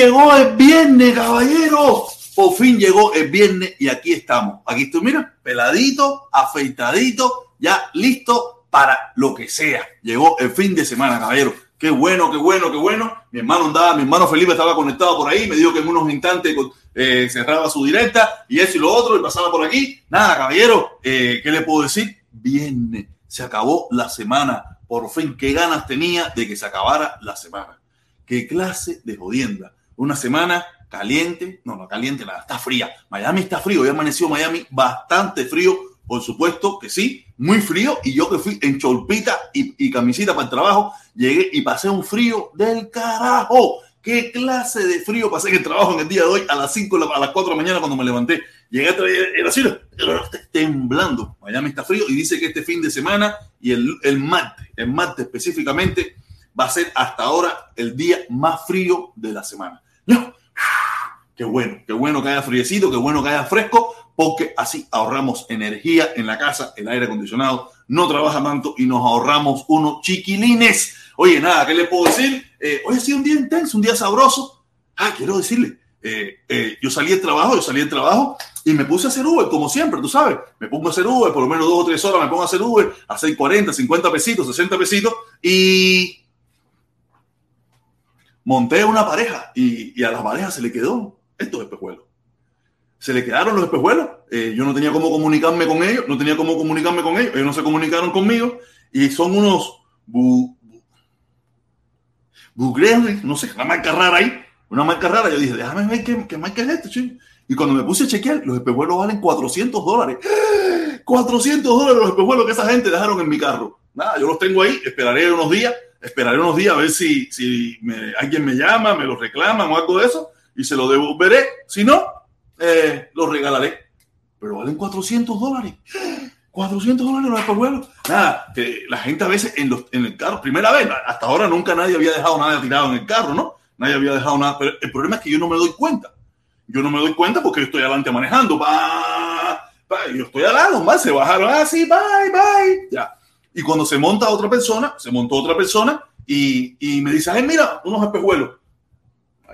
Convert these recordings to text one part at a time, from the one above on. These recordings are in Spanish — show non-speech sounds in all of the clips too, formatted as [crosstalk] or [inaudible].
Llegó el viernes, caballero. Por fin llegó el viernes y aquí estamos. Aquí estoy, mira, peladito, afeitadito, ya listo para lo que sea. Llegó el fin de semana, caballero. Qué bueno, qué bueno, qué bueno. Mi hermano andaba, mi hermano Felipe estaba conectado por ahí, me dijo que en unos instantes eh, cerraba su directa y eso y lo otro y pasaba por aquí. Nada, caballero, eh, ¿qué le puedo decir? Viernes, se acabó la semana. Por fin, qué ganas tenía de que se acabara la semana. Qué clase de jodienda. Una semana caliente, no, no caliente, nada, está fría. Miami está frío, hoy amaneció Miami bastante frío, por supuesto que sí, muy frío. Y yo que fui en cholpita y, y camisita para el trabajo, llegué y pasé un frío del carajo. ¿Qué clase de frío pasé en el trabajo en el día de hoy a las 5, a las 4 de la mañana cuando me levanté? Llegué a era así, temblando. Miami está frío y dice que este fin de semana y el, el martes, el martes específicamente, va a ser hasta ahora el día más frío de la semana. No, qué bueno, qué bueno que haya friecito, qué bueno que haya fresco, porque así ahorramos energía en la casa, el aire acondicionado no trabaja tanto y nos ahorramos unos chiquilines. Oye, nada, ¿qué le puedo decir? Eh, hoy ha sido un día intenso, un día sabroso. Ah, quiero decirle, eh, eh, yo salí del trabajo, yo salí del trabajo y me puse a hacer Uber, como siempre, tú sabes. Me pongo a hacer Uber, por lo menos dos o tres horas me pongo a hacer Uber, a hacer 40, 50 pesitos, 60 pesitos y monté una pareja y, a la pareja se le quedó estos espejuelos. Se le quedaron los espejuelos. Eh, yo no tenía cómo comunicarme con ellos, no tenía cómo comunicarme con ellos. Ellos no se comunicaron conmigo y son unos bu, bu, no sé, una marca rara ahí, una marca rara. Yo dije, déjame ver qué, marca es esto, chico. Y cuando me puse a chequear, los espejuelos valen 400 dólares. 400 dólares los espejuelos que esa gente dejaron en mi carro. Nada, yo los tengo ahí, esperaré unos días, esperaré unos días a ver si, si me, alguien me llama, me los reclaman o algo de eso y se lo devolveré. Si no, eh, los regalaré. Pero valen 400 dólares. 400 dólares los espejuelos. Nada, que la gente a veces en, los, en el carro, primera vez, hasta ahora nunca nadie había dejado nada tirado en el carro, ¿no? Nadie había dejado nada. Pero el problema es que yo no me doy cuenta. Yo no me doy cuenta porque yo estoy adelante manejando. Pa, pa, yo estoy al lado, más se bajaron así, bye, bye. Ya. Y cuando se monta otra persona, se montó otra persona y, y me dice, ay, mira, unos espejuelos.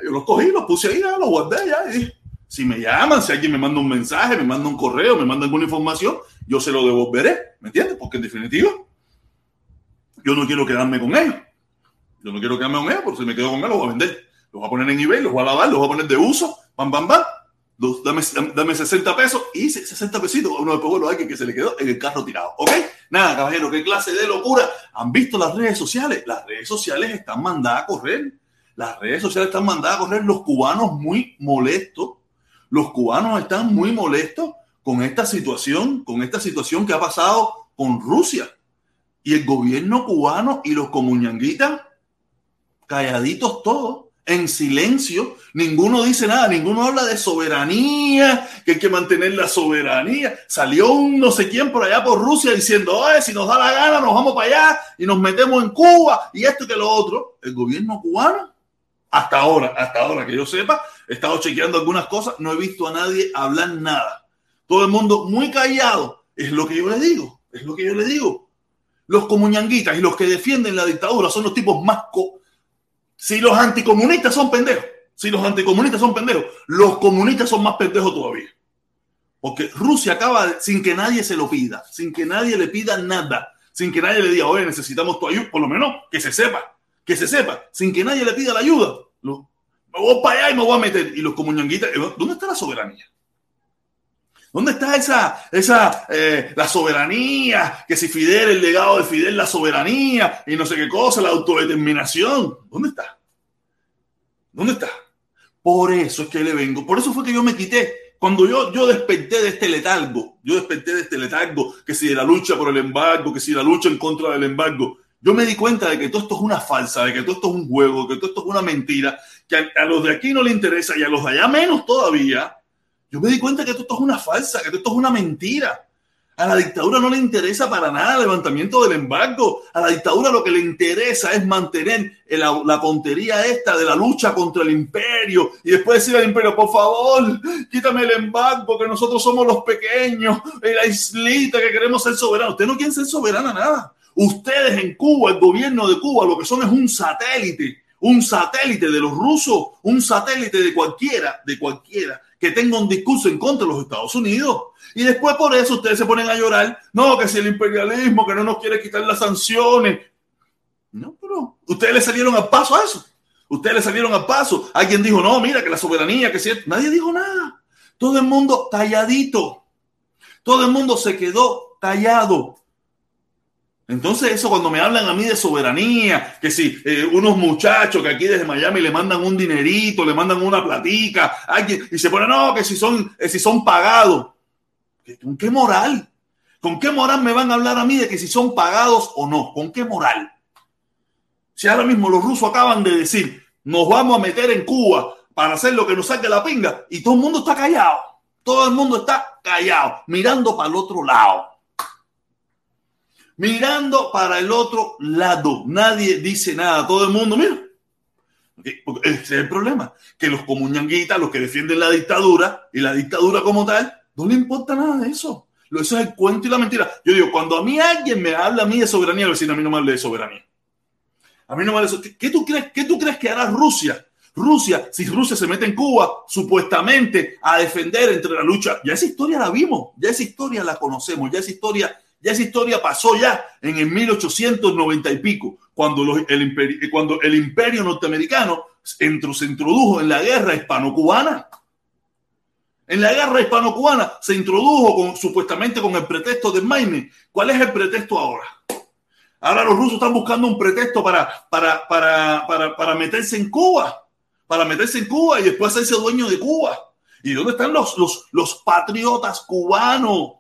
Yo los cogí, los puse ahí, ya, los guardé ya. Y si me llaman, si alguien me manda un mensaje, me manda un correo, me manda alguna información, yo se lo devolveré, ¿me entiendes? Porque en definitiva, yo no quiero quedarme con ellos. Yo no quiero quedarme con ellos, porque si me quedo con ellos, los voy a vender. Los voy a poner en eBay, los voy a lavar, los voy a poner de uso, bam, bam, Dame, dame 60 pesos y 60 pesitos uno de pueblo a alguien que se le quedó en el carro tirado. ¿Ok? Nada, caballero, qué clase de locura. ¿Han visto las redes sociales? Las redes sociales están mandadas a correr. Las redes sociales están mandadas a correr. Los cubanos muy molestos. Los cubanos están muy molestos con esta situación, con esta situación que ha pasado con Rusia. Y el gobierno cubano y los comuñanguitas calladitos todos en silencio, ninguno dice nada, ninguno habla de soberanía, que hay que mantener la soberanía. Salió un no sé quién por allá por Rusia diciendo, Oye, si nos da la gana, nos vamos para allá y nos metemos en Cuba y esto y que lo otro. El gobierno cubano, hasta ahora, hasta ahora que yo sepa, he estado chequeando algunas cosas, no he visto a nadie hablar nada. Todo el mundo muy callado, es lo que yo le digo, es lo que yo le digo. Los comuñanguitas y los que defienden la dictadura son los tipos más... Co si los anticomunistas son pendejos, si los anticomunistas son pendejos, los comunistas son más pendejos todavía. Porque Rusia acaba de, sin que nadie se lo pida, sin que nadie le pida nada, sin que nadie le diga, oye, necesitamos tu ayuda, por lo menos que se sepa, que se sepa, sin que nadie le pida la ayuda. Lo, me voy para allá y me voy a meter. Y los comuñanguitas, ¿dónde está la soberanía? ¿Dónde está esa, esa, eh, la soberanía? Que si Fidel, el legado de Fidel, la soberanía y no sé qué cosa, la autodeterminación. ¿Dónde está? ¿Dónde está? Por eso es que le vengo. Por eso fue que yo me quité. Cuando yo, yo desperté de este letargo, yo desperté de este letargo, que si la lucha por el embargo, que si la lucha en contra del embargo, yo me di cuenta de que todo esto es una falsa, de que todo esto es un juego, que todo esto es una mentira, que a, a los de aquí no le interesa y a los de allá menos todavía. Yo me di cuenta que esto es una falsa, que esto es una mentira. A la dictadura no le interesa para nada el levantamiento del embargo. A la dictadura lo que le interesa es mantener la, la pontería esta de la lucha contra el imperio y después decir al imperio, por favor, quítame el embargo, que nosotros somos los pequeños, la islita que queremos ser soberanos. Ustedes no quieren ser soberana nada. Ustedes en Cuba, el gobierno de Cuba, lo que son es un satélite un satélite de los rusos, un satélite de cualquiera, de cualquiera que tenga un discurso en contra de los Estados Unidos. Y después por eso ustedes se ponen a llorar, no, que si el imperialismo, que no nos quiere quitar las sanciones. No, pero ustedes le salieron al paso a eso. Ustedes le salieron al paso. Alguien dijo, no, mira, que la soberanía, que si... Nadie dijo nada. Todo el mundo calladito. Todo el mundo se quedó callado. Entonces eso cuando me hablan a mí de soberanía, que si eh, unos muchachos que aquí desde Miami le mandan un dinerito, le mandan una platica, y se pone, no, que si son, eh, si son pagados. ¿Con qué moral? ¿Con qué moral me van a hablar a mí de que si son pagados o no? ¿Con qué moral? Si ahora mismo los rusos acaban de decir, nos vamos a meter en Cuba para hacer lo que nos saque la pinga, y todo el mundo está callado. Todo el mundo está callado, mirando para el otro lado mirando para el otro lado. Nadie dice nada, todo el mundo, mira. Ese es el problema, que los comuñanguitas, los que defienden la dictadura y la dictadura como tal, no le importa nada de eso. Eso es el cuento y la mentira. Yo digo, cuando a mí alguien me habla a mí de soberanía, decir, a mí no me hable de soberanía. A mí no me hable de ¿Qué, tú crees, ¿Qué tú crees que hará Rusia? Rusia, si Rusia se mete en Cuba, supuestamente a defender entre la lucha, ya esa historia la vimos, ya esa historia la conocemos, ya esa historia ya esa historia pasó ya en el 1890 y pico, cuando, el, imperio, cuando el imperio norteamericano se introdujo en la guerra hispano-cubana. En la guerra hispano-cubana se introdujo con, supuestamente con el pretexto de Maine. ¿Cuál es el pretexto ahora? Ahora los rusos están buscando un pretexto para, para, para, para, para meterse en Cuba, para meterse en Cuba y después hacerse dueño de Cuba. ¿Y dónde están los, los, los patriotas cubanos?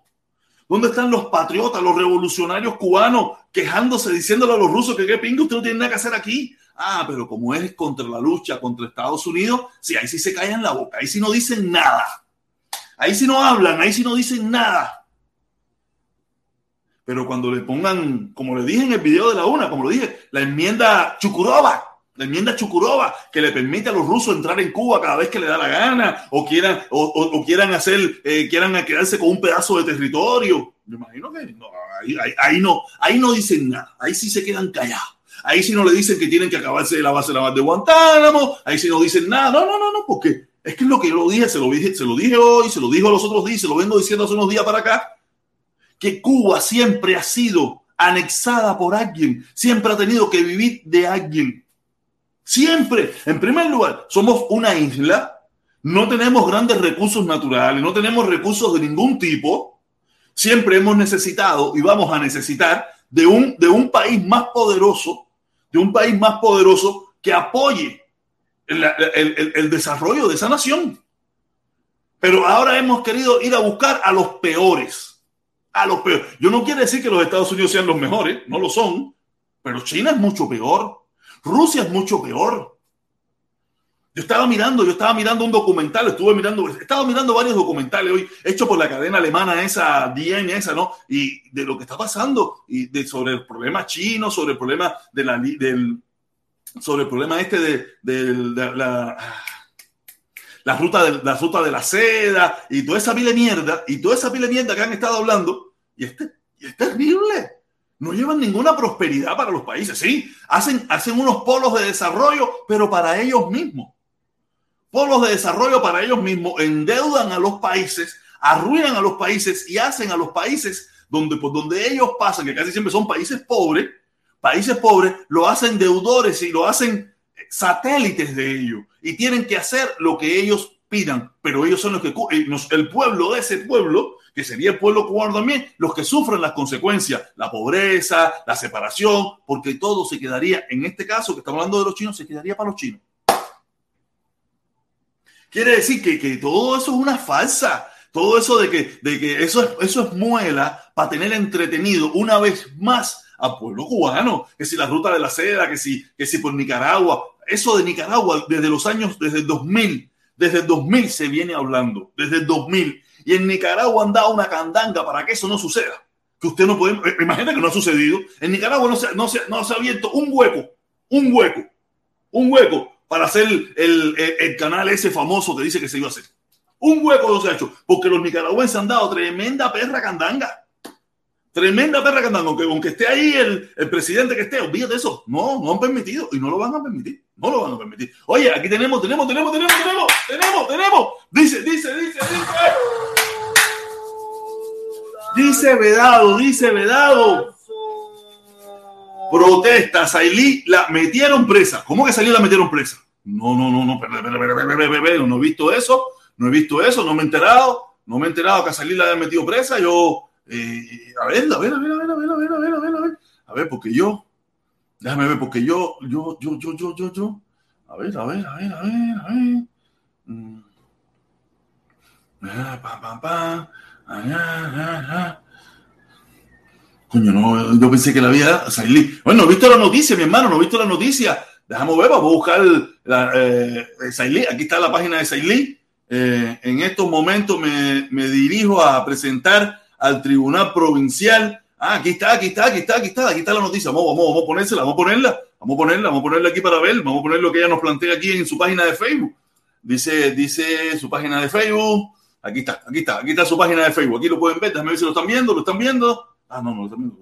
¿Dónde están los patriotas, los revolucionarios cubanos quejándose, diciéndole a los rusos que qué pingo, usted no tiene nada que hacer aquí? Ah, pero como es contra la lucha contra Estados Unidos, sí, ahí sí se callan la boca, ahí sí no dicen nada. Ahí sí no hablan, ahí sí no dicen nada. Pero cuando le pongan, como le dije en el video de la una, como lo dije, la enmienda Chukurova, la enmienda Chukurova, que le permite a los rusos entrar en Cuba cada vez que le da la gana, o quieran, o, quieran hacer, eh, quieran quedarse con un pedazo de territorio. Me imagino que no, ahí, no, ahí no dicen nada, ahí sí se quedan callados. Ahí sí no le dicen que tienen que acabarse la base de de Guantánamo, ahí sí no dicen nada, no, no, no, no, porque es que es lo que yo dije, se lo dije, se lo dije hoy, se lo dijo los otros días, se lo vengo diciendo hace unos días para acá, que Cuba siempre ha sido anexada por alguien, siempre ha tenido que vivir de alguien. Siempre, en primer lugar, somos una isla, no tenemos grandes recursos naturales, no tenemos recursos de ningún tipo. Siempre hemos necesitado y vamos a necesitar de un, de un país más poderoso, de un país más poderoso que apoye el, el desarrollo de esa nación. Pero ahora hemos querido ir a buscar a los peores. A los peores. Yo no quiero decir que los Estados Unidos sean los mejores, no lo son, pero China es mucho peor. Rusia es mucho peor. Yo estaba mirando, yo estaba mirando un documental, estuve mirando, estaba mirando varios documentales hoy, hechos por la cadena alemana esa, DN esa, ¿no? Y de lo que está pasando, y de, sobre el problema chino, sobre el problema de la, del, sobre el problema este de, la, la, ruta de, la ruta de la seda, y toda esa pila de mierda, y toda esa pila de mierda que han estado hablando, y, este, y es terrible no llevan ninguna prosperidad para los países. Sí, hacen, hacen unos polos de desarrollo, pero para ellos mismos. Polos de desarrollo para ellos mismos, endeudan a los países, arruinan a los países y hacen a los países donde, por donde ellos pasan, que casi siempre son países pobres, países pobres, lo hacen deudores y lo hacen satélites de ellos y tienen que hacer lo que ellos pidan, pero ellos son los que, el pueblo de ese pueblo que sería el pueblo cubano también, los que sufren las consecuencias, la pobreza, la separación, porque todo se quedaría, en este caso que estamos hablando de los chinos, se quedaría para los chinos. Quiere decir que, que todo eso es una falsa. Todo eso de que, de que eso, es, eso es muela para tener entretenido una vez más al pueblo cubano. Que si la ruta de la seda, que si, que si por Nicaragua. Eso de Nicaragua desde los años, desde el 2000, desde el 2000 se viene hablando, desde el 2000. Y en Nicaragua han dado una candanga para que eso no suceda. Que usted no puede, eh, imagina que no ha sucedido. En Nicaragua no se, no se, no se ha abierto un hueco, un hueco, un hueco para hacer el, el, canal ese famoso que dice que se iba a hacer. Un hueco no se ha hecho, porque los nicaragüenses han dado tremenda perra candanga. Tremenda perra candanga, aunque, aunque esté ahí el, el presidente que esté, olvídate eso. No, no han permitido y no lo van a permitir. No lo van a permitir. Oye, aquí tenemos, tenemos, tenemos, tenemos, tenemos, tenemos, tenemos. Dice, dice, dice, dice. Dice Vedado, dice Vedado. Protesta, Sailí la metieron presa. ¿Cómo que Sailí la metieron presa? No, no, no, no, no he visto eso, no he visto eso, no me he enterado, no me he enterado que a Sailí la hayan metido presa. Yo, ver, a ver, a ver, a ver, a ver, a ver, a ver, a ver, a ver, a ver, porque yo, déjame ver, porque yo, yo, yo, yo, yo, yo, yo, a ver, a ver, a ver, a ver, a ver. pam, pam, pam. Coño, no, yo pensé que la había salido. Bueno, no he visto la noticia, mi hermano, no he visto la noticia. Déjame ver, vamos a buscar la, eh, Aquí está la página de Sailí. Eh, en estos momentos me, me, dirijo a presentar al Tribunal Provincial. Ah, aquí está, aquí está, aquí está, aquí está, aquí está la noticia. Vamos, vamos, vamos a ponérsela, vamos a ponerla, vamos a ponerla, vamos a ponerla aquí para ver, vamos a poner lo que ella nos plantea aquí en su página de Facebook. Dice, dice su página de Facebook. Aquí está, aquí está, aquí está su página de Facebook. Aquí lo pueden ver, déjame ver si lo están viendo, lo están viendo. Ah, no, no lo están viendo.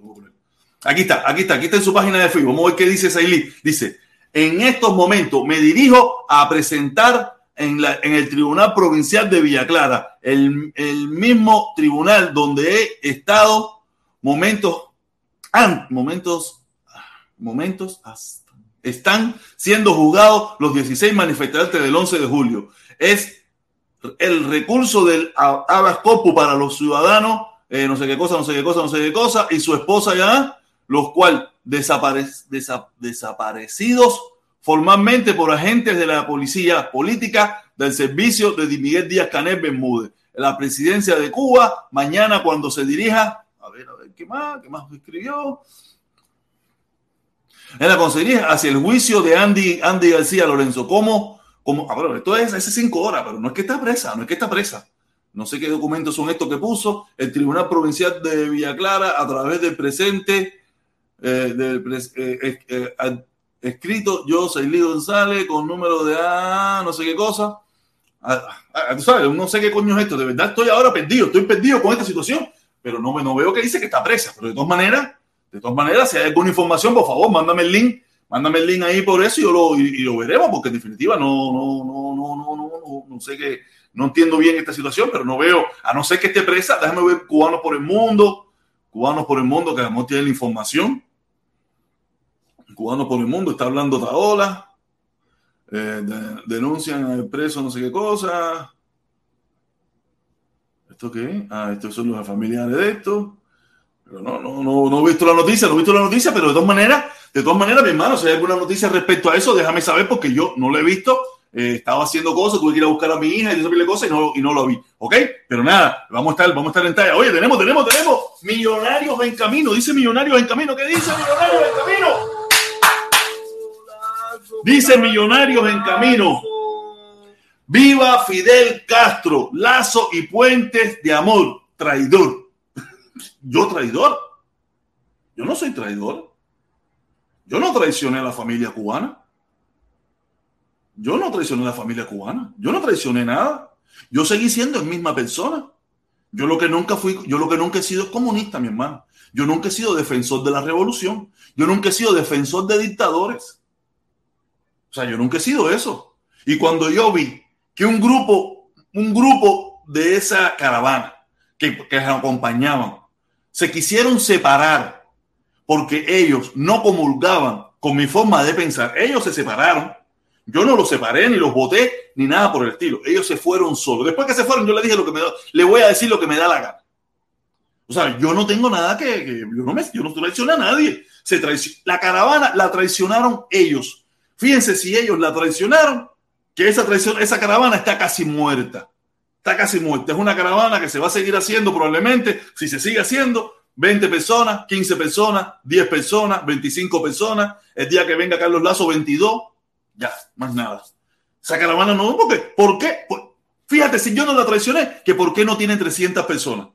Aquí está, aquí está, aquí está en su página de Facebook. Vamos a ver qué dice Sailí. Dice, en estos momentos me dirijo a presentar en, la, en el Tribunal Provincial de Villa Clara, el, el mismo tribunal donde he estado momentos, ah, momentos, momentos, están siendo juzgados los 16 manifestantes del 11 de julio. Es el recurso del habeas para los ciudadanos, eh, no sé qué cosa, no sé qué cosa, no sé qué cosa, y su esposa ya, los cuales desapare desaparecidos formalmente por agentes de la policía política del servicio de Miguel Díaz Canel Bermúdez. La presidencia de Cuba, mañana cuando se dirija, ¿qué más? ¿Qué más escribió? En la consejería hacia el juicio de Andy, Andy García Lorenzo. ¿Cómo? como, ah, esto es hace cinco horas, pero no es que está presa, no es que está presa. No sé qué documentos son estos que puso el Tribunal Provincial de Villa Clara a través del presente, eh, del eh, eh, escrito yo, Sailí González, con número de A, no sé qué cosa. Ah, ah, sabes, no sé qué coño es esto. De verdad estoy ahora perdido, estoy perdido con esta situación, pero no, no veo que dice que está presa. Pero de todas maneras, de todas maneras, si hay alguna información, por favor, mándame el link Mándame el link ahí por eso y, lo, y, lo veremos, porque en definitiva no, no, no, no, no, no, no, no sé qué, no entiendo bien esta situación, pero no veo, a no ser que esté presa, déjame ver cubanos por el mundo, cubanos por el mundo que además tiene la información. Cubanos por el mundo, está hablando Taola, eh, denuncian al preso no sé qué cosa. ¿Esto qué? Ah, estos son los familiares de esto. Pero no, no, no, no he visto la noticia, no he visto la noticia, pero de todas maneras, de todas maneras, mi hermano, si hay alguna noticia respecto a eso, déjame saber porque yo no lo he visto. Eh, estaba haciendo cosas, tuve que ir a buscar a mi hija y de cosas y no, y no lo vi. ¿Ok? Pero nada, vamos a estar, vamos a estar en talla. Oye, tenemos, tenemos, tenemos millonarios en camino. Dice millonarios en camino. ¿Qué dice millonarios en camino? Dice millonarios en camino. Viva Fidel Castro, lazo y puentes de amor, traidor. [laughs] ¿Yo traidor? Yo no soy traidor. Yo no traicioné a la familia cubana. Yo no traicioné a la familia cubana. Yo no traicioné nada. Yo seguí siendo la misma persona. Yo lo que nunca fui, yo lo que nunca he sido comunista, mi hermano. Yo nunca he sido defensor de la revolución. Yo nunca he sido defensor de dictadores. O sea, yo nunca he sido eso. Y cuando yo vi que un grupo, un grupo de esa caravana que, que acompañaban se quisieron separar porque ellos no comulgaban con mi forma de pensar. Ellos se separaron. Yo no los separé, ni los voté, ni nada por el estilo. Ellos se fueron solos. Después que se fueron, yo le dije lo que me da, le voy a decir lo que me da la gana. O sea, yo no tengo nada que, yo no me, yo no traicioné a nadie. Se la caravana la traicionaron ellos. Fíjense si ellos la traicionaron, que esa traición, esa caravana está casi muerta está casi muerta. Es una caravana que se va a seguir haciendo probablemente, si se sigue haciendo, 20 personas, 15 personas, 10 personas, 25 personas. El día que venga Carlos Lazo, 22. Ya, más nada. Esa caravana no, ¿por qué? ¿Por qué? Fíjate, si yo no la traicioné, que por qué no tienen 300 personas,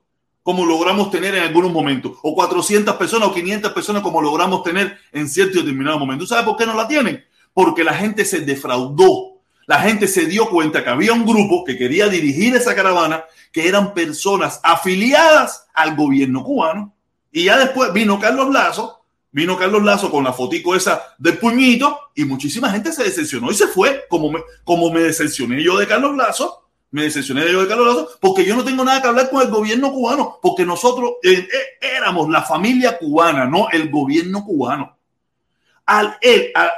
como logramos tener en algunos momentos, o 400 personas o 500 personas como logramos tener en cierto y determinado momento. ¿Sabes por qué no la tienen? Porque la gente se defraudó la gente se dio cuenta que había un grupo que quería dirigir esa caravana, que eran personas afiliadas al gobierno cubano. Y ya después vino Carlos Lazo, Vino Carlos Lazo con la fotico esa del puñito y muchísima gente se decepcionó y se fue, como me, como me decepcioné yo de Carlos Lazo, me decepcioné yo de Carlos Lazo, porque yo no tengo nada que hablar con el gobierno cubano, porque nosotros eh, eh, éramos la familia cubana, no el gobierno cubano. Al,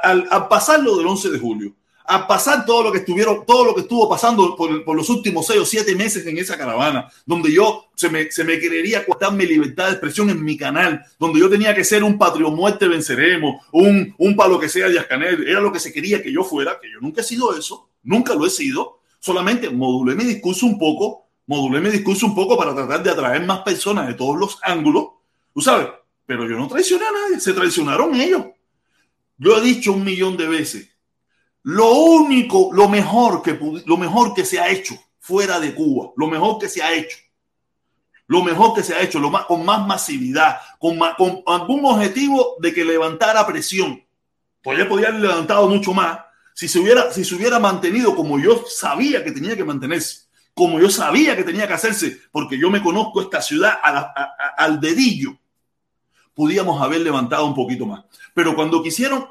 al, al pasar lo del 11 de julio, a pasar todo lo que estuvieron, todo lo que estuvo pasando por, los últimos seis o siete meses en esa caravana, donde yo se me, se me querería cortar mi libertad de expresión en mi canal, donde yo tenía que ser un patrio muerte venceremos, un, un palo que sea Díaz Canel, era lo que se quería que yo fuera, que yo nunca he sido eso, nunca lo he sido, solamente modulé mi discurso un poco, modulé mi discurso un poco para tratar de atraer más personas de todos los ángulos, tú sabes, pero yo no traicioné a nadie, se traicionaron ellos. Yo he dicho un millón de veces, lo único, lo mejor que, lo mejor que se ha hecho fuera de Cuba, lo mejor que se ha hecho, lo mejor que se ha hecho, con más masividad, con, algún objetivo de que levantara presión. Todavía podía haber levantado mucho más si se hubiera, si se hubiera mantenido como yo sabía que tenía que mantenerse, como yo sabía que tenía que hacerse, porque yo me conozco esta ciudad a a, a, al dedillo, podíamos haber levantado un poquito más. Pero cuando quisieron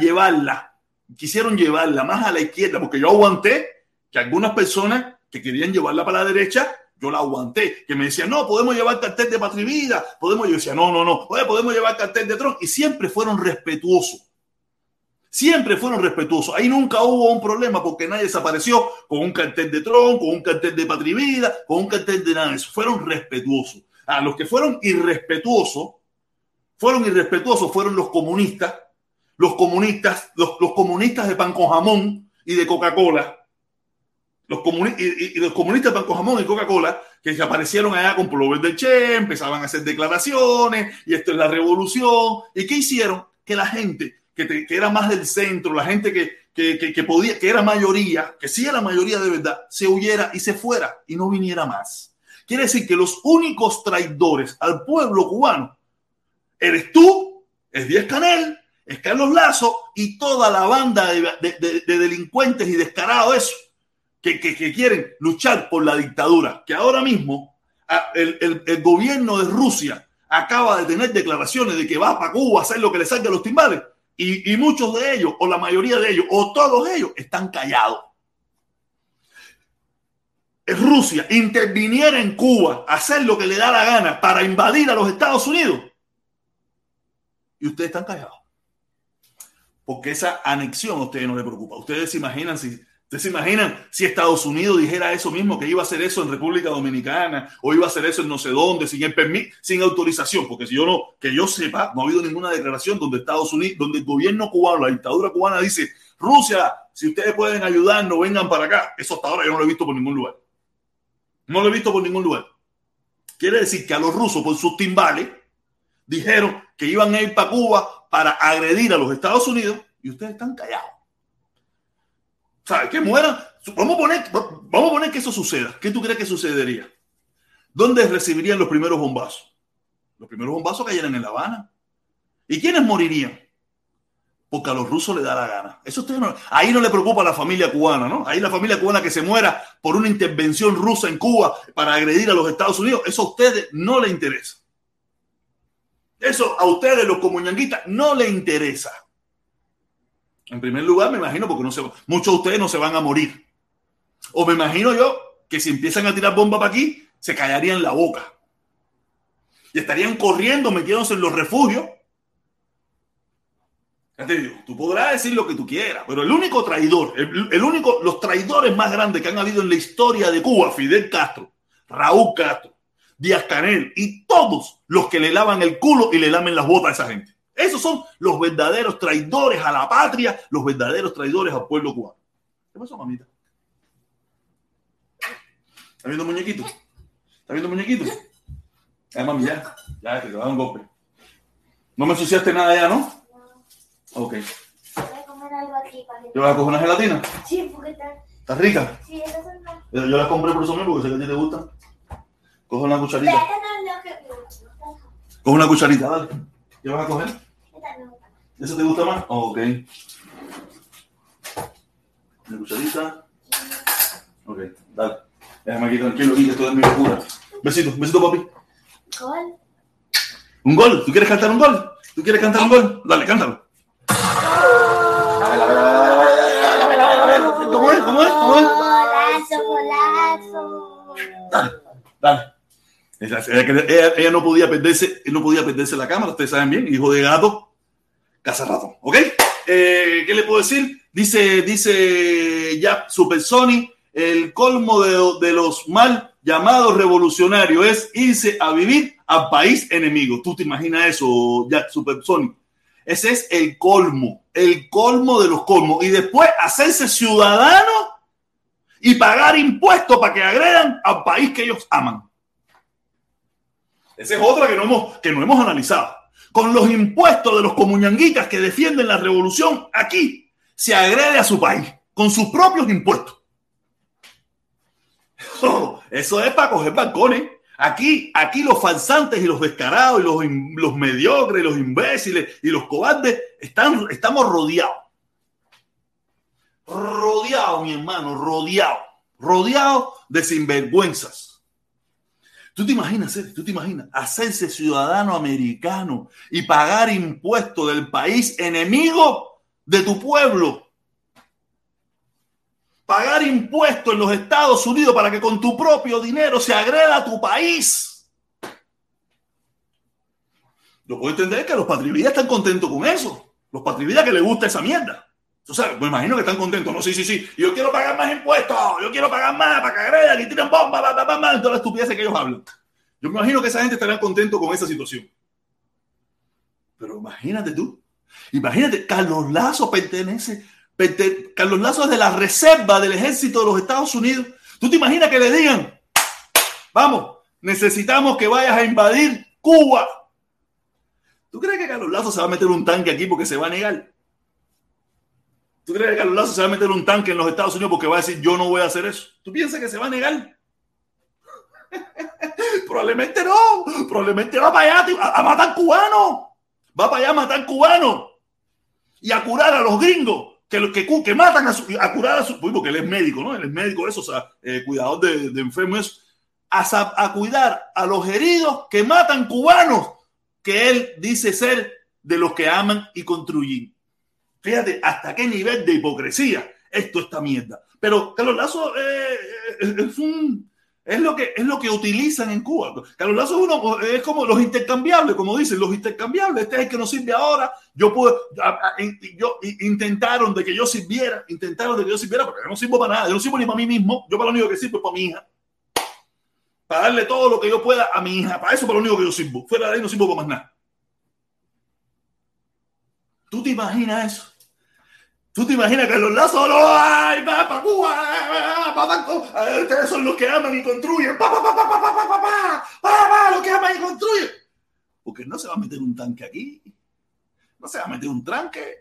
llevarla quisieron llevarla más a la izquierda, porque yo aguanté que algunas personas que querían llevarla para la derecha, yo la aguanté, que me decían, no, podemos llevar cartel de Patria Vida, podemos, yo decía, no, no, no, podemos llevar cartel de Trump, y siempre fueron respetuosos. Siempre fueron respetuosos. Ahí nunca hubo un problema porque nadie desapareció con un cartel de Trump, con un cartel de Patria Vida, con un cartel de nada eso. Fueron respetuosos. A los que fueron irrespetuosos, fueron irrespetuosos, fueron los comunistas los comunistas, los, los comunistas de pan con jamón y de Coca-Cola, los, comuni y, y, los comunistas de pan con jamón y Coca-Cola, que aparecieron allá con pullover de Che, empezaban a hacer declaraciones, y esto es la revolución. ¿Y qué hicieron? Que la gente que, te, que era más del centro, la gente que, que, que, que podía, que era mayoría, que sí era mayoría de verdad, se huyera y se fuera y no viniera más. Quiere decir que los únicos traidores al pueblo cubano eres tú, es Díaz Canel, es Carlos Lazo y toda la banda de, de, de delincuentes y descarados eso, que, que, quieren luchar por la dictadura, que ahora mismo el, el, el, gobierno de Rusia acaba de tener declaraciones de que va para Cuba a hacer lo que le salga a los timbales y, y muchos de ellos, o la mayoría de ellos, o todos ellos, están callados. Rusia interviniera en Cuba hacer lo que le da la gana para invadir a los Estados Unidos y ustedes están callados porque esa anexión a ustedes no les preocupa. Ustedes se imaginan si, ustedes se imaginan si Estados Unidos dijera eso mismo, que iba a hacer eso en República Dominicana o iba a hacer eso en no sé dónde, sin el permiso, sin autorización, porque si yo no, que yo sepa, no ha habido ninguna declaración donde Estados Unidos, donde el gobierno cubano, la dictadura cubana dice, Rusia, si ustedes pueden ayudarnos, vengan para acá. Eso hasta ahora yo no lo he visto por ningún lugar. No lo he visto por ningún lugar. Quiere decir que a los rusos, por sus timbales, dijeron que iban a ir para Cuba para agredir a los Estados Unidos y ustedes están callados. ¿Sabes? Que mueran. Vamos a, poner, vamos a poner que eso suceda. ¿Qué tú crees que sucedería? ¿Dónde recibirían los primeros bombazos? Los primeros bombazos cayeran en La Habana. ¿Y quiénes morirían? Porque a los rusos les da la gana. Eso no, ahí no le preocupa a la familia cubana, ¿no? Ahí la familia cubana que se muera por una intervención rusa en Cuba para agredir a los Estados Unidos, eso a ustedes no le interesa. Eso a ustedes, los comuñanguitas, no les interesa. En primer lugar, me imagino, porque no se, muchos de ustedes no se van a morir. O me imagino yo que si empiezan a tirar bombas para aquí, se callarían la boca. Y estarían corriendo, metiéndose en los refugios. Ya te digo, tú podrás decir lo que tú quieras, pero el único traidor, el único, los traidores más grandes que han habido en la historia de Cuba, Fidel Castro, Raúl Castro, Díaz Canel y todos los que le lavan el culo y le lamen las botas a esa gente. Esos son los verdaderos traidores a la patria, los verdaderos traidores al pueblo cubano. ¿Qué pasó, mamita? ¿Está viendo muñequito? ¿Está viendo muñequito? Ya, mami, ya. Ya, te va a un golpe. No me ensuciaste nada ya, ¿no? Ok. Voy a comer algo aquí para que... ¿Yo voy a coger una gelatina? Sí, porque está... ¿Está rica? Sí, esas son las... Yo las compré por eso mismo, porque sé que a ti te gustan. Coge una cucharita. Coge una cucharita, dale. ¿Qué vas a coger? ¿Eso te gusta más? Oh, ok. Una cucharita. Ok, dale. Déjame aquí tranquilo, que esto es mi locura. Besito, besito, papi. ¿Cuál? ¿Un gol? ¿Tú quieres cantar un gol? ¿Tú quieres cantar un gol? Dale, cántalo. ¿Cómo es? ¿Cómo es? ¿Cómo es? Golazo, golazo. Dale, dale. Ella, no podía perderse, no podía perderse la cámara, ustedes saben bien, hijo de gato, casa rato, ¿ok? Eh, ¿Qué le puedo decir? Dice, dice ya Super Sony, el colmo de, de los mal llamados revolucionarios es irse a vivir al país enemigo. ¿Tú te imaginas eso, Jack Super Sony? Ese es el colmo, el colmo de los colmos. Y después hacerse ciudadano y pagar impuestos para que agredan al país que ellos aman. Esa es otra que no hemos, que no hemos analizado. Con los impuestos de los comuñanguitas que defienden la revolución, aquí se agrede a su país con sus propios impuestos. [laughs] Oh, eso es para coger balcones. Aquí, aquí los falsantes y los descarados y los, los mediocres, los imbéciles y los cobardes están, estamos rodeados. Rodeados, mi hermano, rodeados. Rodeados de sinvergüenzas. ¿Tú te imaginas, tú te imaginas hacerse ciudadano americano y pagar impuestos del país enemigo de tu pueblo? Pagar impuestos en los Estados Unidos para que con tu propio dinero se agreda a tu país. Lo puedo entender que los patrividas están contentos con eso. Los patrividas que les gusta esa mierda. Tú sabes, me imagino que están contentos. No, sí, sí, sí. Yo quiero pagar más impuestos. Yo quiero pagar más para que agredan y tiran bombas, bla, bla, bla, todas las estupideces que ellos hablan. Yo me imagino que esa gente estará contento con esa situación. Pero imagínate tú. Imagínate, Carlos Lazo pertenece. perte- Carlos Lazo es de la reserva del ejército de los Estados Unidos. ¿Tú te imaginas que le digan, vamos, necesitamos que vayas a invadir Cuba? ¿Tú crees que Carlos Lazo se va a meter un tanque aquí porque se va a negar? ¿Tú crees que Carlos Lazo se va a meter un tanque en los Estados Unidos porque va a decir yo no voy a hacer eso? ¿Tú piensas que se va a negar? [laughs] probablemente no. Probablemente va para allá a, matar cubanos. Va para allá a matar cubanos. Y a curar a los gringos que, que, matan a, su, a curar a su. Porque él es médico, ¿no? Él es médico, eso, o sea, eh, cuidador de, de enfermos. eso. A, a cuidar a los heridos que matan cubanos que él dice ser de los que aman y construyen. Fíjate hasta qué nivel de hipocresía esto esta mierda. Pero Carlos Lazo eh, eh, es, un, es, lo que, es lo que utilizan en Cuba. Carlos Lazo es, uno, es como los intercambiables, como dicen, los intercambiables. Este es el que nos sirve ahora. Yo in- yo, intentaron de que yo sirviera, intentaron de que yo sirviera, pero yo no sirvo para nada. Yo no sirvo ni para mí mismo. Yo para lo único que sirvo es para mi hija. Para darle todo lo que yo pueda a mi hija. Para eso para lo único que yo sirvo. Fuera de ahí no sirvo para más nada. ¿Tú te imaginas eso? ¿Tú te imaginas que los lazos no ay, va para Cuba, va Ustedes son los que aman y construyen. Pa, pa, pa, pa, pa, pa, pa, pa, pa, pa, los que aman y construyen. Porque no se va a meter un tanque aquí. No se va a meter un tanque.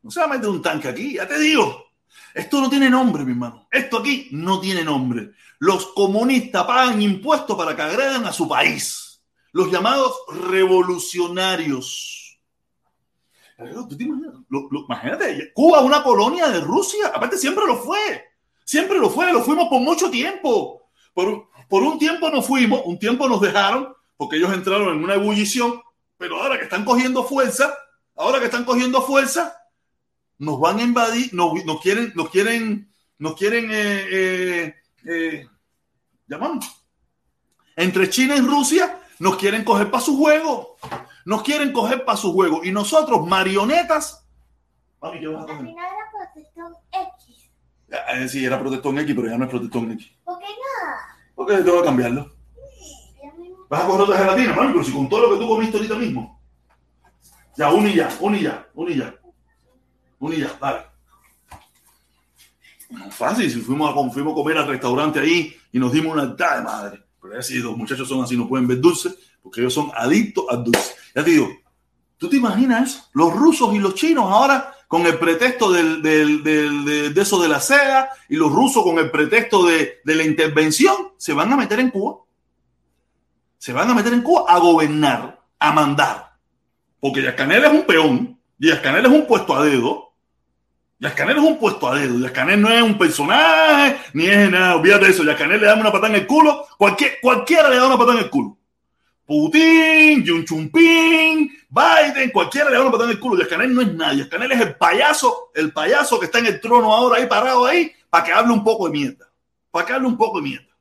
No se va a meter un tanque aquí, ya te digo. Esto no tiene nombre, mi hermano. Esto aquí no tiene nombre. Los comunistas pagan impuestos para que agredan a su país. Los llamados revolucionarios. Imagínate, Cuba es una colonia de Rusia. Aparte, siempre lo fue. Siempre lo fue. Lo fuimos por mucho tiempo. Por, por un tiempo nos fuimos, un tiempo nos dejaron, porque ellos entraron en una ebullición. Pero ahora que están cogiendo fuerza, ahora que están cogiendo fuerza, nos van a invadir, nos, nos quieren, nos quieren, nos quieren, eh, eh, eh, llamamos, entre China y Rusia, nos quieren coger para su juego, nos quieren coger para su juego, y nosotros, marionetas, mami, ¿qué vas a coger? final era protección X. Sí, era Protectón X, pero ya no es Protectón X. ¿Por qué no? ¿Por qué tengo que cambiarlo? ¿Vas a coger otra gelatina, mami? Pero si con todo lo que tú comiste ahorita mismo. Ya, un y ya, un y ya, un y ya. Un y ya, dale. Fácil, si fuimos a, fuimos a comer al restaurante ahí y nos dimos una alta de madre. Pero ya si los muchachos son así, no pueden ver dulce, porque ellos son adictos al dulce. Ya te digo, ¿tú te imaginas? Los rusos y los chinos ahora con el pretexto del, de, de eso de la seda y los rusos con el pretexto de, de la intervención, se van a meter en Cuba. Se van a meter en Cuba a gobernar, a mandar. Porque Yascanel es un peón, Yascanel es un puesto a dedo. Yascanel es un puesto a dedo. Yascanel no es un personaje, ni es nada. Olvídate de eso. Yascanel le da una patada en el culo. Cualquier, cualquiera le da una patada en el culo. Putin, Yun Chumping, Biden, cualquiera le da una patada en el culo. Y Canel no es nadie. Canel es el payaso, el payaso que está en el trono ahora ahí parado ahí para que hable un poco de mierda. Para que hable un poco de mierda.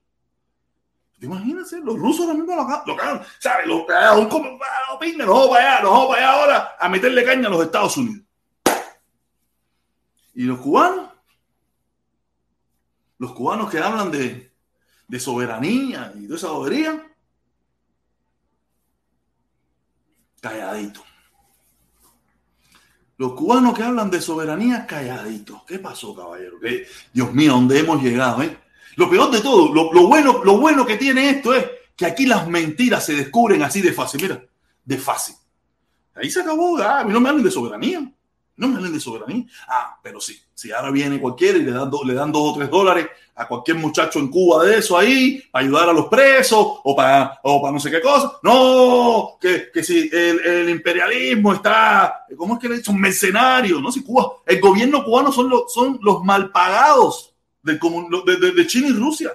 ¿Te imaginas? Los rusos también lo, lo cagan, ¿sabes? Los, ah, pinga, nos vamos para allá, nos vamos para allá ahora a meterle caña a los Estados Unidos. ¿Y los cubanos? Los cubanos que hablan de, de soberanía y de esa bobería, calladito. Los cubanos que hablan de soberanía, calladitos. ¿Qué pasó, caballero? Dios mío, ¿dónde hemos llegado? Eh? Lo peor de todo, lo, bueno, lo bueno que tiene esto es que aquí las mentiras se descubren así de fácil. Mira, de fácil. Ahí se acabó. Ah, a mí no me hablen de soberanía. No me hablen de soberanía. Ah, pero sí. Si ahora viene cualquiera y le dan, do, le dan dos o tres dólares a cualquier muchacho en Cuba de eso ahí, para ayudar a los presos o para, o para no sé qué cosa. No, que, que si el, el, imperialismo está, ¿cómo es que le dicen? Mercenario, ¿no? Si Cuba, el gobierno cubano son los, son los mal pagados de, de, China y Rusia,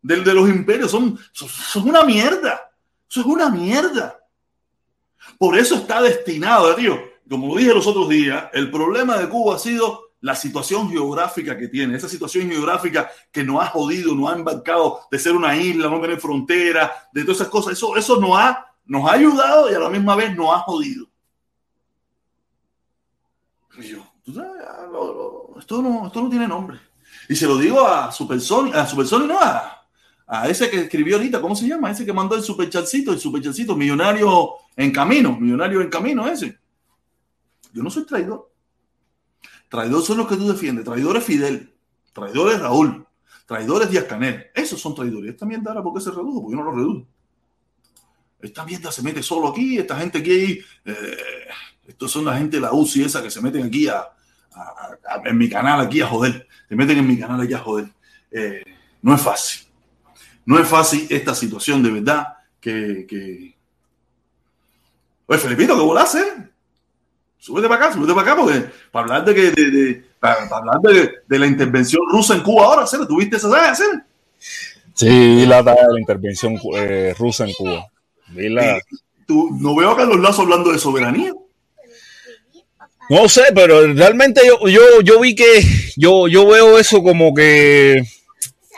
de, de los imperios, son, son, son una mierda. Eso es una mierda. Por eso está destinado, tío como lo dije los otros días, el problema de Cuba ha sido la situación geográfica que tiene, esa situación geográfica que nos ha jodido, nos ha embarcado de ser una isla, no tener frontera, de todas esas cosas. Eso, eso nos, ha, nos ha ayudado y a la misma vez nos ha jodido. Y yo, esto, no, esto no tiene nombre. Y se lo digo a Supersonic, a Supersonic, no, a, a ese que escribió ahorita, ¿cómo se llama? Ese que mandó el superchalcito, el superchalcito, millonario en camino, millonario en camino ese. Yo no soy traidor. Traidor son los que tú defiendes. Traidor es Fidel. Traidor es Raúl. Traidor es Díaz Canel. Esos son traidores. Esta mierda ahora, ¿por qué se redujo? Porque yo no lo reduzco. Esta mierda se mete solo aquí. Esta gente aquí. Eh, estos son la gente de la UCI esa que se meten aquí a, en mi canal aquí a joder. Se meten en mi canal aquí a joder. Eh, no es fácil. No es fácil esta situación de verdad que. que... Oye, Felipito, ¿qué volás, eh? Súbete para acá, súbete para acá, porque para hablar de que de, de para, para, hablar de, de, la intervención rusa en Cuba ahora, ¿sí? ¿tuviste esa saga? Sí, vi la, la intervención eh, rusa en Cuba. Vi la... ¿Tú, no veo a Carlos Lazo hablando de soberanía. No sé, pero realmente yo, yo, yo vi que yo, yo veo eso como que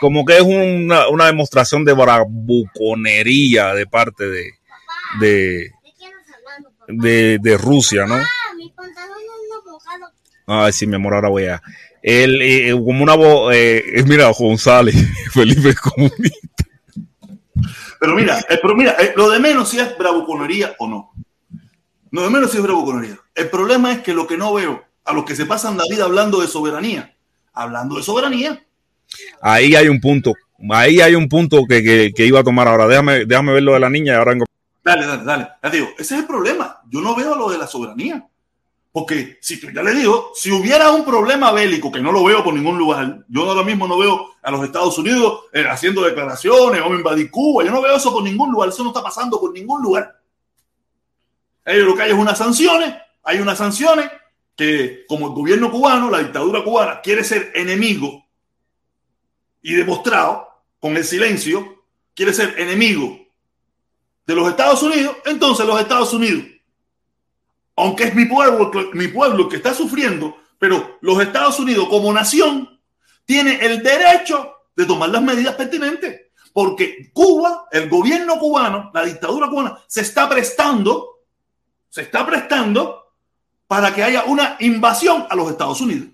como que es una, una demostración de bravuconería de parte de, de, de, de Rusia, ¿no? Ay, sí, mi amor, ahora voy a. Él, eh, como una voz, eh, mira, González, [laughs] Felipe comunista. Pero mira, eh, pero mira, eh, lo de menos si es bravuconería o no. Lo de menos si es bravuconería. El problema es que lo que no veo, a los que se pasan la vida hablando de soberanía, hablando de soberanía. Ahí hay un punto, ahí hay un punto que, que, que iba a tomar ahora. Déjame, déjame ver lo de la niña y ahora vengo. Dale, dale, dale. Ya digo, ese es el problema. Yo no veo lo de la soberanía. Porque si ya le digo, si hubiera un problema bélico, que no lo veo por ningún lugar, yo ahora mismo no veo a los Estados Unidos eh, haciendo declaraciones o invadir Cuba, yo no veo eso por ningún lugar, eso no está pasando por ningún lugar. Ellos lo que hay es unas sanciones, hay unas sanciones que como el gobierno cubano, la dictadura cubana, quiere ser enemigo y demostrado con el silencio, quiere ser enemigo de los Estados Unidos, entonces los Estados Unidos aunque es mi pueblo, mi pueblo que está sufriendo, pero los Estados Unidos como nación tiene el derecho de tomar las medidas pertinentes, porque Cuba, el gobierno cubano, la dictadura cubana, se está prestando, se está prestando para que haya una invasión a los Estados Unidos.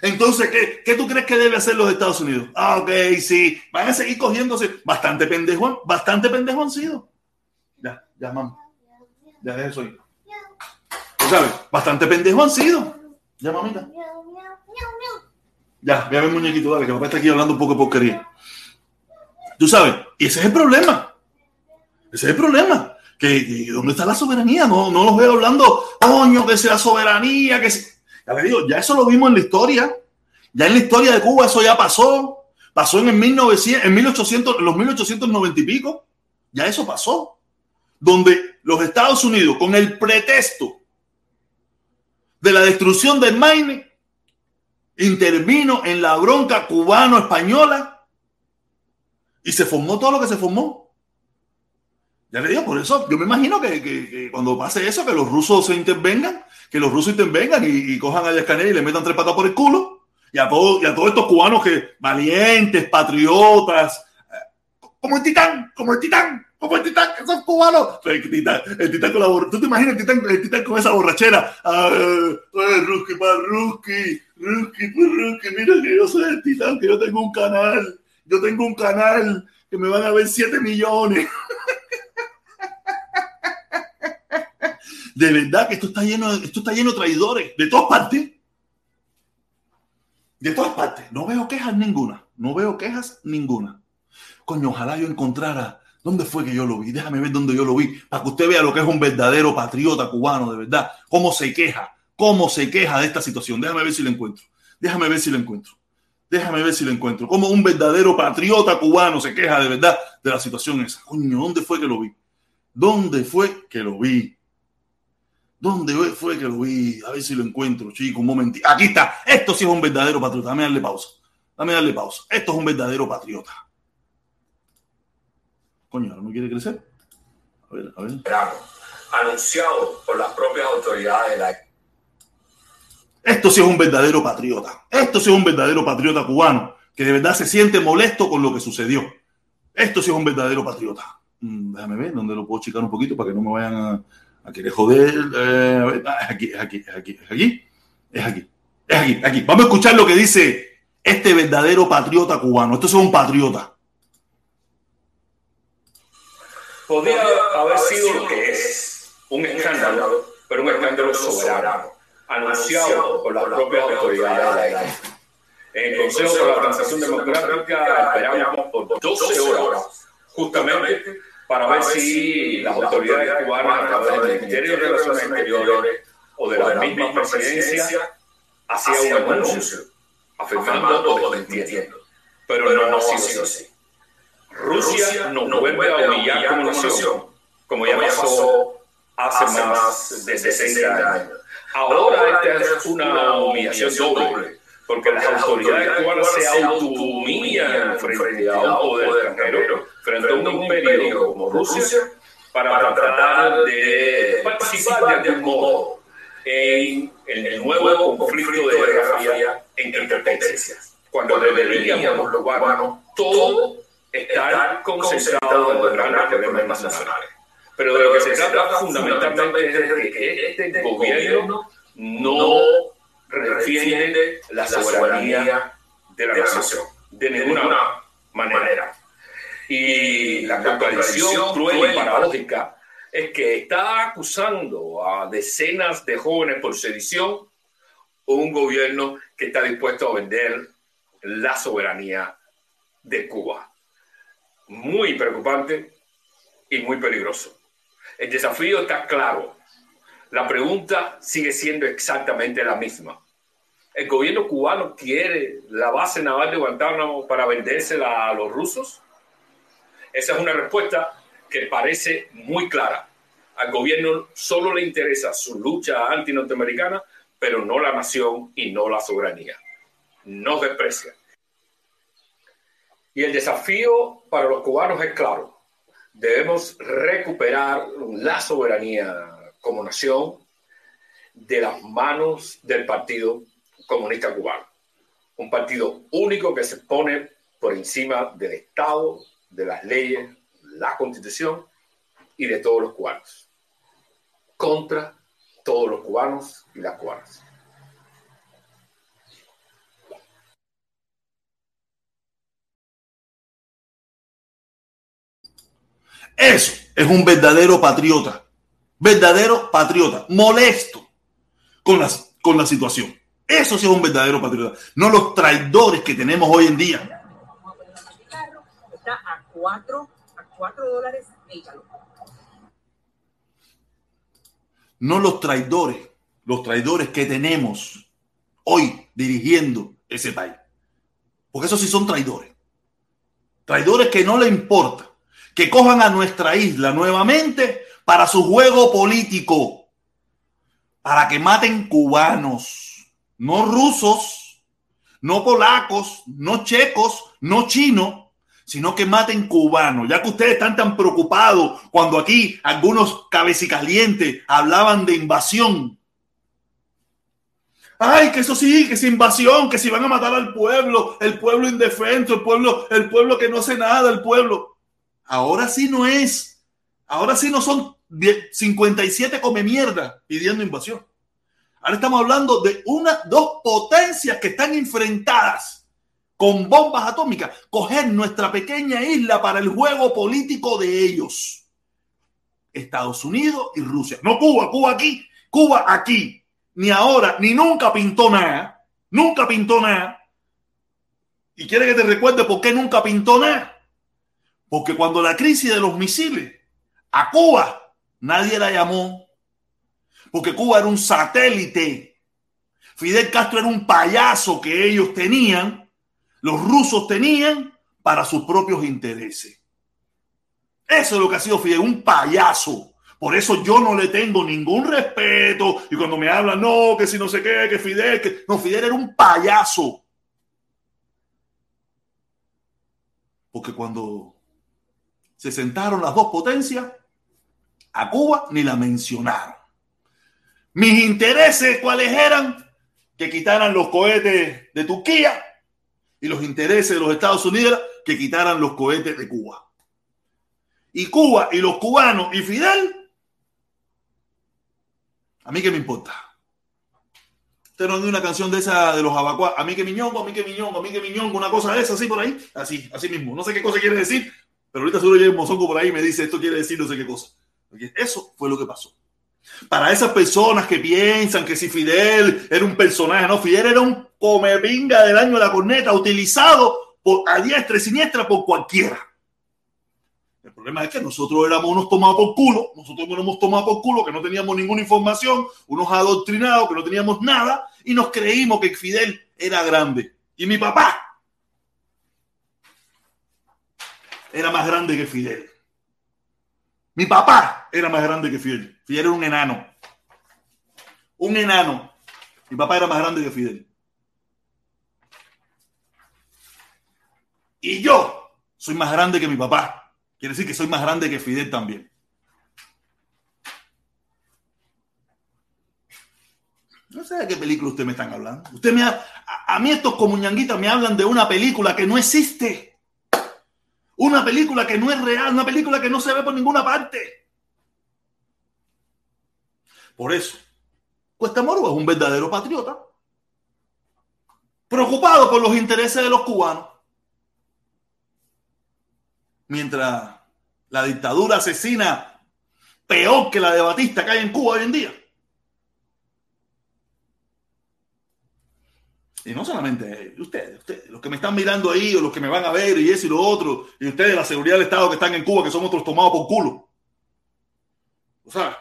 Entonces, ¿qué, ¿qué, tú crees que debe hacer los Estados Unidos? Ah, ok, sí, van a seguir cogiéndose. Bastante pendejo, bastante sido. Ya, ya, mamá. Ya, eso ahí. ¿Sabes? Bastante pendejo han sido. Ya, mamita. Ya, ve a ver, muñequito, dale, que papá está aquí hablando un poco de porquería. Tú sabes, y ese es el problema. Ese es el problema. Que, que ¿Dónde está la soberanía? No, no los veo hablando, coño, que sea soberanía, que sea... Ya le digo, ya eso lo vimos en la historia. Ya en la historia de Cuba eso ya pasó. Pasó en, el 1900, en 1800, los 1890 y pico. Ya eso pasó. Donde los Estados Unidos, con el pretexto de la destrucción del Maine, intervino en la bronca cubano-española y se formó todo lo que se formó. Ya le digo, por eso yo me imagino que, que- cuando pase eso, que los rusos se intervengan, que los rusos intervengan y, cojan a Díaz-Canel y le metan tres patas por el culo. Y a, todos y a todos estos cubanos que valientes, patriotas, eh, como el titán, como el titán, como el titán, que son cubanos. El titán, el titán con la borra- ¿Tú te imaginas el titán, el titán con esa borrachera? Ah, eh, Ruski, pa, Ruski, Ruski, pa, Ruski, mira que yo soy el titán, que yo tengo un canal, yo tengo un canal que me van a ver 7 millones. [laughs] De verdad que esto está lleno, esto está lleno de traidores de todas partes. De todas partes. No veo quejas ninguna. No veo quejas ninguna. Coño, ojalá yo encontrara dónde fue que yo lo vi. Déjame ver dónde yo lo vi. Para que usted vea lo que es un verdadero patriota cubano, de verdad. Cómo se queja. Cómo se queja de esta situación. Déjame ver si lo encuentro. Déjame ver si lo encuentro. Déjame ver si lo encuentro. Cómo un verdadero patriota cubano se queja de verdad de la situación esa. Coño, ¿dónde fue que lo vi? ¿Dónde fue que lo vi? ¿Dónde fue que lo vi? A ver si lo encuentro, chico, un momentito. Aquí está. Esto sí es un verdadero patriota. Dame darle pausa. Dame darle pausa. Esto es un verdadero patriota. Coño, ¿ahora no quiere crecer? A ver, a ver. verano, anunciado por las propias autoridades de la Esto sí es un verdadero patriota. Esto sí es un verdadero patriota cubano que de verdad se siente molesto con lo que sucedió. Esto sí es un verdadero patriota. Mm, déjame ver dónde lo puedo chicar un poquito para que no me vayan a, a querer joder. Eh, a ver, ah, es aquí, es aquí, es aquí, es aquí, es aquí, es aquí, aquí. Vamos a escuchar lo que dice este verdadero patriota cubano. Esto es un patriota. Podría haber sido lo que es un escándalo, pero un escándalo soberano, anunciado por las propias autoridades de la isla. En el Consejo para la Transición Democrática esperamos por 12 horas, justamente para ver si las autoridades cubanas, a través del Ministerio de Relaciones Exteriores o de la misma presidencia, hacían un anuncio afirmando o desmintiendo. Pero no ha sido así. Rusia nos vuelve a humillar como nación, como ya pasó hace más de 60 años. Ahora esta es una humillación doble, porque las autoridades cubanas se autohumillan frente a un poder extranjero, frente a un imperio como Rusia, para tratar de participar de algún modo en el nuevo conflicto de Guerra Fría entre potencias, cuando deberíamos los cubanos todo estar concentrado en los grandes problemas nacionales. Pero de lo que se trata fundamentalmente es de que este gobierno no defiende la soberanía de la nación, de ninguna manera. Y la contradicción cruel y paradójica es que está acusando a decenas de jóvenes por sedición un gobierno que está dispuesto a vender la soberanía de Cuba muy preocupante y muy peligroso. El desafío está claro. La pregunta sigue siendo exactamente la misma. ¿El gobierno cubano quiere la base naval de Guantánamo para vendérsela a los rusos? Esa es una respuesta que parece muy clara. Al gobierno solo le interesa su lucha anti-norteamericana, pero no la nación y no la soberanía. Nos desprecia. Y el desafío para los cubanos es claro. Debemos recuperar la soberanía como nación de las manos del Partido Comunista Cubano. Un partido único que se pone por encima del Estado, de las leyes, la constitución y de todos los cubanos. Contra todos los cubanos y las cubanas. Eso es un verdadero patriota. Verdadero patriota. Molesto con la, con la situación. Eso sí es un verdadero patriota. No los traidores que tenemos hoy en día. Está a 4 a cuatro dólares el galón. No los traidores. Los traidores que tenemos hoy dirigiendo ese país. Porque esos sí son traidores. Traidores que no le importa que cojan a nuestra isla nuevamente para su juego político, para que maten cubanos, no rusos, no polacos, no checos, no chinos, sino que maten cubanos, ya que ustedes están tan preocupados cuando aquí algunos cabecicalientes hablaban de invasión. Ay, que eso sí, que es invasión, que si van a matar al pueblo, el pueblo indefenso, el pueblo, el pueblo que no hace nada, el pueblo. Ahora sí no es. Ahora sí no son 57 come mierda pidiendo invasión. Ahora estamos hablando de una, dos potencias que están enfrentadas con bombas atómicas. Coger nuestra pequeña isla para el juego político de ellos. Estados Unidos y Rusia. No Cuba, Cuba aquí, Cuba aquí ni ahora, ni nunca pintó nada. Nunca pintó nada. ¿Y quiere que te recuerde por qué nunca pintó nada? Porque cuando la crisis de los misiles a Cuba, nadie la llamó. Porque Cuba era un satélite. Fidel Castro era un payaso que ellos tenían, los rusos tenían para sus propios intereses. Eso es lo que ha sido Fidel, un payaso. Por eso yo no le tengo ningún respeto. Y cuando me hablan, no, que si no sé qué, que Fidel, que. No, Fidel era un payaso. Porque cuando se sentaron las dos potencias, a Cuba ni la mencionaron. Mis intereses, ¿cuáles eran? Que quitaran los cohetes de Turquía y los intereses de los Estados Unidos que quitaran los cohetes de Cuba. Y Cuba y los cubanos y Fidel a mí qué me importa. Usted no una canción de esa de los abacuá. A mí que miñongo, a mí que miñongo, a mí que miñongo, una cosa de esa, así por ahí. Así, así mismo. No sé qué cosa quiere decir, pero ahorita seguro llega un mozongo por ahí y me dice esto quiere decir no sé qué cosa. Eso fue lo que pasó. Para esas personas que piensan que si Fidel era un personaje, no, Fidel era un comepinga del año de la corneta, utilizado por, a diestra y siniestra por cualquiera. El problema es que nosotros éramos unos tomados por culo, nosotros nos hemos tomado por culo, que no teníamos ninguna información, unos adoctrinados, que no teníamos nada, y nos creímos que Fidel era grande. Y mi papá era más grande que Fidel. Mi papá era más grande que Fidel. Fidel era un enano. Un enano. Mi papá era más grande que Fidel. Y yo soy más grande que mi papá. Quiere decir que soy más grande que Fidel también. No sé de qué película usted me están hablando. Usted me a, a mí estos comuñanguitas me hablan de una película que no existe. Una película que no es real, una película que no se ve por ninguna parte. Por eso, Cuesta Moro es un verdadero patriota, preocupado por los intereses de los cubanos mientras la dictadura asesina peor que la de Batista que hay en Cuba hoy en día. Y no solamente ustedes, ustedes, los que me están mirando ahí o los que me van a ver y eso y lo otro, y ustedes, la seguridad del Estado que están en Cuba, que son otros tomados por culo. O sea,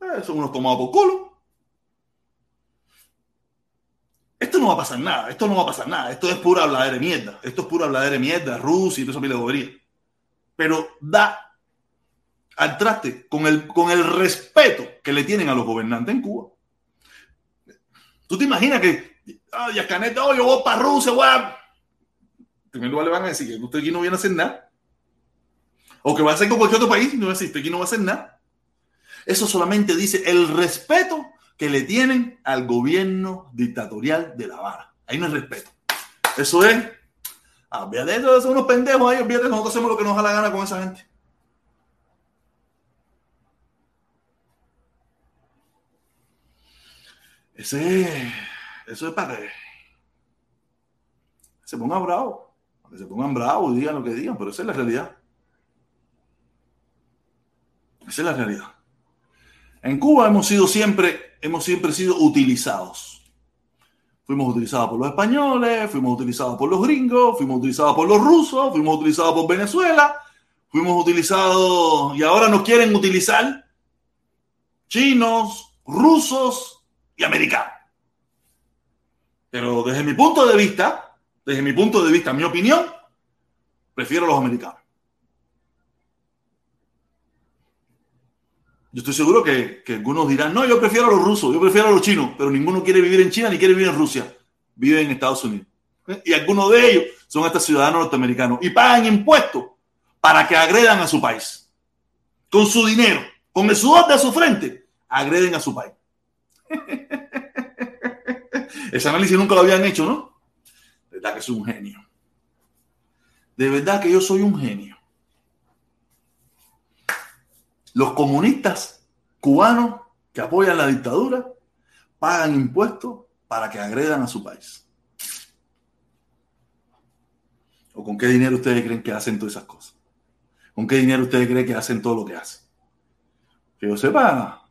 eh, son unos tomados por culo. Esto no va a pasar nada, esto no va a pasar nada, esto es pura habladera de mierda, esto es pura habladera de mierda, Rusia y todo eso me bobería pero da al traste con el, con el respeto que le tienen a los gobernantes en Cuba. ¿Tú te imaginas que, ay, oh, Caneta, oh, yo voy para Rusia, voy a... En primer lugar le van a decir que usted aquí no viene a hacer nada. O que va a hacer con cualquier otro país, no va a decir, usted aquí no va a hacer nada. Eso solamente dice el respeto que le tienen al gobierno dictatorial de La Habana. Ahí no es respeto. Eso es Ah, de eso, son unos pendejos ahí, olvídate, nosotros hacemos lo que nos da la gana con esa gente. Ese, eso es para que se pongan bravos, que se pongan bravos y digan lo que digan, pero esa es la realidad. Esa es la realidad. En Cuba hemos sido siempre, hemos siempre sido utilizados Fuimos utilizados por los españoles, fuimos utilizados por los gringos, fuimos utilizados por los rusos, fuimos utilizados por Venezuela, fuimos utilizados y ahora nos quieren utilizar chinos, rusos y americanos. Pero desde mi punto de vista, desde mi punto de vista, mi opinión, prefiero a los americanos. Yo estoy seguro que, algunos dirán, no, yo prefiero a los rusos, yo prefiero a los chinos, pero ninguno quiere vivir en China ni quiere vivir en Rusia. Vive en Estados Unidos. Y algunos de ellos son estos ciudadanos norteamericanos y pagan impuestos para que agredan a su país. Con su dinero, con el sudor de su frente, agreden a su país. [laughs] Ese análisis nunca lo habían hecho, ¿no? De verdad que soy un genio. De verdad que yo soy un genio. Los comunistas cubanos que apoyan la dictadura pagan impuestos para que agredan a su país. ¿O con qué dinero ustedes creen que hacen todas esas cosas? ¿Con qué dinero ustedes creen que hacen todo lo que hacen? Que yo sepa,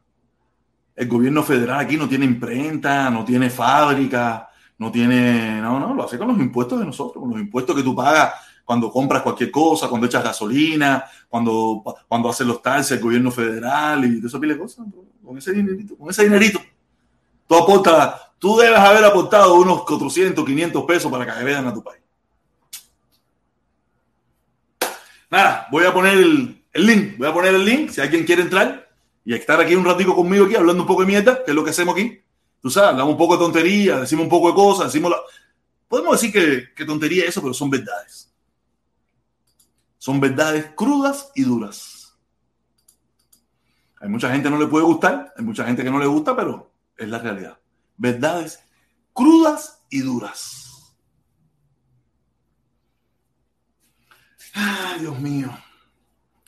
el gobierno federal aquí no tiene imprenta, no tiene fábrica, no tiene, no, no, lo hace con los impuestos de nosotros, con los impuestos que tú pagas cuando compras cualquier cosa, cuando echas gasolina, cuando, cuando haces los taxis, el gobierno federal y todo eso pile de cosas. Con ese dinerito, con ese dinerito. Tú aportas, tú debes haber aportado unos 400, 500 pesos para que agredan a tu país. Nada, voy a poner el, el link, voy a poner el link si alguien quiere entrar y estar aquí un ratico conmigo aquí hablando un poco de mierda, que es lo que hacemos aquí. Tú sabes, hablamos un poco de tontería, decimos un poco de cosas, decimos la... Podemos decir que, tontería es eso, pero son verdades. Son verdades crudas y duras. Hay mucha gente que no le puede gustar, hay mucha gente que no le gusta, pero es la realidad. Verdades crudas y duras. Ay, Dios mío.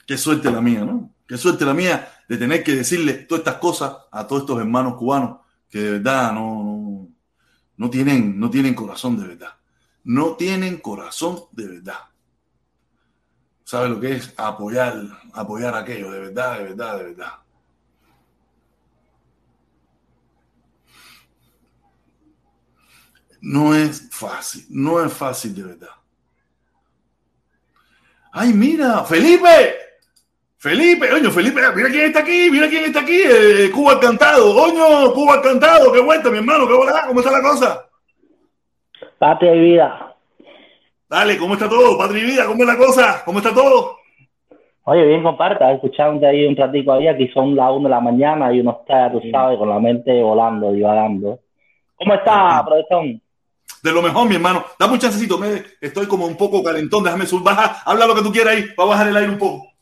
Qué suerte la mía, ¿no? Qué suerte la mía de tener que decirle todas estas cosas a todos estos hermanos cubanos que de verdad no, no, no tienen, no tienen corazón de verdad. No tienen corazón de verdad. ¿Sabe lo que es apoyar, apoyar aquello? De verdad, de verdad, de verdad. No es fácil, no es fácil de verdad. Ay, mira, Felipe, Felipe, oño, Felipe, mira quién está aquí, mira quién está aquí, eh, Cuba cantado, oño, Cuba cantado, qué vuelta, mi hermano, qué volada, ¿cómo está la cosa? Patria y vida. Dale, ¿cómo está todo? Patria y vida, ¿cómo es la cosa? ¿Cómo está todo? Oye, bien, comparta, escuchando ahí un ratico ahí, aquí son las 1 de la mañana y uno está, tú sabes, con la mente volando, divagando. ¿Cómo está, profesor? De lo mejor, mi hermano. Dame un chancecito, me, estoy como un poco calentón, déjame subir, baja, habla lo que tú quieras ahí, va a bajar el aire un poco.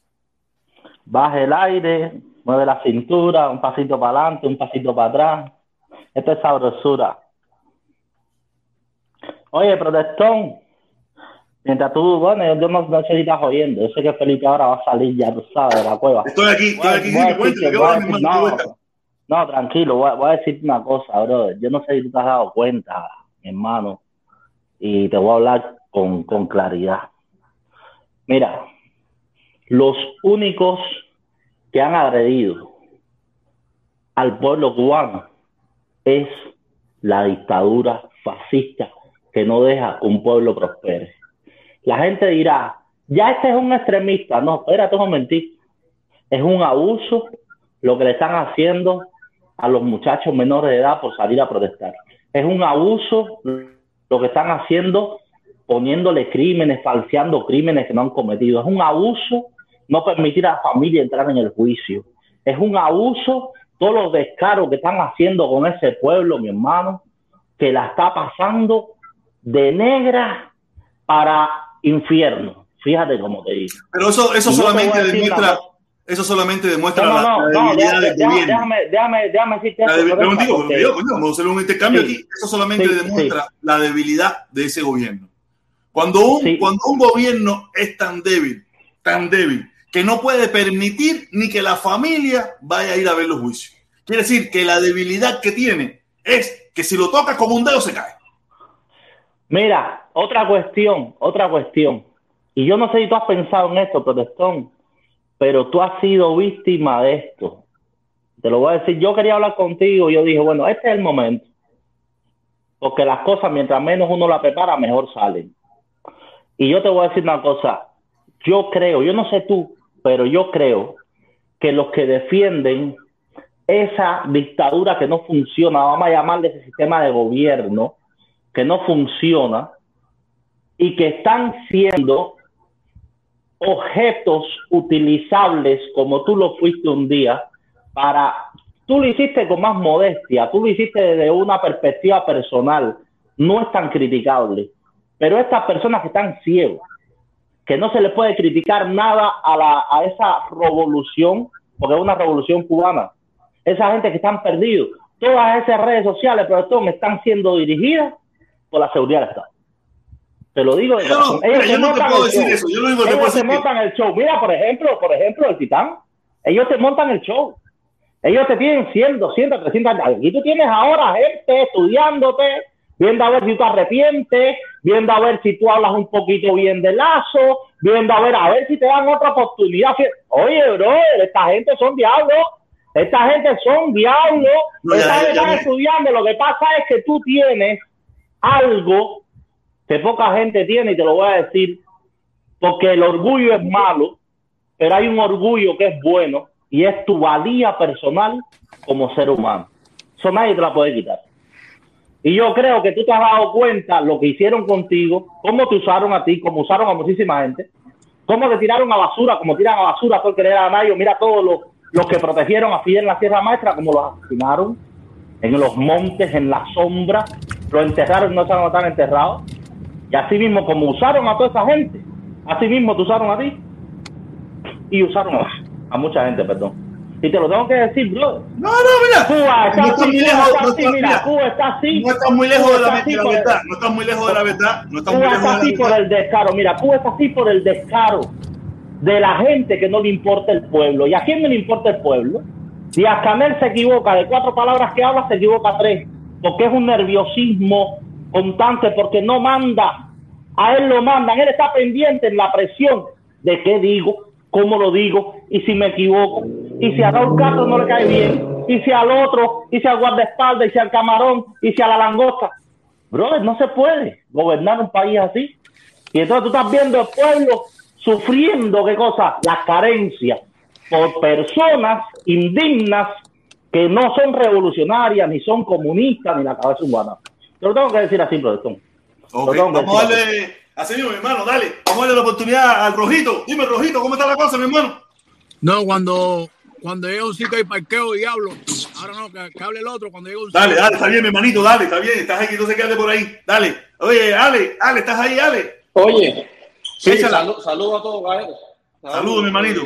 Baja el aire, mueve la cintura, un pasito para adelante, un pasito para atrás. Esto es sabrosura. Oye, protestón, mientras tú, bueno, yo no, no sé si estás oyendo, yo sé que Felipe ahora va a salir ya, tú sabes, de la cueva. Estoy aquí, estoy aquí, dime, cuéntame, decirte, ¿qué voy no, no, tranquilo, voy, a- voy a decirte una cosa, brother. Yo no sé si tú te has dado cuenta, mi hermano, y te voy a hablar con, con claridad. Mira, los únicos que han agredido al pueblo cubano es la dictadura fascista que no deja que un pueblo prospere. La gente dirá, ya este es un extremista. No, espérate un momentito. Es un abuso lo que le están haciendo a los muchachos menores de edad por salir a protestar. Es un abuso lo que están haciendo poniéndole crímenes, falseando crímenes que no han cometido. Es un abuso no permitir a la familia entrar en el juicio. Es un abuso todos los descaros que están haciendo con ese pueblo, mi hermano, que la está pasando de negra para infierno. Fíjate cómo te digo. Pero eso, eso solamente demuestra, eso solamente demuestra No, no, la, no, debilidad del gobierno. déjame, déjame, déjame decirte La esto, debi- pero Lorenzo, digo, porque- digo, coño, vamos a hacer un intercambio Sí. aquí. Eso solamente Sí, demuestra la debilidad de ese gobierno. Cuando un, Sí. cuando un gobierno es tan débil, tan débil, que no puede permitir ni que la familia vaya a ir a ver los juicios. Quiere decir que la debilidad que tiene es que si lo tocas con un dedo se cae. Mira, otra cuestión, otra cuestión. Y yo no sé si tú has pensado en esto, protestón, pero tú has sido víctima de esto. Te lo voy a decir, yo quería hablar contigo y yo dije, bueno, este es el momento. Porque las cosas, mientras menos uno la prepara, mejor salen. Y yo te voy a decir una cosa, yo creo, yo no sé tú, pero yo creo que los que defienden esa dictadura que no funciona, vamos a llamarle ese sistema de gobierno, que no funciona y que están siendo objetos utilizables como tú lo fuiste un día para tú lo hiciste con más modestia, tú lo hiciste desde una perspectiva personal, no es tan criticable, Pero estas personas que están ciegos, que no se les puede criticar nada a, la, a esa revolución, porque es una revolución cubana, esa gente que están perdidos, todas esas redes sociales, profesor, están siendo dirigidas por la seguridad del Estado. Te lo digo de Yo no, se yo no te puedo decir show. eso. Yo lo te puedo Ellos que- montan el show. Mira, por ejemplo, por ejemplo, el Titán. Ellos te montan el show. Ellos te tienen 100, 200, 300 años. Aquí tú tienes ahora gente estudiándote, viendo a ver si tú te arrepientes, viendo a ver si tú hablas un poquito bien de lazo, viendo a ver a ver si te dan otra oportunidad. Oye, bro, esta gente son diablos. Esta gente son diablos. No, esta gente ya está me- estudiando. Lo que pasa es que tú tienes algo que poca gente tiene y te lo voy a decir porque el orgullo es malo, pero hay un orgullo que es bueno y es tu valía personal como ser humano. Eso nadie te la puede quitar. Y yo creo que tú te has dado cuenta lo que hicieron contigo, cómo te usaron a ti, cómo usaron a muchísima gente, cómo te tiraron a basura, como tiran a basura por querer a Nayo. Mira todos los, los que protegieron a Fidel en la Sierra Maestra, cómo los asesinaron en los montes, en la sombra, lo enterraron, no dónde están enterrados. Y así mismo, como usaron a toda esa gente, así mismo te usaron a ti y usaron a mucha gente, perdón. Y te lo tengo que decir, bro. No, no, mira. Cuba está No está así, muy Cuba lejos, está no así, está- mira, mira. Cuba está así. No estás muy lejos Cuba de la, está de así la por el- verdad. No estás muy lejos de la verdad. No estás muy Cuba lejos está de la así por el descaro. Mira, Cuba está así por el descaro de la gente que no le importa el pueblo. ¿Y a quién no le importa el pueblo? Si Canel se equivoca de cuatro palabras que habla, se equivoca tres. Porque es un nerviosismo constante, porque no manda. A él lo mandan. Él está pendiente en la presión de qué digo, cómo lo digo, y si me equivoco. Y si a Raúl Castro no le cae bien, y si al otro, y si al guardaespaldas, y si al camarón, y si a la langosta. Brother, no se puede gobernar un país así. Y entonces tú estás viendo el pueblo sufriendo, ¿qué cosa? Las carencias por personas indignas que no son revolucionarias, ni son comunistas, ni la cabeza humana. Yo lo tengo que decir así, profesor. Ok, Lo tengo que vamos a darle, así mismo, mi hermano, dale. Vamos a darle la oportunidad al Rojito. Dime, Rojito, ¿cómo está la cosa, mi hermano? No, cuando, cuando llega un sitio y parqueo y hablo. Ahora no, que, que hable el otro. Cuando llega un Dale, sitio- dale, está bien, mi hermanito, dale, está bien. Estás aquí, entonces quédate por ahí. Dale. Oye, Ale, Ale, ¿estás ahí, Ale? Oye, sí, saludo a todos, Gael. Saludos, mi hermanito.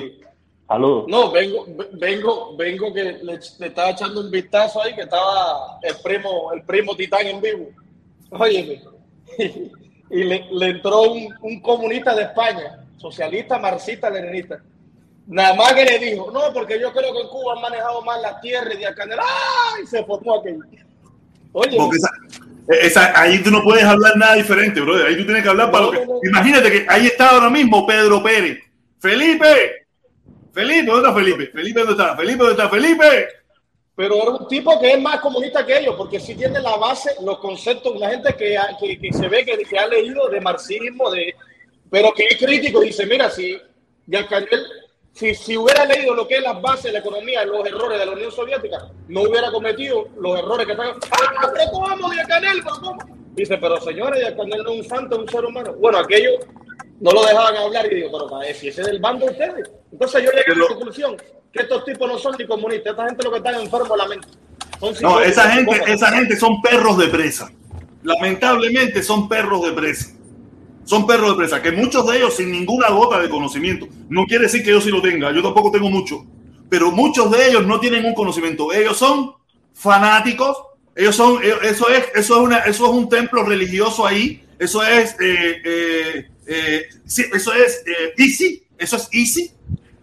Saludos. No, vengo, ve- vengo, vengo que le, le estaba echando un vistazo ahí que estaba el primo, el primo Titán en vivo. Oye, y le, le entró un, un comunista de España, socialista, marxista, leninista. Nada más que le dijo, no, porque yo creo que en Cuba han manejado mal las tierras y de Canel, ¡ay! Se formó aquello. Oye, Porque esa, esa- ahí tú no puedes hablar nada diferente, brother. Ahí tú tienes que hablar para No, lo que. no, no. Imagínate que ahí está ahora mismo Pedro Pérez. Felipe. Felipe, ¿dónde está Felipe? Felipe, ¿dónde está? Felipe, ¿dónde está? Felipe. Pero era un tipo que es más comunista que ellos, porque sí tiene la base, los conceptos, la gente que, que, que se ve que, que ha leído de marxismo, de, pero que es crítico, dice, mira, si Yacanel, si, si hubiera leído lo que es las bases de la economía, los errores de la Unión Soviética, no hubiera cometido los errores que están... ¡Ah, pero cómo, Yacanel, pero cómo! Dice, pero señores, Yacanel no es un santo, es un ser humano. Bueno, aquello no lo dejaban hablar y digo, pero si ese es del bando de ustedes. Entonces yo llegué a la conclusión que estos tipos no son ni comunistas, esta gente lo que están enfermos de la mente. No, esa gente, esa gente son perros de presa. Lamentablemente son perros de presa. Son perros de presa, que muchos de ellos sin ninguna gota de conocimiento. No quiere decir que yo sí lo tenga, yo tampoco tengo mucho. Pero muchos de ellos no tienen un conocimiento. Ellos son fanáticos, ellos son, ellos- eso es, eso es una, eso es un templo religioso ahí. Eso es, eh, eh, eh, sí, eso es eh, easy, eso es easy.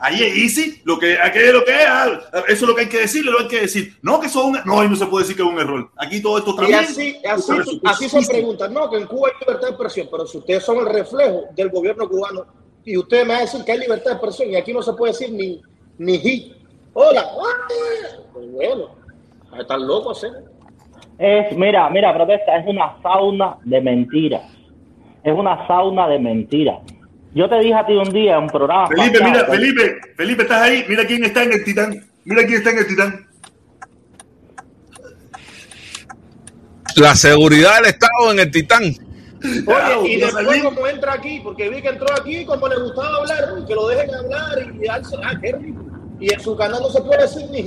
Ahí es easy, lo que, aquí es lo que es, eso es lo que hay que decirle, lo hay que decir. No, que eso es un, no, ahí no se puede decir que es un error. Aquí todo esto Y también. así, así, así se preguntan, no, que en Cuba hay libertad de expresión, pero si ustedes son el reflejo del gobierno cubano y ustedes me van a decir que hay libertad de expresión y aquí no se puede decir ni, ni hi. Hola, pues bueno, están locos, ¿eh? Es, mira, mira, protesta, es una sauna de mentiras. Es una sauna de mentiras. Yo te dije a ti un día en un programa. Felipe, pasado, mira, Felipe, Felipe, estás ahí. Mira quién está en el titán. Mira quién está en el titán. La seguridad del Estado en el Titán. Oye, y después como entra aquí, porque vi que entró aquí como le gustaba hablar, que lo dejen hablar y darse, ah, qué rico. Y en su canal no se puede decir ni.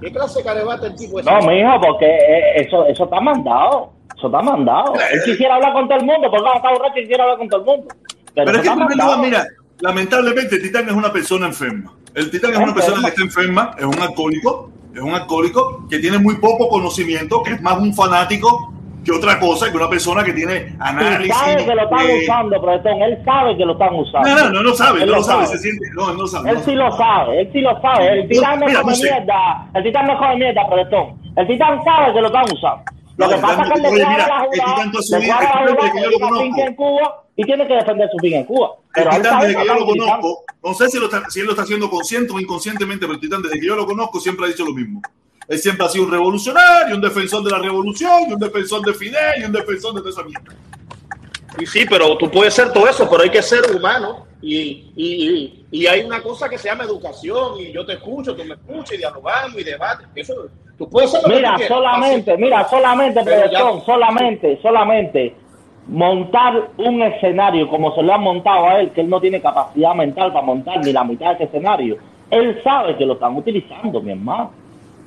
¿Qué clase de carebate el tipo ese? No, mijo, porque eh, eso, eso está mandado. Eso está mandado. Él quisiera hablar con todo el mundo, porque está borracho y quisiera hablar con todo el mundo. Pero, Pero es que lugar, mira, lamentablemente el Titán es una persona enferma. El Titán es una persona que está enferma, es un alcohólico, es un alcohólico que tiene muy poco conocimiento, que es más un fanático que otra cosa, que una persona que tiene análisis. sabe que lo están eh, usando, profesor. Él sabe que lo están usando. No, no, no lo sabe, Él no lo sabe, se siente, no, él no sabe. Él no sí lo sabe, él sí lo sabe. El titán no Mira, come no mierda. El titán no come mierda, profesor. El titán sabe que lo están usando. Lo No, que pasa es que él le mira, la el titán jugada, le la que yo lo conozco. Y tiene que defender su finca en Cuba. Pero el titán, desde que yo lo conozco, no sé si, lo está- si él lo está haciendo consciente o inconscientemente, pero el titán, desde que yo lo conozco, siempre ha dicho lo mismo. Él siempre ha sido un revolucionario, un defensor de la revolución, y un defensor de Fidel, y un defensor de toda esa mierda. Y sí, pero tú puedes ser todo eso, pero hay que ser humano. Y, y, y, y hay una cosa que se llama educación. Y yo te escucho, tú me escuchas, y dialogamos y debate. Eso, tú puedes ser lo que Mira, tú solamente, mira, solamente, ya- solamente, solamente montar un escenario como se lo han montado a él, que él no tiene capacidad mental para montar ni la mitad de ese escenario. Él sabe que lo están utilizando, mi hermano.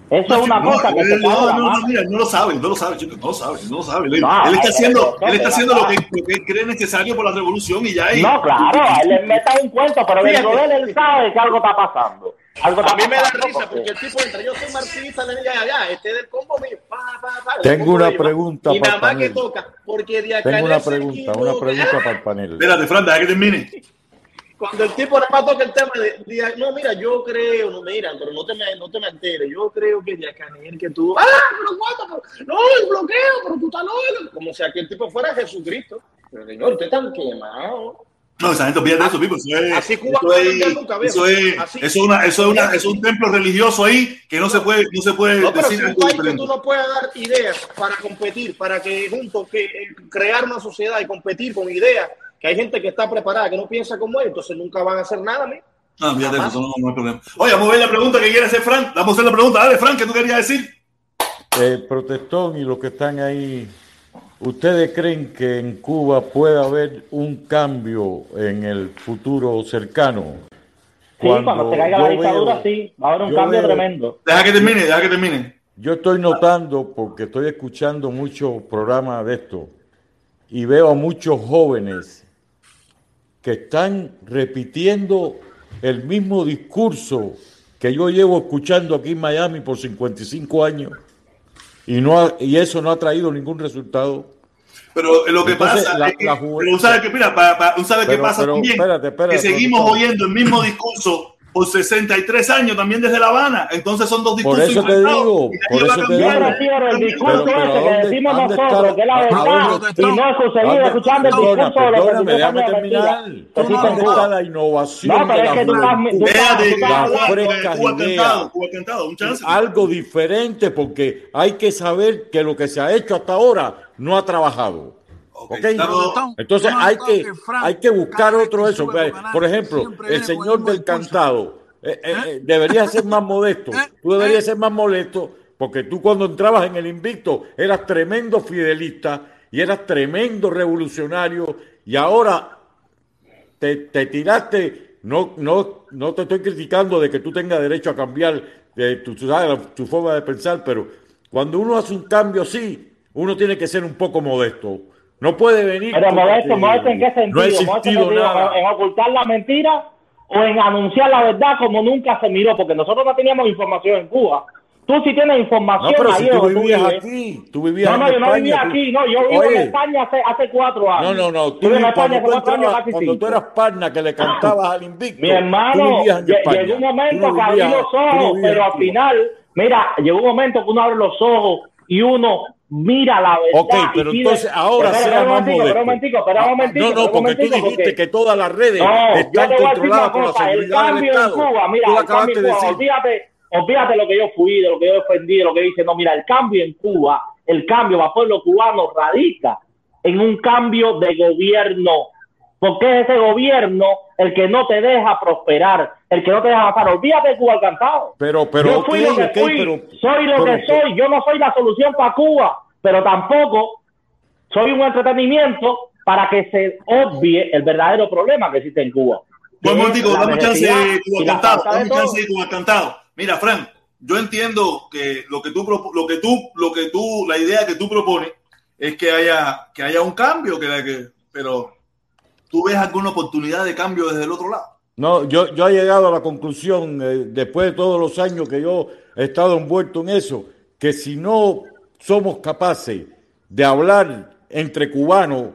Eso es una No, cosa que él- se no, no, no, mira, no lo sabe, no lo sabe, chicos, no lo sabe, no lo sabe. Él, No, él está eh, haciendo, eh, él está eh, haciendo lo que, lo que él cree necesario por la revolución y ya ahí. No, claro, él le meta un cuento, pero dentro de él él sabe que algo está pasando. Algo A mí me da risa porque el tipo entra, yo soy marxista, le digo, ya, ya, este es del combo mío, pa, pa, pa, Tengo una pregunta Y para nada más el que panel. toca, porque de acá Tengo en una pregunta, una pregunta para el panel. Espérate, Fran, deja que termine. Cuando el tipo nada más toca el tema de, de- no, mira, yo creo, no, mira, pero no te me, no te me alteres, yo creo que de acá que tú, ah, pero cuánto, pero, no, el bloqueo, pero tú estás loco, como si aquel tipo fuera Jesucristo. Pero señor, usted está quemado. No, esa gente olvida de eso, Pipo. Eso es, Así Cuba eso no es, nunca, eso es, Así. eso es una, eso es una, eso es un templo religioso ahí que no se puede, no se puede No, pero decir si un país que tú no puedes dar ideas para competir, para que juntos que, eh, crear una sociedad y competir con ideas, que hay gente que está preparada, que no piensa como él, entonces nunca van a hacer nada, ¿me? No, fíjate, eso no, no hay problema. Oye, vamos a ver la pregunta que quiere hacer Fran. Vamos a hacer la pregunta. Dale, Fran, ¿qué tú querías decir? Eh, protestón y los que están ahí, ¿ustedes creen que en Cuba puede haber un cambio en el futuro cercano? Sí, cuando se caiga la dictadura, veo- sí, va a haber un cambio veo- tremendo. Deja que termine, deja que termine. Yo estoy notando, porque estoy escuchando muchos programas de esto, y veo a muchos jóvenes que están repitiendo el mismo discurso que yo llevo escuchando aquí en Miami por 55 años, y, no ha- y eso no ha traído ningún resultado. Pero lo que Entonces, pasa la- es que, la pero tú sabes que, mira, pa- pa- tú sabes qué Pero- pasa pero, también. espérate, espérate, que seguimos oyendo el mismo discurso por 63 años también desde La Habana. Entonces son dos Por discursos eso te digo, por eso te digo. Pero, tío, el discurso Pero- pero ese que ¿dónde- decimos dónde nosotros, está- que es la ¿a verdad, dónde y no es seguir ¿Dónde- escuchando el discurso de los perdóname, 23 déjame años de terminar. mentira. ¿Dónde Eso sí, está no. la innovación No, pero de es la que tú estás- juventud? tú estás- Déjate, tú estás la hablando- fresca Cuba idea. cantado, Cuba cantado, un chance. Algo diferente porque hay que saber que lo que se ha hecho hasta ahora no ha trabajado. Ok, ¿ok? estamos- Entonces No, hay que, Frank, hay que buscar otro que eso. sube por ejemplo, el señor del cantado eh, eh, eh, debería ser más modesto. ¿Eh? Tú deberías ser más molesto porque tú cuando entrabas en el Invicto eras tremendo fidelista y eras tremendo revolucionario y ahora te, te tiraste, no, no, no te estoy criticando de que tú tengas derecho a cambiar de tu, la- tu forma de pensar, pero cuando uno hace un cambio así, uno tiene que ser un poco modesto. No puede venir. Pero modesto, modesto en qué sentido? No ha en existido sentido, nada. en ocultar la mentira o en anunciar la verdad como nunca se miró, porque nosotros no teníamos información en Cuba. Tú sí tienes No, información pero ahí si tú vivías aquí, tú vivías No, no, en yo no España, vivía tú- aquí, no, yo vivo Oye, en España hace, hace cuatro años. No, no, no. Tú, vivo en cuando, España tú hace cuatro años, entrabas- casi cuando tú eras parna que le cantabas al invicto, Mi hermano, vivías llegó un momento no que abrí vivías- los no ojos, vivías pero al final, mira, llegó un momento que uno abre los ojos y uno mira la verdad. Ok, pero pide- entonces ahora Espera, sea un más momentico, un momentico, espera un Ah, momentico, No, no, porque tú dijiste porque- que todas las redes No, están controladas por la seguridad del cambio en Estado. Cuba, mira, tú acabaste de decir. olvídate, olvídate lo que yo fui, de lo que yo defendí, de lo que dice, no, mira, el cambio en Cuba, el cambio para el pueblo cubano radica en un cambio de gobierno, porque es ese gobierno el que no te deja prosperar, el que no te deja avanzar, olvídate de Cuba alcanzado. Pero, pero, yo fui lo que fui, pero- soy lo pero- que soy, yo no soy la solución para Cuba, pero tampoco soy un entretenimiento para que se obvie el verdadero problema que existe en Cuba. Buen que es momentico, la dame chance Cuba cantado, dame chance Cuba cantado. Mira, Fran, yo entiendo que lo que tú, lo que tú, lo que tú, la idea que tú propones es que haya, que haya un cambio, que, que- pero ¿tú ves alguna oportunidad de cambio desde el otro lado? No, yo, yo he llegado a la conclusión, eh, después de todos los años que yo he estado envuelto en eso, que si no somos capaces de hablar entre cubanos,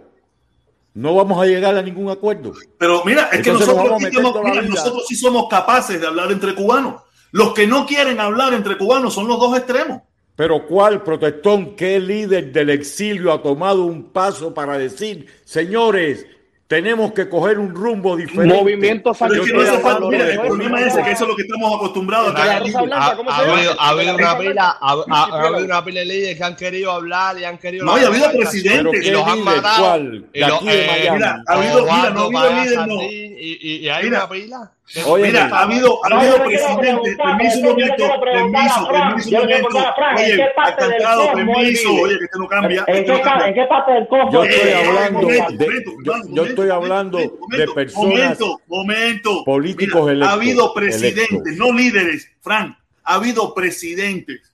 no vamos a llegar a ningún acuerdo. Pero mira, es que Entonces nosotros, sí somos- mira, nosotros sí somos capaces de hablar entre cubanos. Los que no quieren hablar entre cubanos son los dos extremos. Pero ¿cuál protestón, qué líder del exilio ha tomado un paso para decir, señores, tenemos que coger un rumbo diferente? Movimiento Pero es que no estoy hace falta, hablando mira, el problema es ese, que eso es lo que estamos acostumbrados Ha, ¿cómo ha se llama? habido, ha habido una pila, de líderes que han querido hablar y han querido. No, y ha habido presidentes. Pero y los han matado. eh. Mira, ha habido- mira, no ha habido líder, no. Y, y, hay Mira. una pila. Oye, Mira, ha habido, ha No, habido presidentes, preguntar, permiso un momento, permiso, permiso un momento. preguntar a Fran, ¿en Oye, qué ha permiso, oye, que esto no cambia. ¿En qué, no en qué parte del cosmos Yo estoy hablando de, yo, estoy hablando de personas Momento, momento. políticos electos, Ha habido presidentes, no líderes, Frank. Ha habido presidentes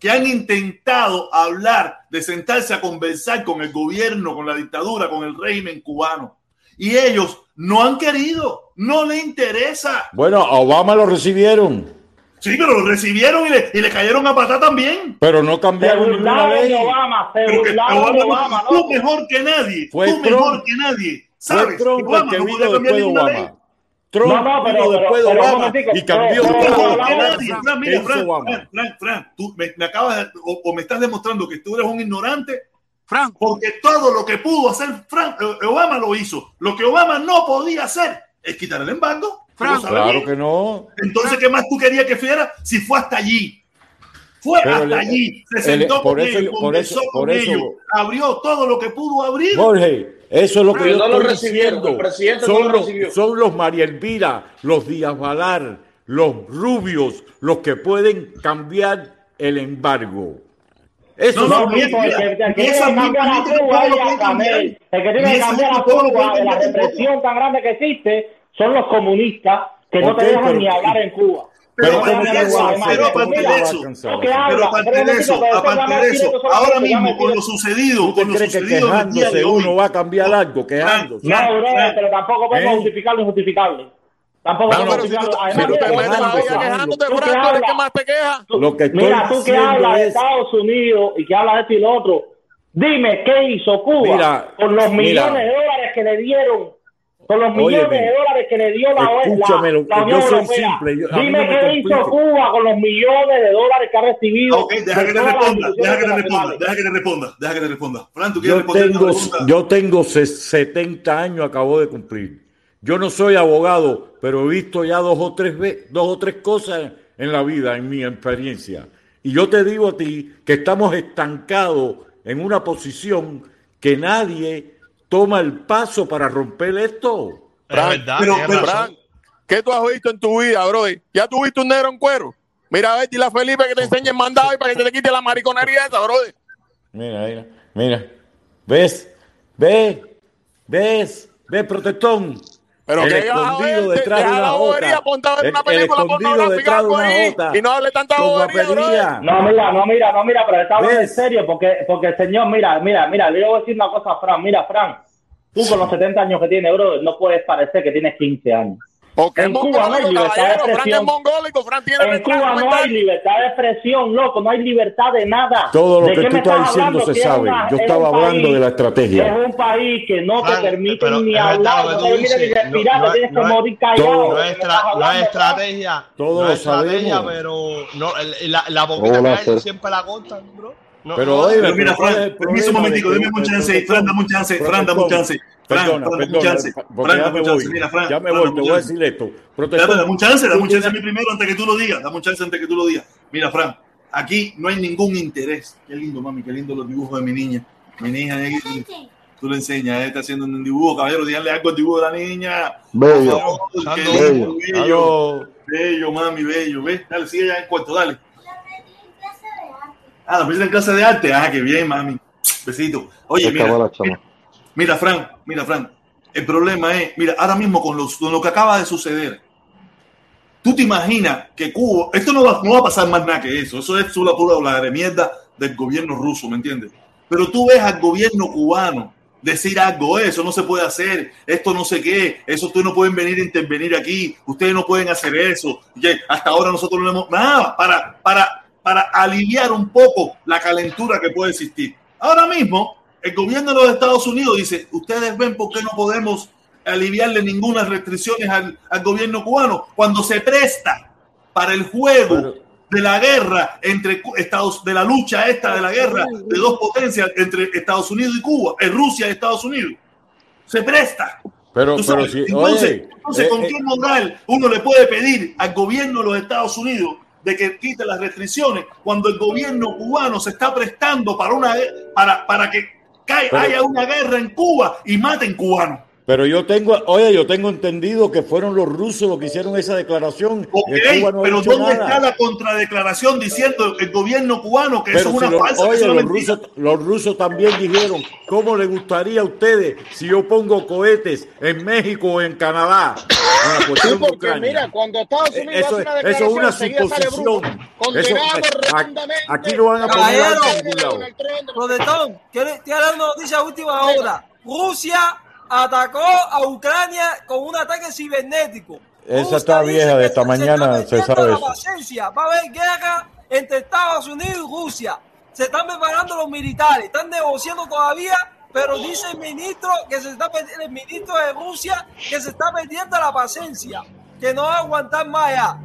que han intentado hablar, de sentarse a conversar con el gobierno, con la dictadura, con el régimen cubano. Y ellos no han querido, no le interesa. Bueno, a Obama lo recibieron, Sí, pero lo recibieron y le, y le cayeron a patar también. pero no Se cambiaron ninguna de ley. Obama, se Pero que Obama, de no- Obama, tú mejor que nadie, Fue tú Trump. mejor que nadie. Fue ¿Sabes? Trump Obama que no vino después de ninguna ley. Obama. Trump No, no, pero- vino después de pero Obama y cambió todo mejor que nadie. Fran, mira, hizo Fran, Obama. Fran, Fran, Fran, tú me, me acabas de- o, o me estás demostrando que tú eres un ignorante Frank, porque todo lo que pudo hacer Fran, eh, Obama lo hizo. Lo que Obama no podía hacer es quitar el embargo. Tú lo Fran, sabes Claro bien. que no. Entonces, ¿qué más tú querías que fuera si fue hasta allí? Fue Pero hasta le- allí, se el- sentó por con eso- ellos, por conversó eso- por con eso- ellos, abrió todo lo que pudo abrir. Jorge, eso es lo que Pero yo no lo diciendo. el presidente no son, lo los, recibió. son los María Elvira, los Díaz Valar, los rubios, los que pueden cambiar el embargo. Eso No, no, son mira, que- que y esa que es cambiar. El que tiene Y que cambiar a gente todo lo Cuba de la represión tan grande que existe son los comunistas que no te dejan pero- ni hablar en Cuba. Pero No te aparte de eso, pero aparte de eso, que Pero aparte pero de eso, que aparte de ahora mismo con lo sucedido, ¿Tú te con lo que sucedido hoy, uno va a cambiar algo? Quejándose. No, pero tampoco podemos ¿Eh? justificar lo injustificable. Tampoco No, pero si tú, justificarlo. si Además, tú te mira, metes la quejándote, tú eres hablas- que más te quejas. Lo que estoy Mira, tú que hablas de es- Estados Unidos y que hablas de esto y lo otro, dime qué hizo Cuba Mira, con los mira. millones de dólares que le dieron, con los Óyeme, millones de dólares que le dio la, la, escúchame, lo- la Unión yo soy Europea. simple, yo- dime no qué hizo. Cuba con los millones de dólares que ha recibido. Ok, deja de que te responda, deja que te responda, deja que te responda, deja que te responda. Fran, ¿tú quieres Yo tengo, yo tengo se- 70 años, acabo de cumplir. Yo no soy abogado, pero he visto ya dos o tres dos o tres cosas en la vida, en mi experiencia. Y yo te digo a ti que estamos estancados en una posición que nadie toma el paso para romper esto. Es verdad. pero- pero-. Frank, ¿qué tú has visto en tu vida, bro? ¿Ya tuviste un negro en cuero? Mira, a ver, dile a Felipe que te enseñe el mandado y para que te quite la mariconería esa, bro. Mira, mira, mira. ¿Ves? ¿Ves? ¿Ves? ¿Ves, protestón? Pero el que escondido detrás de una jota. El, una el película escondido pornográfica detrás de y no hable tanta bobería. No, mira, no, mira, no, mira, pero está hablando en serio, porque, porque señor, mira, mira, mira, le voy a decir una cosa a Fran, mira, Fran, tú con los 70 años que tienes, bro, no puedes parecer que tienes 15 años. Porque En es Cuba no hay mongólico, libertad de caballero. Frank es expresión. tiene En Cuba no hay libertad de expresión, loco, no hay libertad de nada. Todo lo ¿De que qué tú me estás diciendo hablando? se sabe. una- Yo es estaba hablando país- de la estrategia. Es un país que no te permite ni hablar, no te permite ni dices. respirar, No- te tienes no que morir callado. todo- No ¿de es, estrategia. Todos no lo es estrategia, sabemos. pero no, el- la, hay siempre la cortan, bro. No, Pero, no, oye, Pero mira, ¿cuál es Fran, permiso un momentico, dame un chance? Fran, dame un chance, Fran, dame un chance. Fran, dame un chance. Fran, ya dame me un chance. voy. Mira, Fran, ya me voy, te voy a decir esto. Dame un chance, dame un chance a mí primero antes que tú lo digas. Dame un chance antes que tú lo digas. Mira, Fran, aquí no hay ningún interés. Qué lindo, mami, qué lindo los dibujos de mi niña. Mi niña, tú le enseñas, está haciendo un dibujo, caballero, díganle algo al dibujo de la niña. Bello. Bello, bello, mami, bello. Ve, dale, sigue ya en cuarto, dale. La pedí en clase de arte. Ah, la pusiste en clase de arte. Ah, qué bien, mami. Besito. Oye, mira, chama. Mira, Fran, mira, Fran. El problema es, mira, ahora mismo con, los, con lo que acaba de suceder, tú te imaginas que Cuba, esto no va, no va a pasar más nada que eso, eso es la pura la de mierda del gobierno ruso, ¿me entiendes? Pero tú ves al gobierno cubano decir algo, eso no se puede hacer, esto no sé qué, eso ustedes no pueden venir a intervenir aquí, ustedes no pueden hacer eso, hasta ahora nosotros no hemos nada para, para, para aliviar un poco la calentura que puede existir. Ahora mismo, el gobierno de los Estados Unidos dice, ustedes ven por qué no podemos aliviarle ninguna restricciones al, al gobierno cubano cuando se presta para el juego de la guerra entre Estados, de la lucha esta de la guerra de dos potencias entre Estados Unidos y Cuba, en Rusia y Estados Unidos. Se presta. Pero, pero si, entonces, oye, entonces, eh, ¿con eh, qué moral uno le puede pedir al gobierno de los Estados Unidos de que quite las restricciones cuando el gobierno cubano se está prestando para una para, para que haya una guerra en Cuba y maten cubanos? Pero yo tengo, oye, yo tengo entendido que fueron los rusos los que hicieron esa declaración. No pero ¿dónde nada. está la contradeclaración diciendo el gobierno cubano que Pero eso es una falsa? oye, los rusos, los rusos también dijeron, ¿cómo les gustaría a ustedes si yo pongo cohetes en México o en Canadá? En la Sí, cuestión de porque Ucrania. mira, cuando Estados Unidos Eso, hace una eso es una declaración, suposición. Eso- rotundamente. aquí lo van a poner quiero quiero dar una noticia última hora. Rusia atacó a Ucrania con un ataque cibernético. Esa está vieja, de esta mañana se sabe la eso. paciencia. Va a haber guerra entre Estados Unidos y Rusia. Se están preparando los militares, están negociando todavía, pero dice el ministro que se está perdiendo, el ministro de Rusia que se está perdiendo la paciencia, que no va a aguantar más ya.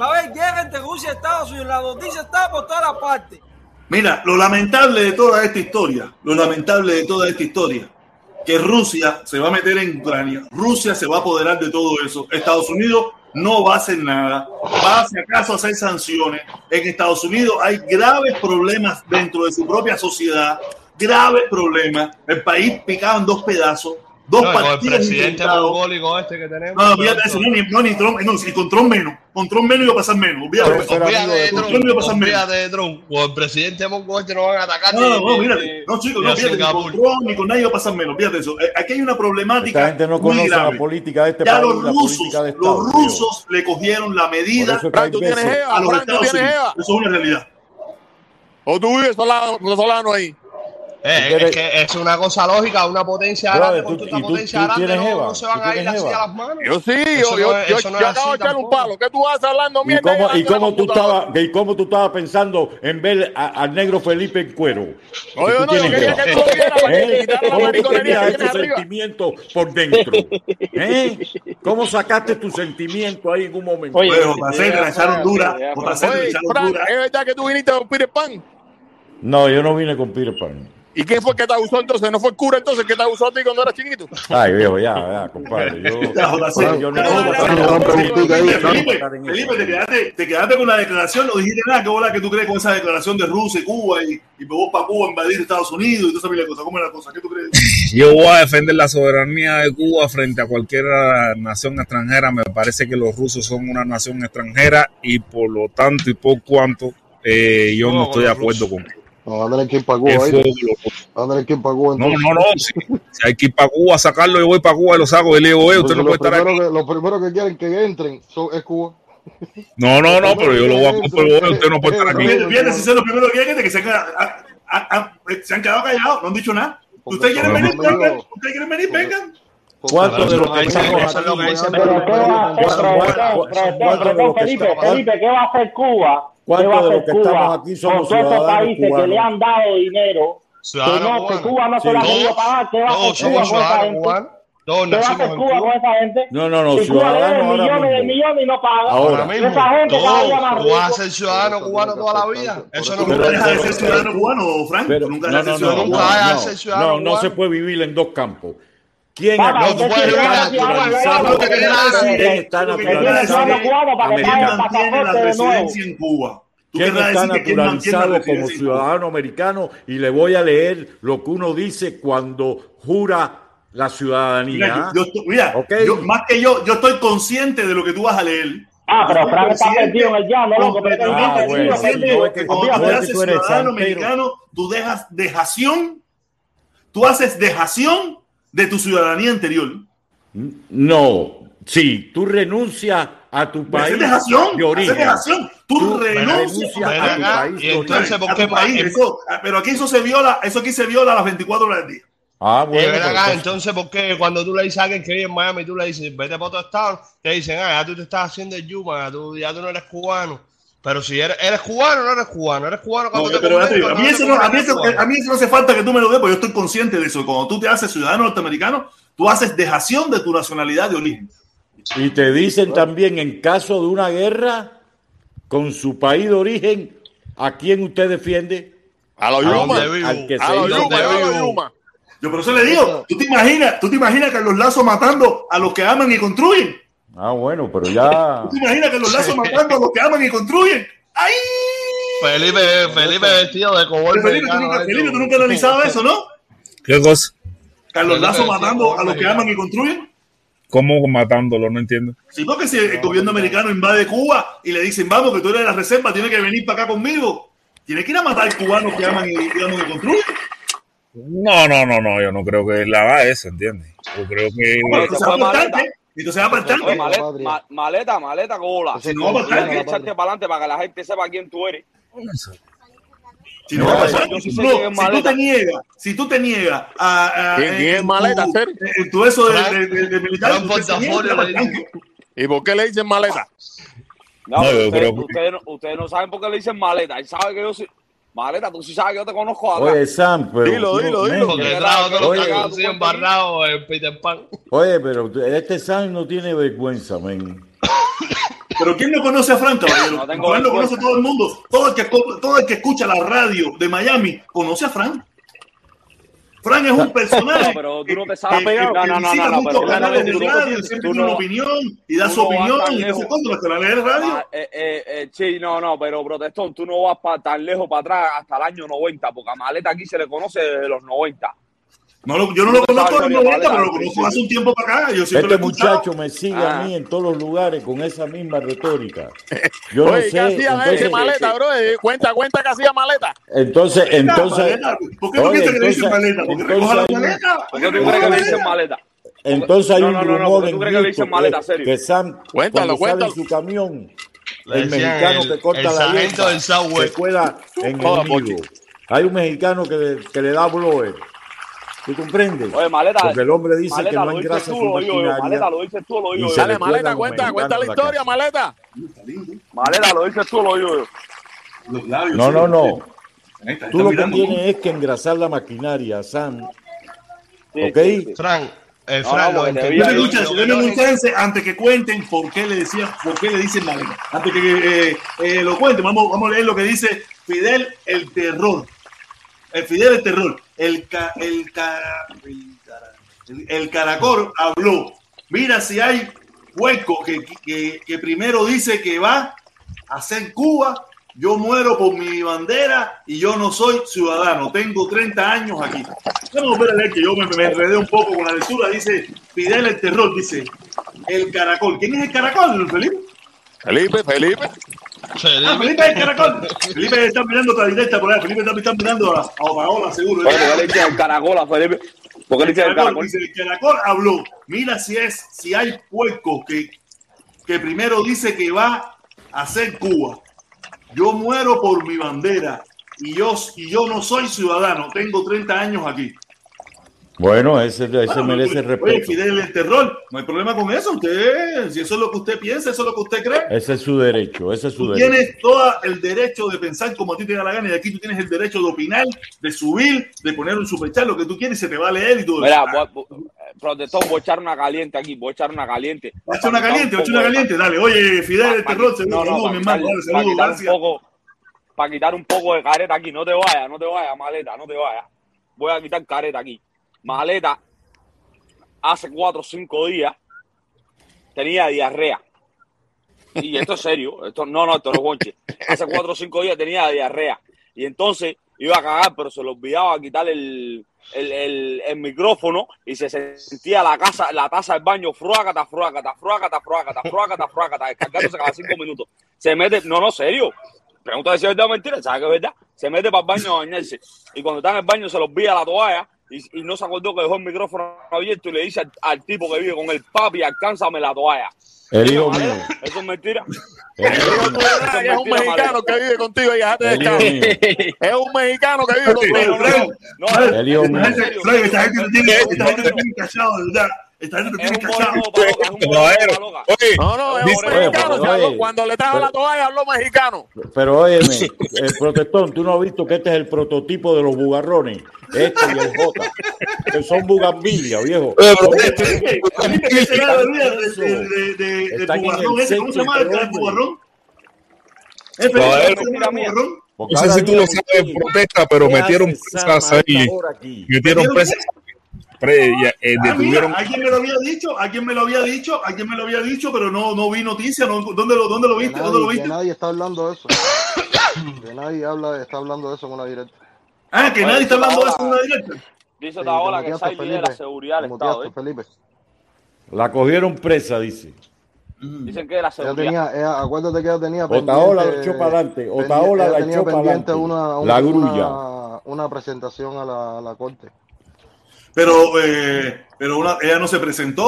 Va a haber guerra entre Rusia y Estados Unidos. La noticia está por todas las partes. Mira, lo lamentable de toda esta historia, lo lamentable de toda esta historia, que Rusia se va a meter en Ucrania, Rusia se va a apoderar de todo eso, Estados Unidos no va a hacer nada, va si acaso a hacer sanciones. En Estados Unidos hay graves problemas dentro de su propia sociedad, graves problemas, el país picado en dos pedazos, dos No, y con el partidos presidente mongólico este que tenemos. No, olvídate eso, no, ni, no, ni Trump, no, y con Trump menos, con Trump menos iba a pasar menos, olvídate. Olvídate de Con Trump, Trump iba a pasar menos. olvídate de Trump. O el presidente mongol este no van a atacar. No, no, no, ni- mírate. ni- No, chicos, no, a fíjate, ni con. Trump ni con nadie va a pasar menos. Fíjate eso. Eh, Aquí hay una problemática. Esta gente no conoce la política de este ya país, los la rusos, los rusos le cogieron la medida Por eso es que hay Fran, tú tienes Eva, los tú tienes. Eso es una realidad. O tú vives solano ahí. Eh, es que es una cosa lógica, una potencia grande con tú- y tú- potencia tú grande tienes no, Eva, no se tú van a ir así Eva. a las manos. Yo sí, Eso yo, yo, no es- yo, eso no yo acabo de echar un palo. ¿Qué tú vas hablando ¿Y mierda? cómo, y, de la cómo tú estabas, ¿Y cómo tú estabas pensando en ver al negro Felipe en cuero? Tú no, yo quería Eva. que tú vieras ¿Eh? la ¿Cómo tú tenías ese sentimiento por dentro? ¿Eh? ¿Cómo sacaste tu sentimiento ahí en un momento? Oye, la echaron dura. Oye, Fran, dura. ¿es verdad que tú viniste con Peter Pan? No, yo no vine con Peter Pan. ¿Y quién fue que te usó entonces? ¿No fue el cura entonces que te usó a ti cuando eras chiquito? Ay, viejo, ya, ya, compadre. Yo, [laughs] yo no no Felipe, te quedaste, te quedaste con la declaración, no dijiste nada. ¿Qué bola que tú crees con esa declaración de Rusia y Cuba y, y vos para Cuba a invadir Estados Unidos y toda esa cosas? ¿Cómo es la cosa? ¿Qué tú crees? [laughs] Yo voy a defender la soberanía de Cuba frente a cualquier nación extranjera. Me parece que los rusos son una nación extranjera y por lo tanto y por cuanto eh, yo no estoy de acuerdo con No, lo- para Cuba. No, entonces. no, no. Si, si hay que ir para Cuba a sacarlo, yo voy para Cuba y lo saco. Y le digo, usted no lo, puede estar aquí. primero que, lo primero que quieren que entren son, es Cuba. No, no, no, pero yo lo voy a oye, usted no puede estar aquí. Fíjate, si son los primeros que hay que se han, quedado- a- a- a- se han quedado callados, no han dicho nada. ¿Ustedes quieren venir? Vengan. ¿Ustedes quieren venir? Vengan. ¿Cuántos de los que es lo que aquí? dice Pero ¿qué va a hacer, profesor, ¿Cuántos profesor, de los que Felipe? Felipe, ¿qué va a hacer Cuba? ¿Qué ¿Cuántos va a de hacer los que estamos Cuba aquí somos con todos países que le han dado dinero? Que no, que. Cuba no se la ha querido pagar. ¿Qué va a hacer Cuba con esa gente? cubanos. Todos ¿Qué va a nacimos hacer en Cuba con Cuba. esa gente? No, no, no, Si Cuba le debe millones de millones y no paga. Ahora mismo. Esa gente día más Todos. Tú vas a ser ciudadano cubano toda la vida. Eso no nunca dejas de ser ciudadano cubano, Frank. Nunca no, dejas de no, ser no, ciudadano cubano. no, no, no se puede vivir en dos campos. ¿Quién Papá, No, aquí tú usted puedes tiene vivir que en ser Cuba, ciudadano lo que cubano, quieras que decir. ¿Quién está naturalizado? ciudadano decir cubano para que ¿Quién pague el mantiene la residencia en Cuba? ¿Quién está naturalizado como ciudadano americano? Y le voy a leer lo que uno dice cuando jura la ciudadanía. Mira, yo, yo mira, Ok. yo- más que yo, yo estoy consciente de lo que tú vas a leer. Ah, pero Frank está perdido en el llano, loco. Pero Ah, bueno, no, es que- Cuando tú haces ciudadano americano, tú dejas dejación, tú haces dejación de tu ciudadanía anterior. No, sí, tú renuncias a tu país dejación, de origen. dejación. Tú, Tú renuncias renuncias a tu país. país y de entonces, origen. ¿por a qué tu país, pa- eso- pero aquí eso se viola, eso aquí se viola a las 24 horas del día. Ah, Eh, bueno. ven acá, pues, entonces, ¿por qué cuando tú le dices a alguien que vive en Miami, tú le dices, vete para otro estado, te dicen, ah, ya tú te estás haciendo el Yuma, ya tú, ya tú no eres cubano. Pero si eres, eres cubano, no eres cubano, eres cubano cuando No, te pero a mí eso no, a mí conviene, eso- eres cubano. a mí eso no hace falta que tú me lo des, porque yo estoy consciente de eso. Cuando tú te haces ciudadano norteamericano, tú haces dejación de tu nacionalidad de origen. Y te dicen también, en caso de una guerra con su país de origen, ¿a quién usted defiende? A los Yuma. Al que A los Yuma, a los. Yuma. Yo por eso le digo, tú te imaginas, tú te imaginas que los lazos matando a los que aman y construyen. Ah, bueno, pero ya. [laughs] ¿Tú te imaginas que los lazos matando a los que aman y construyen? ¡Ay! Felipe, Felipe vestido de cowboy Felipe, tú nunca, Felipe, tú nunca has analizado eso, ¿no? ¿Qué cosa? Carlos Felipe Lazo matando a los que aman y construyen. ¿Cómo matándolo? No entiendo. Sí, porque si el gobierno americano invade Cuba y le dicen, vamos, que tú eres de la reserva, tienes que venir para acá conmigo. Tienes que ir a matar cubanos que aman y, que aman y construyen. No, no, no, no, yo no creo que él haga eso, ¿entiendes? Yo creo que... Bueno, se entonces fue va para maleta. tanque, va maleta, ma- maleta, maleta, cola. Ese no, Y bastante. hay que echarte para adelante para que la gente sepa quién tú eres. Si no, va Si no, si tú te niegas, si tú te niegas a, a- ¿Quién- es maleta, tu eso de, militar, se va. ¿Y por qué le dicen maleta? No, No, no- ustedes no saben por qué le dicen maleta. Él sabe que yo soy. Maleta, tú sí sabes que yo te conozco atrás. Oye, Sam, pero. Dilo, dilo, dilo. Porque trajo todos los Oye. que conocían embarrados en Peter Pan. Oye, pero este Sam no tiene vergüenza, men. [coughs] Pero ¿quién no conoce a Frank, caballero? No Frank lo conoce todo el mundo. Todo el, que, todo el que escucha la radio de Miami conoce a Frank. Frank es un personaje. No, pero tú no te sabes que- pegar. que No, no, no, no, pero tú no- una opinión y da tú su opinión y lejos. hace cosas. Los canales de radio. Ah, eh, eh, eh, sí, no, no, pero protestón, tú no vas pa- tan lejos para atrás hasta el año 90, porque a Maleta aquí se le conoce desde los 90. No lo- yo no lo conozco sabes en historia, los 90, Maleta, pero lo conozco hace un tiempo para acá. Yo Este muchacho me sigue Ah. a mí en todos los lugares con esa misma retórica. [laughs] Yo no ¿qué sé. hacía ese Entonces, maleta, bro? Eh, Cuenta, cuenta que hacía maleta. entonces, entonces, Maleta. ¿Por qué no piensas que le dicen entonces- maleta? Entonces recoja la hay un- maleta. ¿Por qué tú crees que le dicen maleta? entonces hay No, un no, no, no, rumor en crees que Sam, Cuéntalo, cuando sale su camión, Le el mexicano el- que corta la Subway. se cuela en el. Hay un mexicano que, que le da blower. ¿Tú comprendes? Oye, maleta. Porque el hombre dice maleta, que no dices engrasa tú, su lo digo. Maleta, lo dices tú, lo digo yo. Dale, le maleta, cuenta, cuenta la historia, maleta. Maleta, lo dices tú, lo digo yo. Los labios, No, no, no. Tú lo que tienes es que engrasar la maquinaria, Sam. Sí, ¿Ok? sí, sí. Fran, eh, No, Fran, no, si que denme no- un chance antes que cuenten por qué le decían, por qué le dicen maleta. Antes que eh, eh, lo cuenten, vamos, vamos a leer lo que dice Fidel el terror. El Fidel el terror. El, ca- el, el, cara- el- el caracol habló. Mira si hay hueco que, que, que primero dice que va a hacer Cuba. Yo muero por mi bandera y yo no soy ciudadano. Tengo 30 años aquí. Vamos a ver que yo me, me enredé un poco con la lectura. Dice Fidel el terror. Dice el caracol. ¿Quién es el caracol, Felipe? Felipe, Felipe. Ah, Felipe el caracol. Felipe está mirando otra directa por ahí. Felipe está, está mirando a, a Paola, seguro. Oye, ¿por qué le dicen el caracol a Felipe? ¿Por qué le dicen el caracol, dice, el caracol habló. Mira si es, si hay puerco que, que primero dice que va a hacer Cuba. Yo muero por mi bandera y yo, y yo no soy ciudadano. Tengo 30 años aquí. Bueno, ese, ese Bueno, merece oye, respeto. Fidel el terror. No hay problema con eso. Usted, si eso es lo que usted piensa, eso es lo que usted cree. Ese es su derecho, ese es su Tú derecho. tienes todo el derecho de pensar como a ti te da la gana y aquí tú tienes el derecho de opinar, de subir, de poner un superchat, lo que tú quieres y se te va a leer y todo Mira, eso. voy- voy- protestón, voy a echar una caliente aquí, voy a echar una caliente. Va a echar una caliente, va a echar una caliente. Dale, oye, Fidel el terror, saludos, mi hermano. Saludos, para quitar, un gracias. poco, para quitar un poco de careta aquí. No te vayas, no te vayas, maleta, no te vayas. Voy a quitar careta aquí. Maleta, hace cuatro o cinco días, tenía diarrea. Y esto es serio. Esto, no, no, esto no es bonche. Hace cuatro o cinco días tenía diarrea. Y entonces iba a cagar, pero se le olvidaba quitar el, el, el, el micrófono y se sentía la casa, la taza del baño, fruácata, fruácata, fruácata, fruácata, fruácata, fruácata, descargándose cada cinco minutos. Se mete, no, no, serio. Pregunta si es verdad o mentira, ¿sabes que es verdad? Se mete para el baño a bañarse. Y cuando está en el baño se le olvida la toalla y, y no se acordó que dejó el micrófono abierto y le dice al, al tipo que vive con el papi, alcánzame la toalla. El hijo mío. Eso es mentira. El hijo que es un mexicano que vive contigo y déjate de. Es un mexicano que vive contigo. No, El hijo mío. esta gente te tiene, esta gente te tiene cachado, de verdad. Esta gente te Es tiene cachado. No, no, es un mexicano. Oye, cuando le trajo pero- la toalla, habló mexicano. Pero óyeme, [laughs] el protestón, tú no has visto que este es el prototipo de los bugarrones. Este y el J. Que son bugambilia, viejo. ¿Cómo se llama el. Bugarrón? ¿Eh, Felipe, Caballero. ¿cómo se llama Bugarrón? Porque No sé si tú lo sabes, protesta, pero ¿qué metieron presas ahí. ¿Metieron presas. Pre- eh, Ah, mira, alguien me lo había dicho, alguien me lo había dicho, alguien me lo había dicho, pero no, no vi noticia. No, ¿dónde, lo, ¿Dónde lo viste? ¿Dónde lo nadie, que viste? nadie está hablando de eso. Que nadie habla, está hablando de eso en una directa. Ah, que Oye, nadie está hablando de eso en una directa. Dice Taola que muteaste, Sai lidera Felipe. seguridad del Estado. ¿eh? Felipe. La cogieron presa, dice. Dicen que la Ella seguridad. tenía, ella- acuérdate que ella tenía Otaola la echó para adelante. Otaola ella la echó para adelante. una, una, La grulla. una, una presentación a la, a la corte. Pero, eh, pero una, ella no se presentó,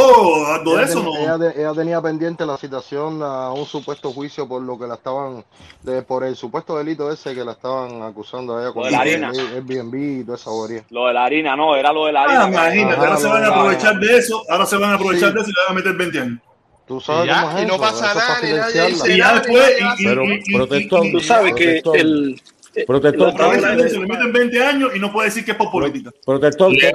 Ella, eso, ten- ¿no? ella de- ella tenía pendiente la citación a un supuesto juicio por lo que la estaban, de, por el supuesto delito ese que la estaban acusando a ella con Lo de la harina. el Airbnb y toda esa bobería. Lo de la harina, no, era lo de la harina. Ah, imagínate, Ajá, ahora se van a aprovechar de eso, ahora se van a aprovechar Sí. de eso y le van a meter 20 años. Tú sabes Y ya, cómo es y no eso, pasa nada, nadie dice Y ya después, y, y, Pero, y- y- y- Tú sabes que el. Protestón, la ¿qué tú aprovechan de Otaola eso, crees? le meten 20 años y no puede decir que es por política. Protestón, ¿qué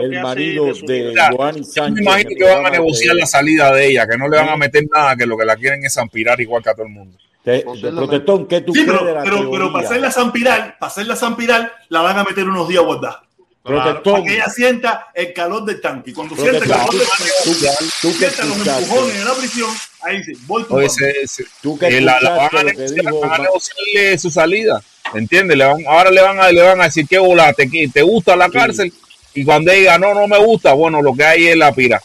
el marido de Joanny Yo Sánchez? me imagino que van a negociar la salida de ella, que no le van a meter nada, que lo que la quieren es ampirar igual que a todo el mundo. Protestón, ¿qué tú Sí, crees pero, de la pero, pero para hacerla zampirar, para hacerla zampirar, la van a meter unos días guardadas. Protestón, Para que ella sienta el calor del tanque. Y cuando sienta el calor del tanque, tú, tú que sienta los empujones en la prisión, ahí dice, voy tú que eh, la, la van a negociar, dijo van negociarle su salida. ¿Entiendes? Le van, ahora le van, a, le van a decir que bola, te, te gusta la Sí. cárcel. Y cuando ella diga, no, no me gusta, bueno, lo que hay es la pira.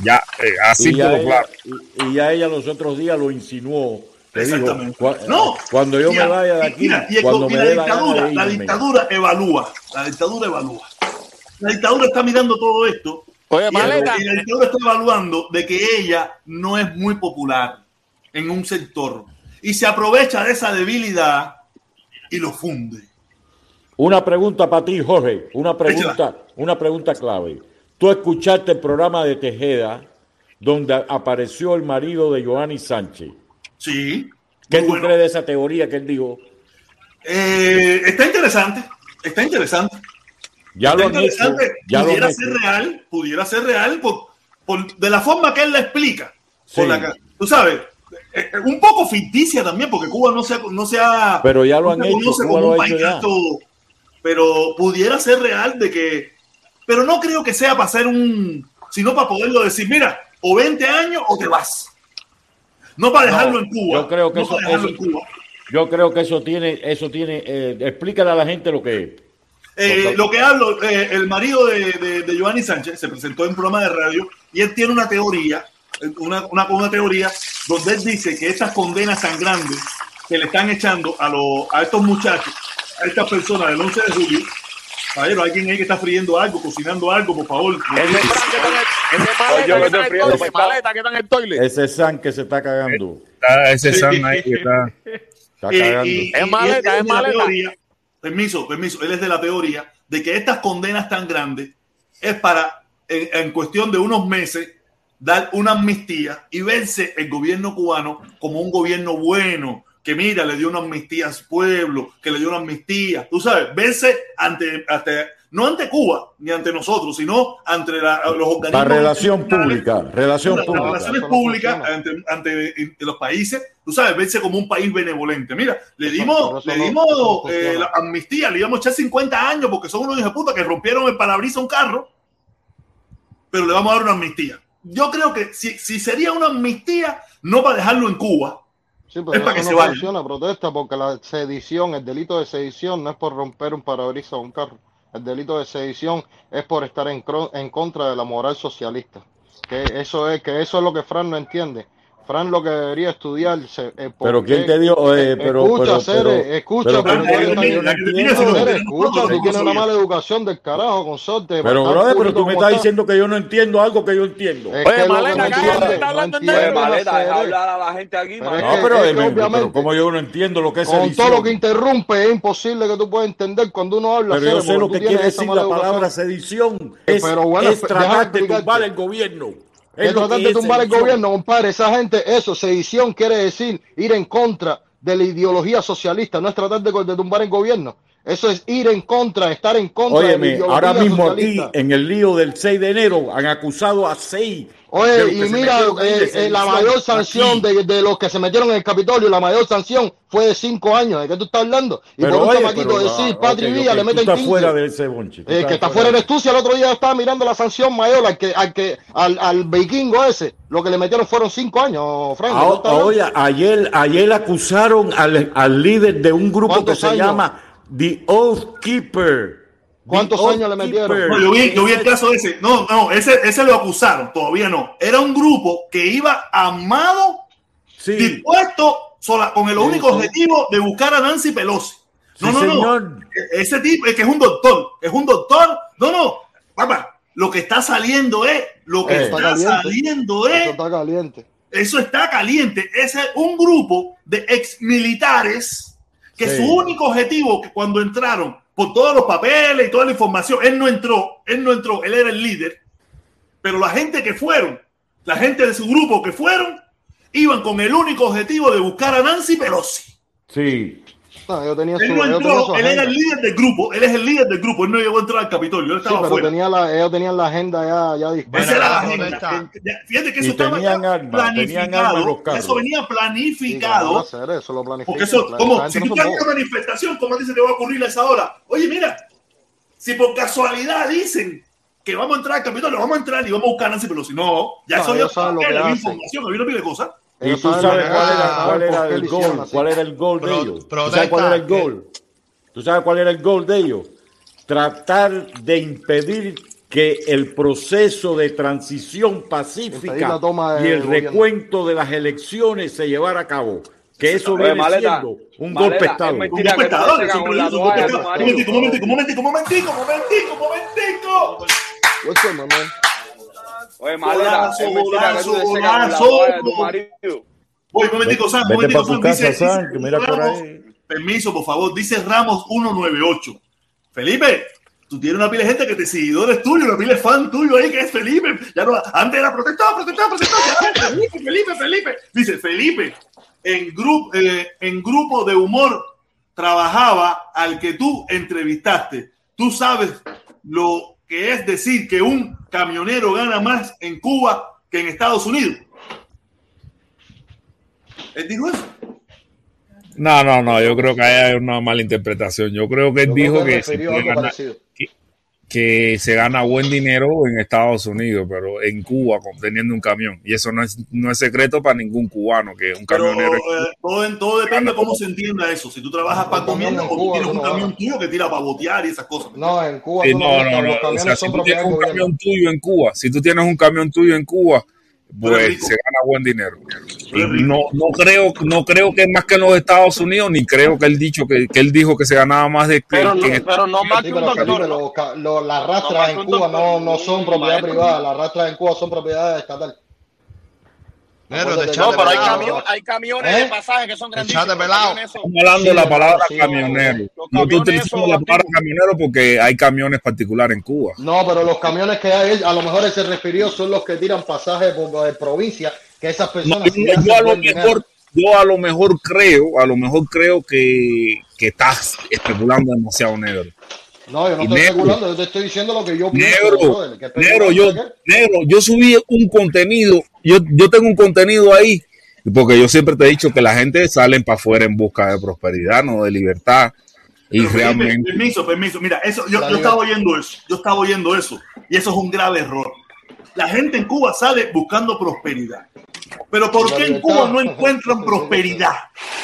Ya, eh, así y ya, todo ella, claro. y, y ya ella los otros días lo insinuó. Le dijo, Exactamente. "Cua- No. cuando yo Y me vaya de aquí, mira, y, cuando y me la dictadura, la dictadura evalúa. La dictadura evalúa. La dictadura está mirando todo esto Oye, y, maleta. dictadura está evaluando de que ella no es muy popular en un sector y se aprovecha de esa debilidad y lo funde. Una pregunta para ti, Jorge. Una pregunta, una pregunta clave. Tú escuchaste el programa de Tejeda donde apareció el marido de Joanny Sánchez. Sí. ¿Qué tú bueno. crees de esa teoría que él dijo? Eh, está interesante. Está interesante. Ya lo han hecho. Ya lo pudiera han ser hecho. real, pudiera ser real por, por- de la forma que él la explica. Por Sí. la que- tú sabes, eh, eh, un poco ficticia también, porque Cuba no se, no se ha. Pero ya lo han hecho, conoce Cuba como lo un ha hecho ya. Pero pudiera ser real de que. Pero no creo que sea para hacer un. Sino para poderlo decir, mira, o 20 años o te vas. No para dejarlo No, en Cuba. yo creo que no eso- para dejarlo eso- en Cuba. Yo creo que eso tiene, eso tiene, eh, explícale a la gente lo que es. Eh, lo que hablo, eh, el marido de, de, de Giovanni Sánchez se presentó en un programa de radio y él tiene una teoría, una, una, una teoría donde él dice que estas condenas tan grandes que le están echando a, los a estos muchachos, a estas personas del 11 de julio, caballero, alguien ahí que está friendo algo, cocinando algo, por favor. Ese Fran que está en el- ese maleta que está en el. Ese San que se está cagando. Está ese. San ahí que está. Está [laughs] cagando. y- Es maleta, es maleta. teoría- permiso, permiso. Él es de la teoría de que estas condenas tan grandes es para, en, cuestión de unos meses, dar una amnistía y verse el gobierno cubano como un gobierno bueno, que mira, le dio una amnistía a su pueblo, que le dio una amnistía. Tú sabes, verse ante, ante no ante Cuba ni ante nosotros, sino ante la- los organismos. La relación pública, relación las pública. relaciones públicas ante, ante los países, tú sabes, verse como un país benevolente. Mira, le dimos, le dimos no eh, la amnistía, le íbamos a echar 50 años porque son unos hijos de puta que rompieron el parabrisas a un carro, pero le vamos a dar una amnistía. Yo creo que si, si sería una amnistía, no para dejarlo en Cuba, Sí, Es para que eso se no vaya. funciona, protesta, porque la sedición, el delito de sedición no es por romper un parabrisas o un carro. El delito de sedición es por estar en, en contra de la moral socialista. Que eso es, que eso es lo que Fran no entiende. Fran lo que debería estudiar. se- eh, Pero ¿quién te dio? Eh, Eh, pero, escucha, pero, Cere, pero- escucha, pero, escucha, tú tienes una mala educación del carajo, consorte. Pero, brother, pero tú me estás está. diciendo que yo no entiendo algo que yo entiendo. Es que lo que no entiende, no Oye, entiende, maleta, deja Cere. hablar a la gente aquí. No, que- pero, es eh, que me- pero obviamente- como yo no entiendo lo que es Con todo lo que interrumpe, es imposible que tú puedas entender cuando uno habla. Pero yo sé lo que quiere decir la palabra sedición. Es, bueno, es déjame tratar de tumbar el gobierno. Es lo tratar que de tumbar el gobierno, compadre. Esa gente, eso, sedición quiere decir ir en contra de la ideología socialista, no es tratar de, de tumbar el gobierno. Eso es ir en contra, estar en contra de la Óyeme, ideología ahora mismo aquí, socialista. en el lío del 6 de enero, han acusado a seis. De Oye, y mira, de eh, eh, la mayor sanción de, de los que se metieron en el Capitolio, la mayor sanción fue de cinco años. ¿De qué tú estás hablando? Y Pero por un oye, chamaquito pero, decir Patri ok, Villa ok, le meten estás 15. fuera de ese bonche. Eh, que está fuera tú, si el otro día estaba mirando la sanción mayor al que, al que, al, al vikingo ese, lo que le metieron fueron cinco años, Frank. ¿de qué Ah, oye, ayer, ayer acusaron al, al líder de un grupo que ¿Cuántos se llama The Oath Keeper. ¿Cuántos The años le metieron? No, yo vi, yo vi el caso ese. No, no, ese, ese lo acusaron, todavía no. Era un grupo que iba armado, dispuesto, sola, con el único sí. objetivo de buscar a Nancy Pelosi. No, Sí, no, no. señor. E- Ese tipo es que es un doctor, es un doctor. No, no, papá, lo que está saliendo es, lo que Eh, está, saliendo es, Eso está caliente. eso está caliente. Ese es un grupo de ex militares que Sí. su único objetivo que cuando entraron por todos los papeles y toda la información, él no entró, él no entró, él era el líder, pero la gente que fueron, la gente de su grupo que fueron, iban con el único objetivo de buscar a Nancy Pelosi. Sí. No, yo tenía su, Él no yo tenía entró, su él era el líder del grupo, él es el líder del grupo, él no llegó a entrar al Capitolio, él Sí, estaba pero afuera. tenía la, ellos tenían la agenda ya, ya dispuesta. Esa era la ¿dónde agenda. Fíjate que Y eso estaba tenían armas, planificado. Eso venía Sí, ¿qué planificado. a hacer? Eso lo. Porque eso, como, si no tú bobos. una manifestación, ¿cómo dice que va a ocurrir a esa hora? Oye, mira, si por casualidad dicen que vamos a entrar al Capitolio, vamos a entrar y vamos a buscar a Nancy Pelosi. No, ya No, eso ya saben lo que información, había una pila de cosas. ¿Y tú sabes cuál era, cuál era el gol? ¿Cuál era el gol de ellos? ¿Tú sabes cuál era el gol? ¿Tú sabes cuál era el gol de ellos? Tratar de impedir que el proceso de transición pacífica y el recuento de las elecciones se llevara a cabo. Que eso viene maleta, siendo un golpe Estado. Un golpe Estado, un Estado. tu Momentico, marido. momentico, momentico, momentico, momentico, momentico. What's up, my man? Oye, Golazo, golazo, golazo. tu marido. Voy, momentico, Sam, Vete momentico, Sam. casa, Dice, dice que mira por ahí. Permiso, por favor. Dice Ramos 198. Felipe, tú tienes una pila de gente que te seguidores tuyo, una pila de fan tuyo ahí que es Felipe. Ya no, antes era protestado, protestado, protestado. Ya, Felipe, Felipe, Felipe. Dice Felipe, en, grupo en grupo de humor trabajaba al que tú entrevistaste. Tú sabes lo que es decir que un camionero gana más en Cuba que en Estados Unidos. Él dijo eso. No, no, no, yo creo que hay una mala interpretación. Yo creo que él Yo dijo que gana. Que se gana buen dinero en Estados Unidos, pero en Cuba teniendo un camión. Y eso no es, no es secreto para ningún cubano, que un Pero camionero... eh, todo, en- todo depende de cómo se entienda eso. Si tú trabajas para comiendo en o tú tienes un no camión vas. tuyo que tira para botear y esas cosas. No, en Cuba Sí, tú no, no, no, los no. camiones O sea, son si tú tienes un camión tuyo en Cuba, si tú tienes un camión tuyo en Cuba, pues se gana buen dinero. Y no, no creo, no creo que es más que en los Estados Unidos, ni creo que él dicho que, que él dijo que se ganaba más de que, Pero no, que en pero no más Sí, que un doctor. los ca- los- las No, rastras en Cuba no, no son propiedad privada, las rastras en Cuba son propiedad estatal. No, pero hay, camión- hay camiones ¿Eh? de pasaje que son grandísimos. Estamos hablando de la palabra sí, camionero. No estoy utilizando la palabra camionero porque hay camiones particulares en Cuba. No, pero los camiones que hay, a lo mejor él se refirió son los que tiran pasajes por, de provincia, que esas No, personas yo, yo a lo mejor, yo a lo mejor creo, a lo mejor creo que, que estás especulando demasiado negro. No, yo no Y estoy negro. yo te estoy diciendo lo que yo pienso. Negro, brother, que negro, yo, negro, yo subí un contenido, yo, yo tengo un contenido ahí, porque yo siempre te he dicho que la gente sale para afuera en busca de prosperidad, no de libertad. Y Pero, realmente, Permiso, permiso. Mira, eso, yo, yo estaba oyendo eso. Yo estaba oyendo eso. Y eso es un grave error. La gente en Cuba sale buscando prosperidad. Pero ¿por qué en Cuba no encuentran [laughs] prosperidad?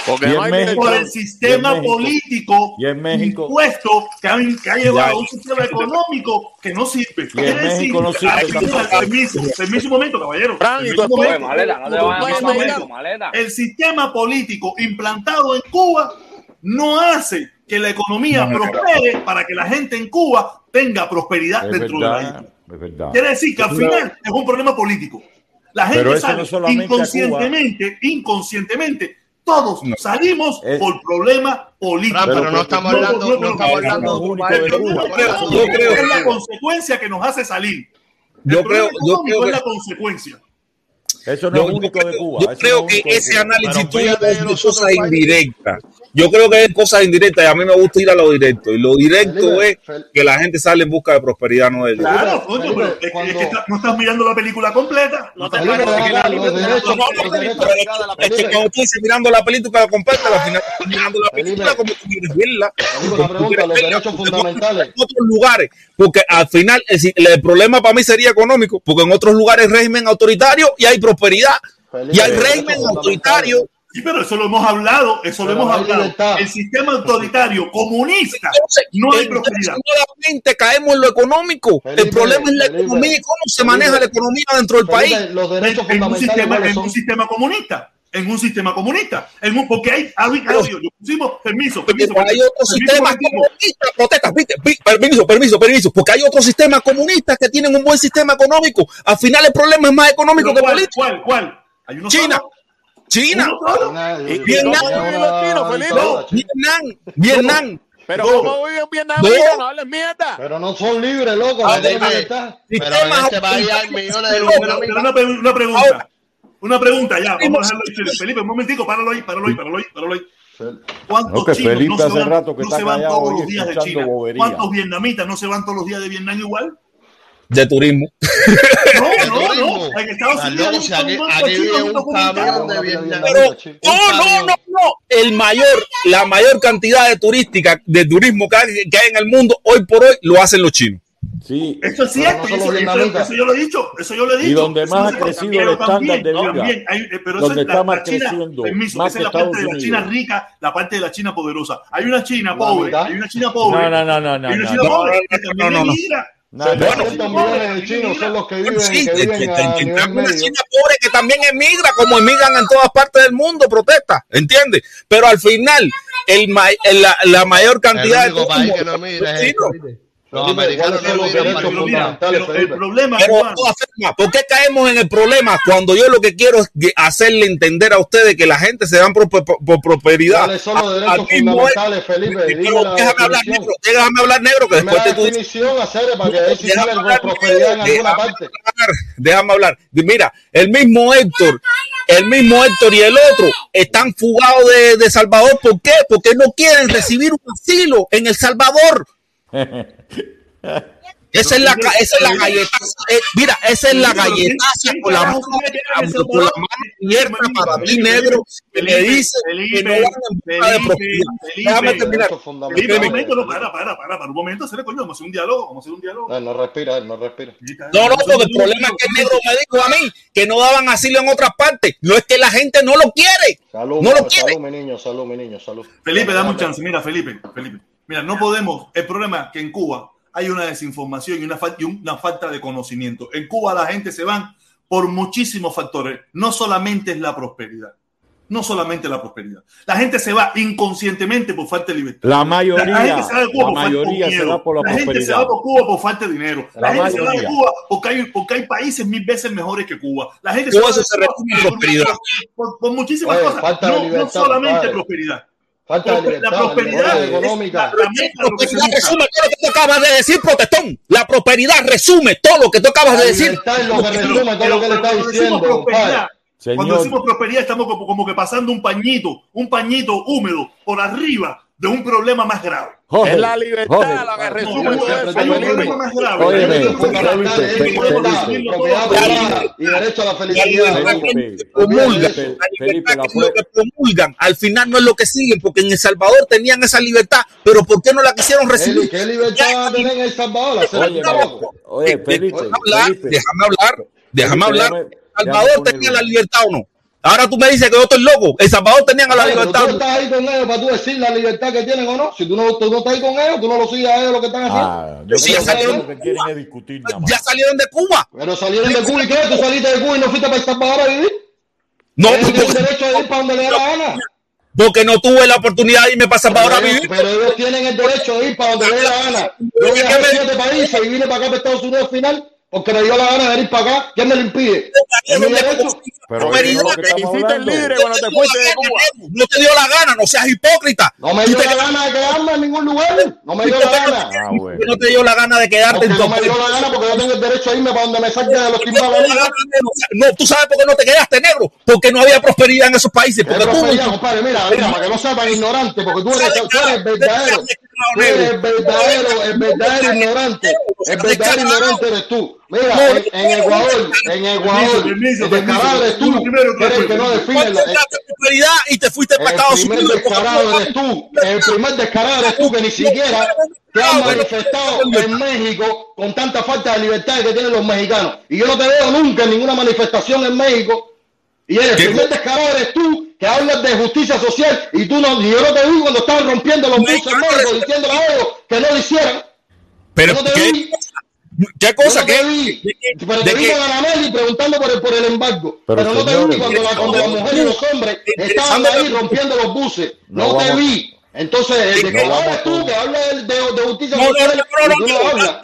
Porque en no hay México- por el sistema y en México- político y en México- impuesto que ha, que ha llevado un sistema económico que no sirve. Y en México no sirve permiso, permiso un momento, caballero. El sistema político implantado en Cuba no hace que la economía No, no, prospere para que la gente en Cuba tenga prosperidad Es dentro de la verdad, isla. verdad. Quiere decir que al final es un problema político. La Pero gente eso sale no solamente a inconscientemente, inconscientemente, todos No. salimos Es- por problemas políticos. Fran, pero no estamos hablando, no estamos hablando de Cuba. Yo creo, Yo creo- que es la consecuencia que nos hace salir. El Yo creo, yo creo es que, la consecuencia. Eso no yo, es único de Cuba. yo creo que ese análisis Pero tuyo es de cosas indirectas. Yo creo que es cosas indirectas y a mí me gusta ir a lo directo. Y lo directo Felipe, es que la gente sale en busca de prosperidad, no de ayuda. Claro, coño, Felipe, pero es que- es, que está- no estás mirando la película completa. No estás Felipe, Es que cuando tú dices mirando la película completa, al final estás mirando la película como tú quieres verla. Felipe, una pregunta, los derechos fundamentales. En otros lugares, porque al final el, el problema para mí sería económico, porque en otros lugares hay régimen autoritario y hay prosperidad. Felipe, Y hay régimen autoritario. Sí, pero eso lo hemos hablado, eso lo Pero hemos no hay hablado. libertad. El sistema autoritario comunista Entonces, no hay entonces, prosperidad. nuevamente caemos en lo económico. el Felipe, problema es la Felipe, economía y cómo se Felipe, maneja la economía dentro del país. Los En, derechos en un sistema, ¿cuáles en un sistema comunista. En un sistema comunista. En un, porque hay, hay, hay- yo pusimos, permiso, permiso. Pero hay otros sistemas comunistas, protestas, permiso, permiso, permiso, porque hay otros sistemas comunistas que tienen un buen sistema económico. Al final el problema es más económico Pero que ¿Cuál, político. cuál, cuál? Hay uno China, solo. China, ¿Y- y Vietnam. Vietnam, Vietnam. Pero No. ¿cómo viven Vietnam? No. No hables mierda. Pero no son libres, loco. Ah, dime. Pero en este país hay millones de pero una, una pregunta. Ahora. Una pregunta, ya. Vamos a dejarlo ahí, Felipe. Felipe, un momentico, páralo ahí, páralo ahí, páralo ahí, páralo ahí. ¿Cuántos No, que chinos Felipe no se van, rato que no está se van todos los días de China? bobería. ¿Cuántos vietnamitas no se van todos los días de Vietnam igual? De turismo. No, no, no. En Estados Unidos aquí- un camión de Vietnam. No, no, no, no. El mayor, la mayor cantidad de turística, de turismo que hay, que hay en el mundo hoy por hoy lo hacen los chinos. Sí. Eso es cierto, no eso, eso- eso yo lo he dicho, eso yo lo he dicho. Y donde Eso más ha crecido pero el estándar también, de vida, también hay- eh, pero eso donde es la- está más la China- creciendo, permiso, más esa que es la parte Estados de la China Unidos. rica, la parte de la China poderosa. Hay una China pobre, hay una China pobre. No, no, no, no, no, hay una no, China no. pobre que también no, no, no. Emigra. No, no. 700 millones de chinos son los que viven, Bueno, sí, que que- viven que- a que- nivel que una medio. China pobre que también emigra, como emigran en todas partes del mundo, protesta, ¿entiendes? Pero al final, el la, la mayor cantidad El único de país que no es chinos. Los americanos ¿cuáles son no los derechos fundamentales, pero el problema Pero no ¿por qué caemos en el problema cuando yo lo que quiero es hacerle entender a ustedes que la gente se dan por, por- por prosperidad? ¿Cuáles son los derechos mismo fundamentales, Felipe? Pero déjame hablar definición. negro, déjame hablar negro, que después te tú dices, definición, hacer para que si déjame hablar, prosperidad en déjame alguna hablar, parte. déjame hablar. Mira, el mismo Héctor, el mismo Héctor y el otro están fugados de, de Salvador. ¿Por qué? Porque no quieren recibir un asilo en El Salvador. [laughs] Esa es la, esa es la galletaza. eh, mira, esa es la galletaza con la mano, con la mano abierta para ti, negro, que me dice que no van en busca de prosperidad. Déjame terminar. Derechos Felipe, un fundamentales. momento, no, para, para, para, para un momento, hacer coño, vamos a hacer un diálogo, vamos a hacer un diálogo. Él no respira, él no respira. No, no, porque el problema es que el negro me dijo a mí que no daban asilo en otras partes. No es que la gente no lo quiere. Salud, No lo salud, quiere. mi niño, salud, mi niño, salud. Felipe, dame un chance. Mira, Felipe, Felipe. Mira, no podemos. El problema es que en Cuba hay una desinformación y una, y una falta de conocimiento. En Cuba la gente se van por muchísimos factores. No solamente es la prosperidad. No solamente la prosperidad. La gente se va inconscientemente por falta de libertad. La mayoría, La gente se va de Cuba la por falta de mayoría se va por la gente se va por Cuba por falta de dinero. La, La gente se va de mayoría. Cuba porque hay, porque hay países mil veces mejores que Cuba. La gente Todo va de se Cuba por-. Por, por muchísimas Oye, cosas. falta de No, no libertad, solamente compadre. prosperidad. Falta de La libertad, prosperidad libertad es económica. la- la prosperidad resume todo lo que tú acabas de decir, protestón. La prosperidad resume todo lo que tú acabas La de decir. libertad es lo que Pero- resume todo pero lo que le está cuando decimos diciendo, prosperidad. Cuando decimos prosperidad, estamos como, como que pasando un pañito, un pañito húmedo por arriba de un problema más grave. Jorge, Es la libertad Jorge, la que resume todo eso. hay un problema más grave. Óyeme, y derecho a la felicidad. promulgan, Felipe, la lo que promulgan, al final no es lo que siguen, porque en El Salvador tenían esa libertad, pero ¿por qué no la quisieron recibir? ¿Qué libertad tener en El Salvador? Oye, Felipe, déjame hablar, déjame hablar, déjame Felipe, hablar. déjame- ¿Salvador tenía la libertad o no? Ahora tú me dices que yo estoy loco. El Salvador tenían a la Ay, pero libertad. Tú estás ahí con ellos para tú decir la libertad que tienen o no. Si tú no, tú no estás ahí con ellos, tú no lo sigues a ellos lo que están haciendo. Ah, yo Sí, ya salieron. que lo que quieren es discutir nada más. Ya salieron de Cuba. Pero salieron de Cuba y qué? Tú saliste de Cuba y no fuiste para El Salvador a vivir. No, Ellos tienen porque, derecho a ir para donde le dé la gana. porque no tuve la oportunidad de irme para Salvador a vivir. pero ellos tienen el derecho de ir para donde le dé la gana. Yo viajé a siete países y vine para acá, para Estados Unidos al final, porque me dio la gana de venir para acá. ¿Quién me lo impide? Te estamos hiciste hablando. libre cuando te fuiste de Cuba. No te dio la gana, no seas hipócrita. No me dio la gana de quedarme en ningún lugar. No me dio la gana. Ah. No te dio la gana de quedarte en tu no me dio la gana porque yo tengo el derecho a irme para donde me salga de los timbales. No, tú sabes por qué no te quedaste negro, porque no había prosperidad en esos países. Porque tú, mira, mira, para que no sea tan ignorante, porque tú eres, tú eres verdadero, el verdadero, el verdadero ignorante, el verdadero ignorante eres tú. Mira, en, en Ecuador, en Ecuador, Permiso, el descarado eres tú, tú primero, que eres el que no define la, prosperidad y te fuiste para el Estados primer Unidos. descarado eres tú, el primer descarado eres tú que ni siquiera te has manifestado en México con tanta falta de libertad que tienen los mexicanos. Y yo no te veo nunca en ninguna manifestación en México. Y el primer descarado eres tú que hablas de justicia social y tú no, y yo no te vi cuando estaban rompiendo los buses en México diciéndole a ellos que no lo hicieran. Pero, Yo no te ¿qué, vi. ¿qué cosa? no ¿Qué? vi. Pero de te vi que- con Anameli preguntando por el, por el embargo. Pero, Pero, no te vi cuando, la, cuando las mujeres y los hombres estaban ahí rompiendo los buses. No No, te vi. Entonces, el No descarado vamos eres tú que habla de, de, de justicia No, no, no, social no, hablas.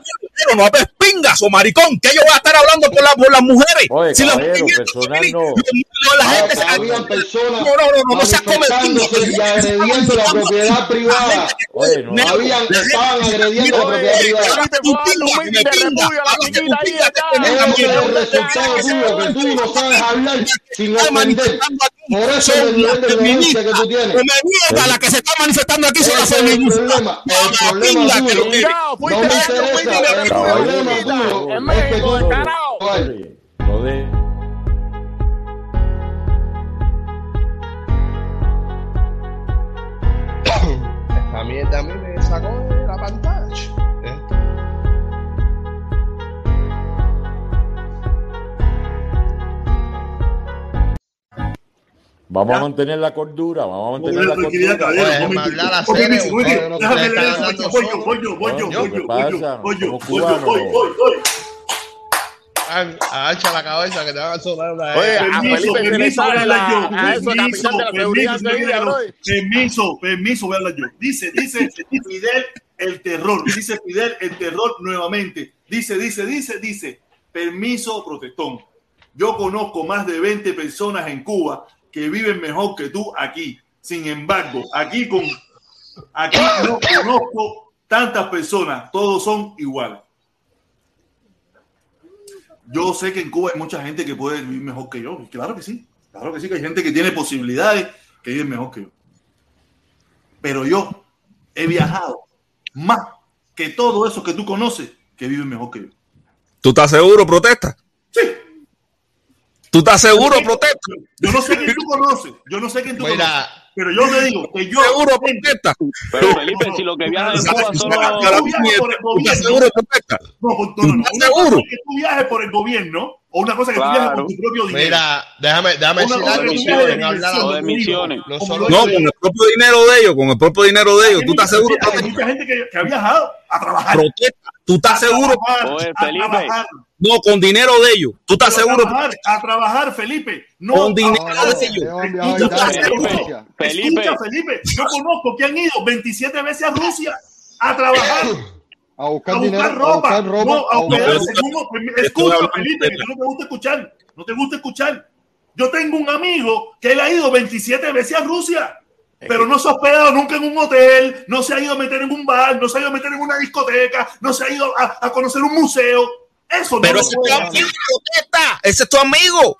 No hables pingas o maricón, que yo voy a estar hablando por, la, por las mujeres. Oye, si las caballero, mujeres- personal no. lo- la Ah, gente se- personas No, no, no, no, no seas manifestándose come y agrediendo la propiedad privada. Oye, no. Habían, la estaban agrediendo la propiedad privada. la el resultado tuyo, que tú no sabes hablar sin está entender. Por eso son es el nivel las ignorancia que tú feministas. tienes. Feministas, las que se están manifestando aquí son las feministas. problema. El La problema pinga que tuyo lo que- Chingao, no me interesa. El problema tuyo es que tú lo de. Esta mierda a mí me sacó de la pantalla. Vamos a mantener la cordura, vamos a mantener la cordura. caballero, Oye, no me- me hablar a Déjame leer eso, hablando voy yo, solo. voy yo, voy yo, Coño, voy ¿qué yo, voy pasa? yo, voy yo, Somos voy yo, cubanos. voy, voy, voy. An- Agacha la cabeza que te van a sonar una Oye, a Permiso, Felipe voy a hablar la, yo. Permiso, permiso, permiso, permiso, voy a hablar yo. Dice, dice Fidel el terror, dice Fidel el terror nuevamente. Dice, dice, dice, dice, permiso, protestón. Yo conozco más de 20 personas en Cuba que viven mejor que tú aquí. Sin embargo, aquí con aquí no conozco tantas personas, todos son iguales. Yo sé que en Cuba hay mucha gente que puede vivir mejor que yo. Claro que sí. Claro que sí, que hay gente que tiene posibilidades que vive mejor que yo. Pero yo he viajado más que todo eso que tú conoces que viven mejor que yo. ¿Tú estás seguro, protesta? Sí. ¿Tú estás seguro, protesta? Yo no sé quién tú conoces. Yo no sé quién tú Mira. conoces. Pero yo te digo que yo. ¿Seguro, protesta? Pero Felipe, si lo que viajan en Cuba por ¿Tú estás seguro, protesta? No, no, no, no. ¿Tú Una estás cosa seguro? es que tú viajes por el gobierno o una cosa que tú viajes Claro. con tu propio dinero. Mira, déjame, déjame decir algo de a Lo de misiones. Solo- No, con el propio dinero de ellos, con el propio dinero de ellos. ¿Tú estás seguro, Hay mucha gente que, que ha viajado a trabajar. Protesta. ¿Tú estás a seguro? trabajar, Oye, a Felipe. trabajar. No, con dinero de ellos. ¿Tú estás Pero seguro? A trabajar, a trabajar, Felipe. No, Con dinero a- No, no, de ellos. Escucha, a Felipe. Rusia. Felipe. Escucha, Felipe. Yo conozco que han ido 27 veces a Rusia a trabajar, A a buscar dinero, a ropa, buscar ropa, no, a a buscar Estoy Escucha, Felipe, que no te gusta escuchar. No te gusta escuchar. Yo tengo un amigo que él ha ido 27 veces a Rusia. Pero no se ha hospedado nunca en un hotel, no se ha ido a meter en un bar, no se ha ido a meter en una discoteca, no se ha ido a, a conocer un museo. Eso Pero no ese es amigo, protesta. Ese es tu amigo.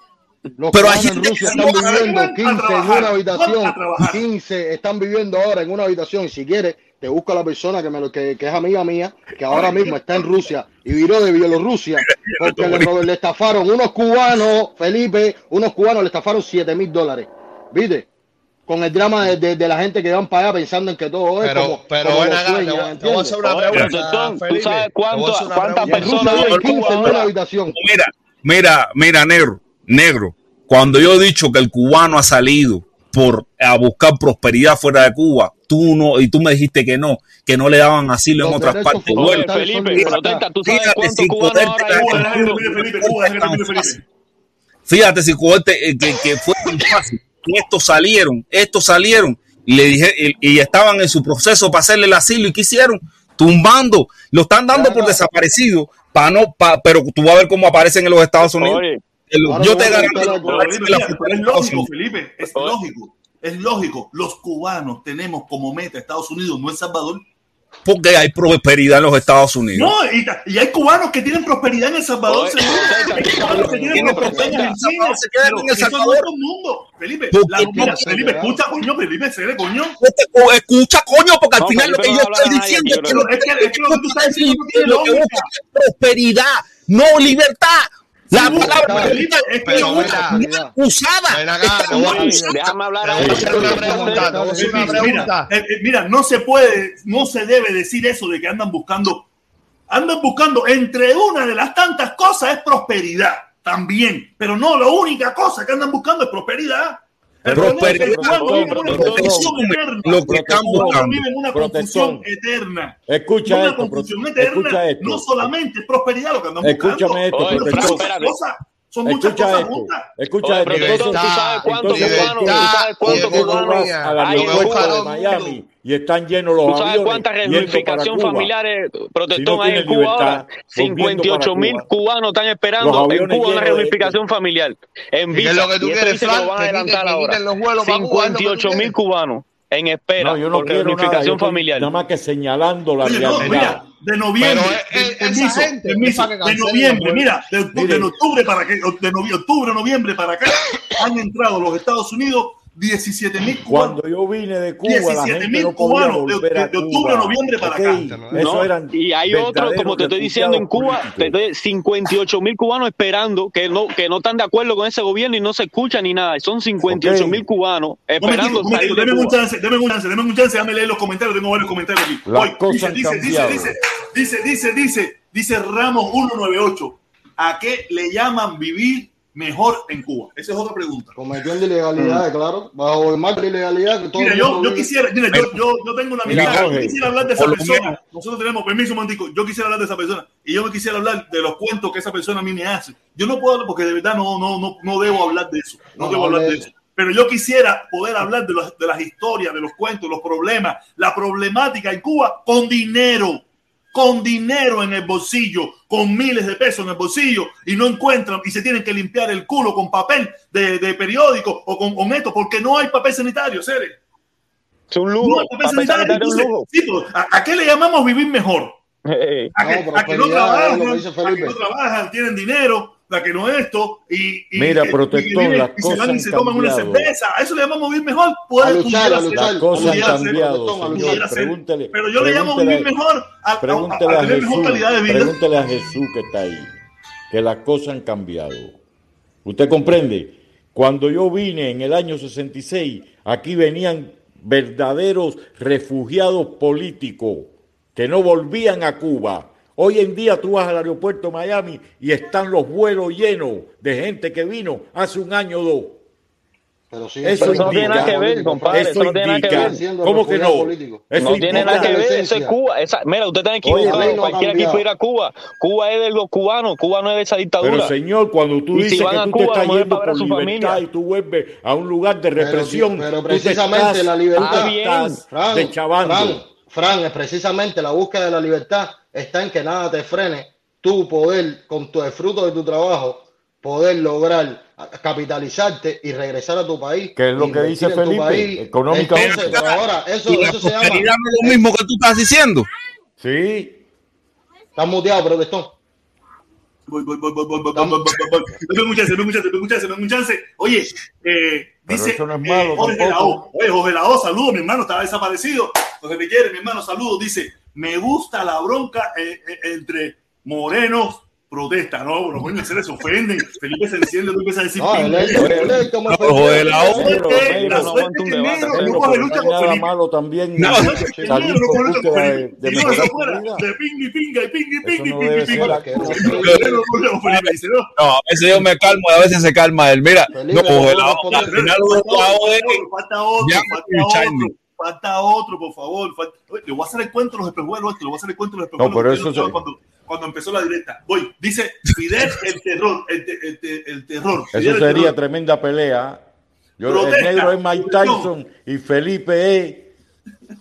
Los Pero hay gente Rusia que están viviendo van a 15 en una habitación. a trabajar. 15 están viviendo ahora en una habitación. Y si quieres, te busca la persona que, me lo, que, que es amiga mía, que ahora mismo está en Rusia y viró de Bielorrusia, porque le, le estafaron unos cubanos, Felipe, unos cubanos le estafaron 7 mil dólares. ¿Viste? Con el drama de, de- de la gente que van para allá pensando en que todo es Pero, como, pero como ven lo acá, te sueñan, voy- te voy a ¿entiendes? hacer una Oye, pregunta, protestón, ¿tú Felipe. sabes cuántas personas en 15 en una habitación. Mira, mira, mira, negro, negro. Cuando yo he dicho que el cubano ha salido por a buscar prosperidad fuera de Cuba, tú no, y tú me dijiste que no, que no le daban asilo en otras partes. Bueno, son Felipe, libertad. protesta, ¿tú sabes fíjate cuántos si cubanos ahora hay. Fíjate cohete, eh, que, que fue tan fácil. Que Estos salieron, estos salieron y le dije y, y estaban en su proceso para hacerle el asilo y qué hicieron tumbando, lo están dando por desaparecido, para no, pa- pero tú vas a ver cómo aparecen en los Estados Unidos. Oye, El- Ahora yo te garantizo es lógico, Unidos. Felipe, es lógico. Es lógico. Los cubanos tenemos como meta Estados Unidos, no El Salvador. Porque hay prosperidad en los Estados Unidos. No, y, hay cubanos que tienen prosperidad en El Salvador, Oye. [laughs] Hay cubanos que tienen prosperidad en. Se quedan en El Salvador. todo el mundo. Felipe, Porque la- no mira, Felipe, escucha, coño, Felipe, se coño. Escucha, escucha, coño, porque al No, final lo que yo estoy diciendo es que lo que, tú estás diciendo no tiene lo que lógica. buscan es prosperidad, no libertad. La palabra es pero una, usada. Déjame. Eh, eh, mira, no se puede, no se debe decir eso de que andan buscando. Andan buscando, entre una de las tantas cosas es prosperidad también, pero no la única cosa que andan buscando es prosperidad lo que están buscando. una confusión eterna. Escucha una confusión eterna, no solamente prosperidad lo que andamos Escúchame esto, Oye, Escucha esto. Escucha esto. ¿tú sabes cuántos cubanos, tú sabes hay en Cuba, de Miami? Y están llenos los aviones. ¿Tú sabes cuántas reunificación familiares eh, protestón hay en Cuba ahora? 58 mil cubanos están esperando en Cuba una reunificación familiar. En visa. Y que lo van a adelantar ahora. 58 mil cubanos en espera No, yo no por quiero nada. Reunificación estoy familiar. nada más que señalando la Oye, no, realidad. mira, de noviembre, es- de- esa permiso, gente de noviembre, mira, de, de octubre para que, de novi- octubre, noviembre para acá, han entrado los Estados Unidos 17 mil cubanos. Cuando yo vine de Cuba, la 17 gente mil no cubanos de- octubre a noviembre para Ok, acá. Eso No, eran y hay otro, verdaderos como te estoy diciendo, en Cuba, te estoy- 58 mil cubanos esperando, que no, que no están de acuerdo con ese gobierno y no se escucha ni nada. Son 58 mil cubanos momentico, esperando un momentico, de un chance, denme un chance, denme un chance, déjame leer los comentarios, tengo varios comentarios aquí. Cosas dice, han dice, dice, dice, dice, dice, dice, dice Ramos 198, ¿a qué le llaman vivir mejor en Cuba? Esa es otra pregunta. Cometiendo ilegalidades, claro. Bajo el marco de ilegalidad que todo Mira, yo, yo quisiera, mira, yo, yo, yo tengo una Mira, amistad, yo quisiera hablar de esa persona. Nosotros tenemos permiso, mantico. Yo quisiera hablar de esa persona y yo me quisiera hablar de los cuentos que esa persona a mí me hace. Yo no puedo hablar porque de verdad no, no, no, no debo hablar de eso. No, No, debo hablar de eso. Pero yo quisiera poder hablar de, los- de las historias, de los cuentos, los problemas, la problemática en Cuba con dinero, con dinero en el bolsillo, con miles de pesos en el bolsillo y no encuentran y se tienen que limpiar el culo con papel de, de periódico o con, con esto porque no hay papel sanitario, seres. Es un No lujo. hay papel Papel sanitario. un lujo. ¿a, a qué le llamamos vivir mejor? [laughs] A que, No, a que no trabajan, a que no trabajan, tienen dinero, a que no esto, y, y, Mira, y- protestón, y, viven- las y se van cosas y se toman una cerveza. ¿A eso le llamamos vivir mejor? Puede A luchar, a. Las cosas han cambiado, señor. Pregúntele, Pero yo le llamo vivir mejor a, a- a- Pregúntele a a tener mejor Jesús, calidad de vida. pregúntele a Jesús que está ahí, que las cosas han cambiado. ¿Usted comprende? Cuando yo vine en el año 66, aquí venían verdaderos refugiados políticos que no volvían a Cuba. Hoy en día tú vas al aeropuerto de Miami y están los vuelos llenos de gente que vino hace un año o dos. Pero sí, Eso Pero eso no tiene nada que ver, compadre. Eso Eso no tiene nada que ver. ¿Cómo que no? Eso No tiene nada que ver, eso es Cuba. Esa- mira, usted Cualquiera quiso cambiado. ir a Cuba. Cuba es de los cubanos. Cuba no es de esa dictadura. Pero señor, cuando tú si dices que tú Cuba, te estás yendo por su libertad familia. y tú vuelves a un lugar de Pero- represión, pero tú te precisamente estás- la libertad- Ah, Fran, deschavando. Fran, Fran, es precisamente la búsqueda de la libertad está en que nada te frene. Tú poder, con tu, el fruto de tu trabajo, poder lograr capitalizarte y regresar a tu país. Que es lo que invertir dice Felipe, país. económicamente. Entonces, pero ahora, eso, Y la eso se llama. es lo mismo que tú estás diciendo. Sí, Estás muteado, protestón. Voy, voy, voy, voy, voy, voy, voy, voy, voy, voy. Dame un chance, dame un chance, dame un chance, dame un chance. Oye, eh, dice eso no es eh, malo Jorge tampoco. Lao. Oye, Jorge Lao, saludo, mi hermano, estaba desaparecido. Te quiere, mi hermano, saludo. Dice, me gusta la bronca eh, eh, entre morenos protesta, no, los jóvenes se les ofenden, Felipe se enciende, tú empiezas a decir ojo de la otra no no con Felipe malo también no, salir con de de ping y pinga y ping y ping y ping y no, a veces yo me calmo y a veces se calma él, mira no, la al final falta otro, falta otro falta otro, por favor. falta- Le voy a hacer el cuento de los espejuelos, le voy a hacer el cuento los No, espejuelos. pero eso no cuando, cuando empezó la directa. Voy, dice Fidel el terror, el, te- el, te- el terror. Fidel Eso el sería terror. tremenda pelea. Yo, el Protesta, negro es Mike Tyson y Felipe es.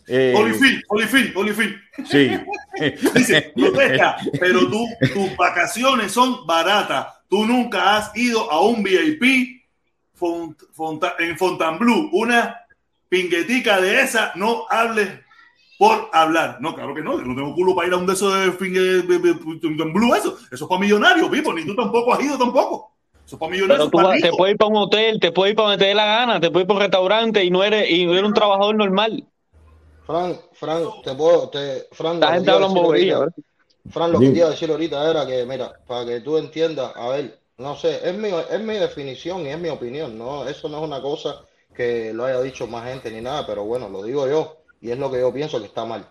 eh, Holyfield, Holyfield, Holyfield. sí. [laughs] Dice, protesta, pero tú, tus vacaciones son baratas. Tú nunca has ido a un VIP Font- Fonta- en Fontainebleau, una pinguetica de esa, no hables por hablar. No, claro que no, yo no tengo culo para ir a un de esos de Fontainebleau, eso. Eso es para millonarios, Pipo, ni tú tampoco has ido tampoco. Eso es para millonarios, Pero tú para vas- te puedes ir para un hotel, te puedes ir para donde te dé la gana, te puedes ir para un restaurante y no eres, y no eres un trabajador normal. Fran, Fran, te puedo, te, Fran, La gente habla ¿verdad? Fran, lo que te iba a decir ahorita era que, mira, para que tú entiendas, a ver, no sé, es mi, es mi definición y es mi opinión, ¿no? Eso no es una cosa que lo haya dicho más gente ni nada, pero bueno, lo digo yo y es lo que yo pienso que está mal.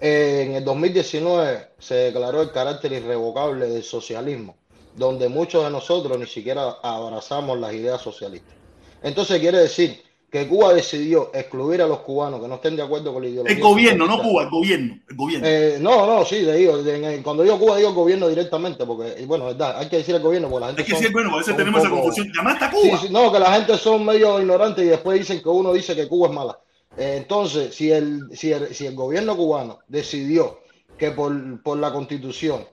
Eh, en el 2019 se declaró el carácter irrevocable del socialismo, donde muchos de nosotros ni siquiera abrazamos las ideas socialistas. Entonces quiere decir que Cuba decidió excluir a los cubanos que no estén de acuerdo con la ideología El gobierno, no. Cuba, el gobierno. El gobierno. Eh, no, no, sí, de- en- cuando digo Cuba digo gobierno directamente, porque, bueno, verdad, hay que decir el gobierno, porque la gente Hay que son- decir, bueno, a veces tenemos esa poco- confusión. Llamaste a Sí, Cuba. sí, no, que la gente son medio ignorantes y después dicen que uno dice que Cuba es mala. Eh, entonces, si el, si el, si el gobierno cubano decidió que por, por la constitución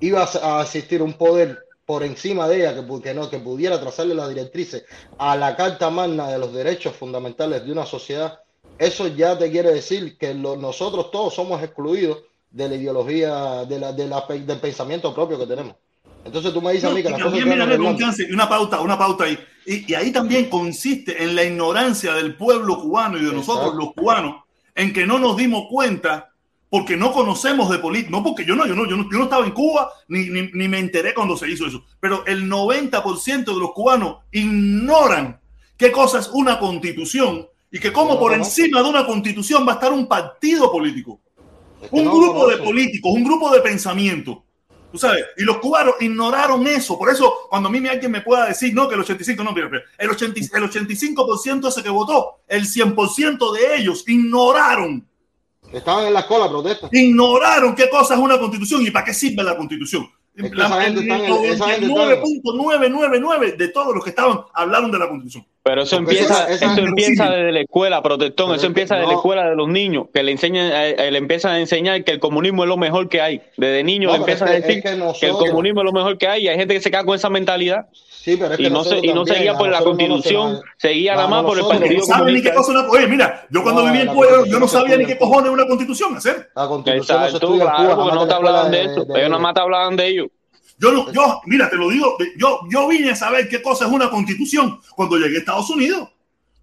iba a, a existir un poder por encima de ella que, que no, que pudiera trazarle las directrices a la Carta Magna de los derechos fundamentales de una sociedad, eso ya te quiere decir que lo- nosotros todos somos excluidos de la ideología, de la, de la del pensamiento propio que tenemos. Entonces tú me dices a No, mí que las cosas mira, Negro, un chance una pauta, una pauta ahí. Y, y ahí también consiste en la ignorancia del pueblo cubano y de nosotros Exacto. los cubanos, en que no nos dimos cuenta porque no conocemos de política, no porque yo no, yo no, yo no, yo no estaba en Cuba ni, ni, ni me enteré cuando se hizo eso, pero el 90% de los cubanos ignoran qué cosa es una constitución y que como No por encima de una constitución va a estar un partido político un grupo de políticos, un grupo de pensamiento. Tú sabes, y los cubanos ignoraron eso. Por eso, cuando a mí me- alguien me pueda decir, no, que el 85, no, mira, el, 80, el 85% ese que votó, el 100% de ellos ignoraron, Estaban en la escuela protesta. ignoraron qué cosa es una constitución y para qué sirve la constitución. Es que esa gente el está en- esa gente está en- 99.999 de todos los que estaban hablaron de la constitución. Pero eso Porque empieza, esa- esa eso empieza desde la escuela, protestón, Pero eso empieza desde la no. escuela de los niños, que le enseñan, eh, eh, le empiezan a enseñar que el comunismo es lo mejor que hay. Desde niños No, le es empiezan que- a decir es que que, el comunismo es lo mejor que hay y hay gente que se queda con esa mentalidad Sí, pero es que y no, se, y no también, seguía por la constitución, se- seguía nada más por el partido No saben ni qué comunista. cosa es una. Oye, mira, yo cuando No, viví en Cuba, yo no sabía ni qué cojones es una constitución hacer. La constitución no se estudia en Cuba, no te hablaban de de- eso, de ellos nada más te hablaban de ellos. Yo, no, yo, mira, te lo digo, yo, yo vine a saber qué cosa es una constitución cuando llegué a Estados Unidos.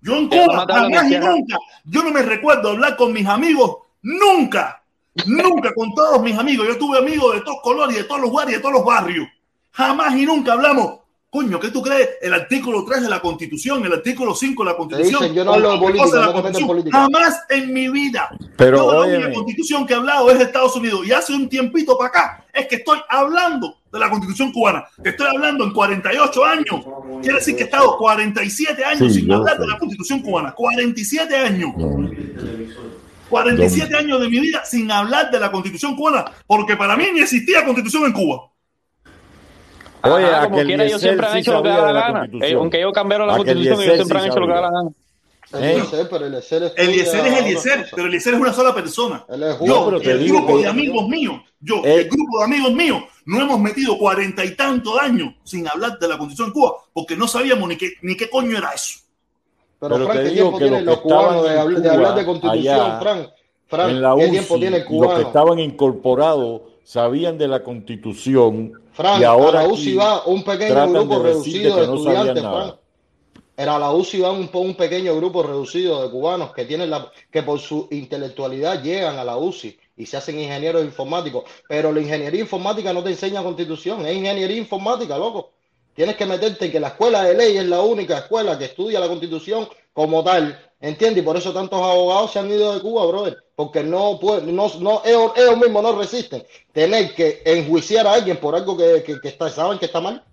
Yo en Cuba, jamás y nunca, yo no me recuerdo hablar con mis amigos, nunca, nunca con todos mis amigos. Yo tuve amigos de todos colores, de todos los lugares y de todos los barrios. Jamás y nunca hablamos. Coño, ¿qué tú crees? El artículo 3 de la Constitución, el artículo 5 de la Constitución. dicen, yo no hablo de política, es la te Constitución. política. Jamás en mi vida. Pero, Yo la óyeme. única constitución que he hablado es de Estados Unidos. Y hace un tiempito para acá es que estoy hablando de la constitución cubana. Que estoy hablando en 48 años. Quiere decir que he estado 47 años Sí, sin hablar sé. de la constitución cubana. 47 años. 47 años de mi vida sin hablar de la constitución cubana. Porque para mí ni existía constitución en Cuba. Oye, Ajá, como quiera, ellos siempre han sí hecho lo que da la la gana. Eh, aunque ellos cambiaron la Aquel constitución, ellos siempre sí han hecho lo que da la gana. Eliezer, pero Eliezer Eliezer es Eliezer, pero Eliezer es una sola persona. Yo, el digo grupo de amigos míos, yo, Eh. el grupo de amigos míos, no hemos metido cuarenta y tantos años sin hablar de la constitución de Cuba, porque no sabíamos ni qué, ni qué coño era eso. Pero, Pero Frank, te ¿qué digo tiempo que tienen los los que estaban cubanos de, en hablar, de constitución, allá, Frank? Frank, en la ¿qué tiempo tiene el los que cubano? estaban incorporados sabían de la constitución Frank, y ahora a la UCI va un pequeño grupo de reducido de no estudiantes. Frank. Era la UCI van un, un pequeño grupo reducido de cubanos que tienen la, que por su intelectualidad llegan a la UCI y se hacen ingenieros informáticos. Pero la ingeniería informática no te enseña constitución, es ingeniería informática, loco. Tienes que meterte en que la escuela de ley es la única escuela que estudia la constitución como tal, ¿entiendes? Y por eso tantos abogados se han ido de Cuba, brother, porque no pueden, no, no, ellos, ellos mismos no resisten tener que enjuiciar a alguien por algo que, que, que está, saben que está mal.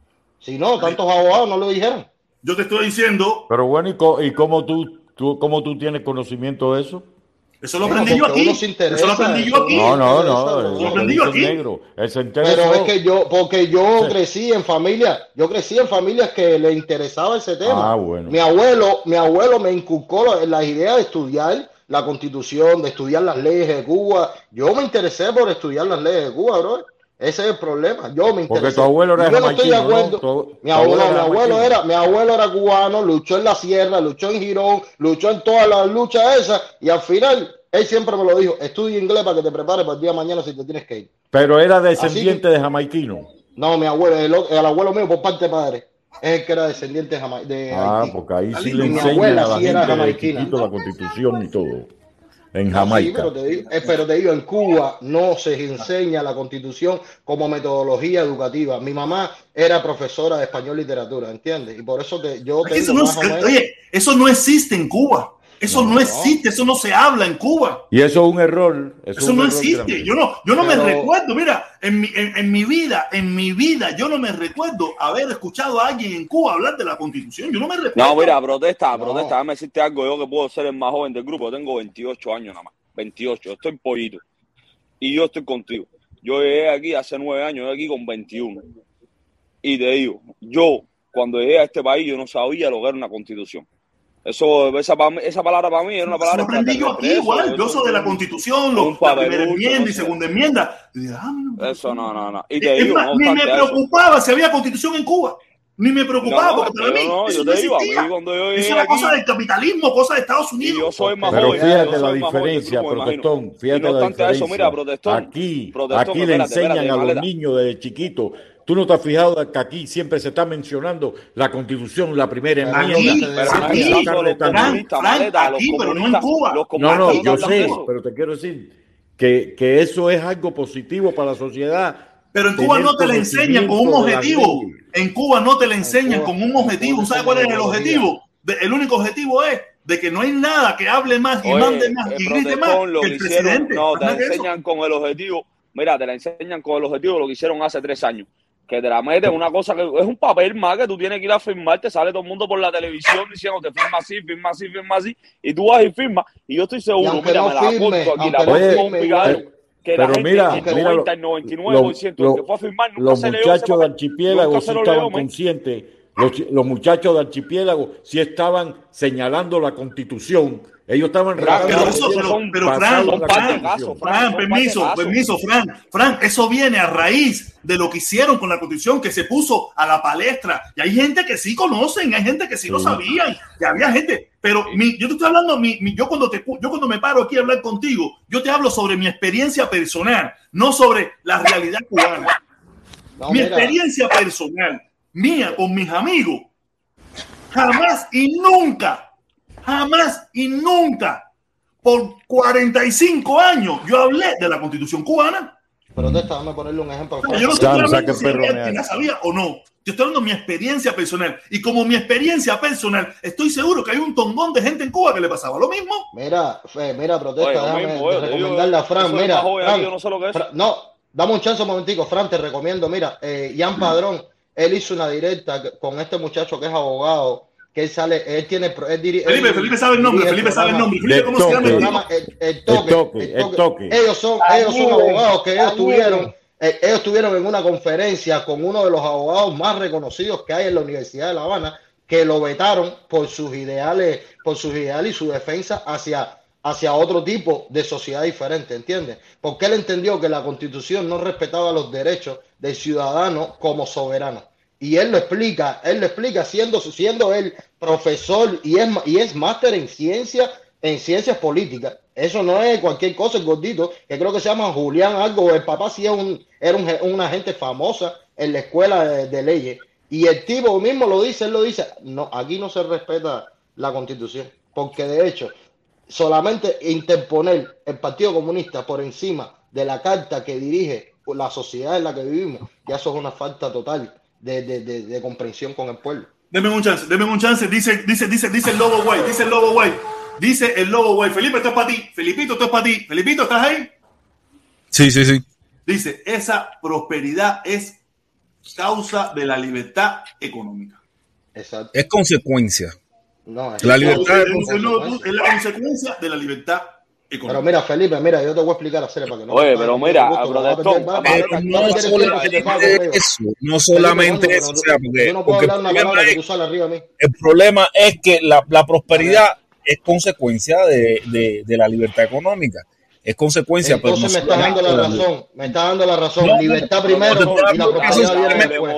Si no, tantos abogados no lo dijeron. Yo te estoy diciendo, Pero bueno, ¿y, co- y cómo, tú, tú, cómo tú tienes conocimiento de eso? Eso lo aprendí yo aquí. Eso lo aprendí yo aquí. No, no, no. eso, Lo aprendí yo aquí. negro. Pero es que yo, porque yo Sí. crecí en familia, yo crecí en familias que le interesaba ese tema. Ah, bueno. Mi abuelo, mi abuelo me inculcó la, la idea de estudiar la constitución, de estudiar las leyes de Cuba. Yo me interesé por estudiar las leyes de Cuba, bro. Ese es el problema. Yo me. Porque tu abuelo era yo no estoy de acuerdo. Mi abuelo, abuelo mi era abuelo era, mi abuelo era cubano, luchó en la sierra, luchó en Girón, luchó en todas las luchas esas, y al final, él siempre me lo dijo, estudia inglés para que te prepares para el día de mañana si te tienes que ir. Pero era descendiente de jamaiquino. No, mi abuelo, el, el abuelo mío por parte de padre, es el que era descendiente de, Jama- de Ah, Haití. porque ahí sí le enseñan a la sí era gente de chiquito la constitución y todo. En Sí, Jamaica. pero te, digo, eh, pero te digo, en Cuba no se enseña la constitución como metodología educativa. Mi mamá era profesora de español literatura, ¿entiendes? Y por eso te, yo Aquí eso tengo no, más o menos... oye, eso no existe en Cuba. Eso no, No. existe, eso no se habla en Cuba. Y eso es un error. Eso, Eso es un no error existe. Yo no, yo no Pero- me recuerdo. Mira, en mi, en, en mi vida, en mi vida, yo no me recuerdo haber escuchado a alguien en Cuba hablar de la Constitución. Yo no me recuerdo. No, mira, protesta, No. protesta. Déjame decirte algo. Yo que puedo ser el más joven del grupo. Yo tengo 28 años nada más. 28. Estoy pollito. Y yo estoy contigo. Yo llegué aquí hace nueve años, yo aquí con 21. Y te digo, yo cuando llegué a este país, yo no sabía lo que era una constitución. Eso, esa, esa palabra para mí era una Eso palabra aprendí yo aquí igual. eso- Yo eso soy de la Constitución, un lo, la primera enmienda no y sé. segunda enmienda. Y dije, ah, Eso no, no, no. Y te Es digo, más, no ni me eso. preocupaba si había Constitución en Cuba. Ni me preocupaba, No, porque para mí no, eso yo no te digo, a mí existía. cuando yo Eso era aquí, cosa del capitalismo, cosa de Estados y Unidos. yo soy más Pero joven. fíjate la diferencia, grupo, protestón. Fíjate Y no la eso, diferencia. mira, protestón. Aquí, protestón, aquí le enseñan a los niños desde chiquitos. Tú no te has fijado que aquí siempre se está mencionando la constitución, la primera enmienda. Aquí, Pero no en Cuba. No, no, yo sé, eso. pero te quiero decir que, que eso es algo positivo para la sociedad. Pero en Cuba no te la enseñan con un objetivo. En Cuba no te la enseñan con un objetivo. ¿Sabes enseñan cuál es el objetivo? El único objetivo es de que no hay nada que hable más y Oye, mande más y grite más que el hicieron, presidente. no, te nada que eso. enseñan con el objetivo, mira, te la enseñan con el objetivo de lo que hicieron hace tres años. Que te la meten una cosa que es un papel más que tú tienes que ir a firmar, te sale todo el mundo por la televisión diciendo te firma así, firma así, firma así, y tú vas y firmas. Y yo estoy seguro, mira, no me la firme, apunto aquí, la igual. que la Pero gente, mira, el mira, 90, el 99% lo- que fue a firmar nunca los se muchachos de archipiélago sí estaban conscientes, los, los muchachos de archipiélago sí estaban señalando la constitución. Ellos estaban Pero eso, pero, pero Fran, Fran. Fran, permiso, permiso, Fran, Fran, eso viene a raíz de lo que hicieron con la constitución que se puso a la palestra. Y hay gente que sí conocen, hay gente que sí, lo Sí. sabían, y había gente. Pero mi- yo te estoy hablando, mi, mi- yo, cuando te, yo cuando me paro aquí a hablar contigo, yo te hablo sobre mi experiencia personal, no sobre la realidad cubana. No, mi mira, experiencia personal, mía con mis amigos, jamás y nunca, jamás y nunca, por 45 años, yo hablé de la constitución cubana. protesta, dame ponerle un ejemplo. Yo no estoy hablando si la sabía o no. Yo estoy hablando de mi experiencia personal. Y como mi experiencia personal, estoy seguro que hay un tongón de gente en Cuba que le pasaba lo mismo. Mira, fe, mira, protesta, Oye, lo déjame mismo, oye, te digo, recomendarle a Fran, eso es mira, yo no sé lo que es. No, dame un chance un momentico, Fran, te recomiendo, mira, eh, Ian Padrón, él hizo una directa con este muchacho que es abogado, que él sale, él tiene, pro- él diri- Felipe, él Felipe sabe el nombre, dirige Felipe sabe el nombre. Felipe, ¿cómo se llama el el toque. programa El, el toque, El toque, el el toque. toque. Ellos son, ellos son abogados que ellos tuvieron, eh, ellos estuvieron en una conferencia con uno de los abogados más reconocidos que hay en la Universidad de La Habana, que lo vetaron por sus ideales, por sus ideales y su defensa hacia, hacia otro tipo de sociedad diferente, ¿entiendes? Porque él entendió que la constitución no respetaba los derechos del ciudadano como soberano. Y él lo explica, él lo explica siendo, siendo él profesor y es, y es máster en ciencia, en ciencias políticas. Eso no es cualquier cosa, el gordito, que creo que se llama Julián algo, el papá sí es un, era un, una gente famosa en la escuela de leyes. Y el tipo mismo lo dice, él lo dice, no, aquí no se respeta la constitución, porque de hecho, solamente interponer el Partido Comunista por encima de la carta que dirige la sociedad en la que vivimos, ya eso es una falta total de, de- de- de comprensión con el pueblo. Deme un chance, deme un chance. Dice, dice, dice, dice el lobo guay, dice el lobo guay. Dice el lobo guay. Felipe, esto es para ti. Felipito, esto es para ti. Felipito, ¿estás ahí? Sí, sí, sí. Dice, esa prosperidad es causa de la libertad económica. Exacto. Es consecuencia. No, es- La libertad Es, es es- es la consecuencia de la libertad Pero mira, Felipe, mira, yo te voy a explicar hacer para que no. Oye, no- pero mira, no- solamente eso, el hablar una problema palabra que es tú sales arriba a mí. El problema es que la, la prosperidad es consecuencia de, de- de la libertad económica. Es consecuencia, Entonces me pero está no dando la razón, me está dando la razón. Libertad no, primero no, no, y la prosperidad viene después.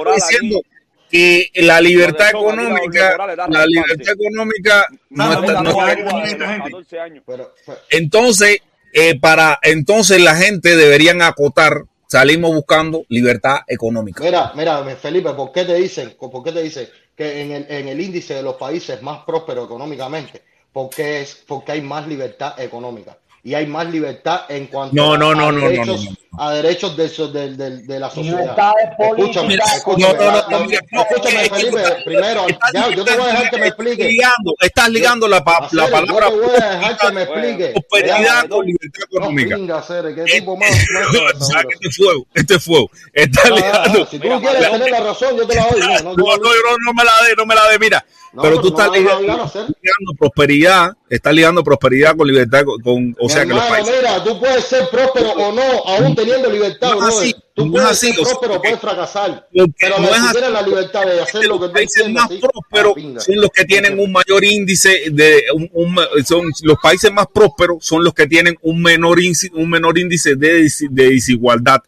Que la libertad económica, la libertad económica no está, no está- 14 años. Pero, pero- entonces eh, para entonces la gente deberían acotar, salimos buscando libertad económica. Mira, mira, Felipe, ¿por qué te dicen, por qué te dicen que en el, en el índice de los países más prósperos económicamente, porque es porque hay más libertad económica y hay más libertad en cuanto No, a, no, no, a no, no, derechos, no, a derechos de, so- del- del- de la sociedad. Escúchame, escúchame, Felipe, estás- primero, estás ya, yo te voy a dejar que me estás explique. ligando, estás ligando la, la yo palabra te voy a dejar que me explique. prosperidad Ya, con libertad económica. No, hacer, qué tipo más. [laughs] Este es fuego, este es fuego. Está Ah, ligando. si tú quieres tener la razón, yo te la doy. No, no, No, no, no, no me la dé, no me la dé, mira. No, pero pero tú no estás ligando, prosperidad, estás ligando prosperidad con libertad, con, con- o Mi sea que los países. mira, tú puedes ser próspero o no, aún teniendo libertad, No es brother. así, Tú no es puedes así, ser o sea, próspero, porque- puedes fracasar. Pero no es así. la libertad de hacer lo que tú países más prósperos ah, son los que tienen un mayor índice de un, un- son los países más prósperos son los que tienen un menor índice, un menor índice de desigualdad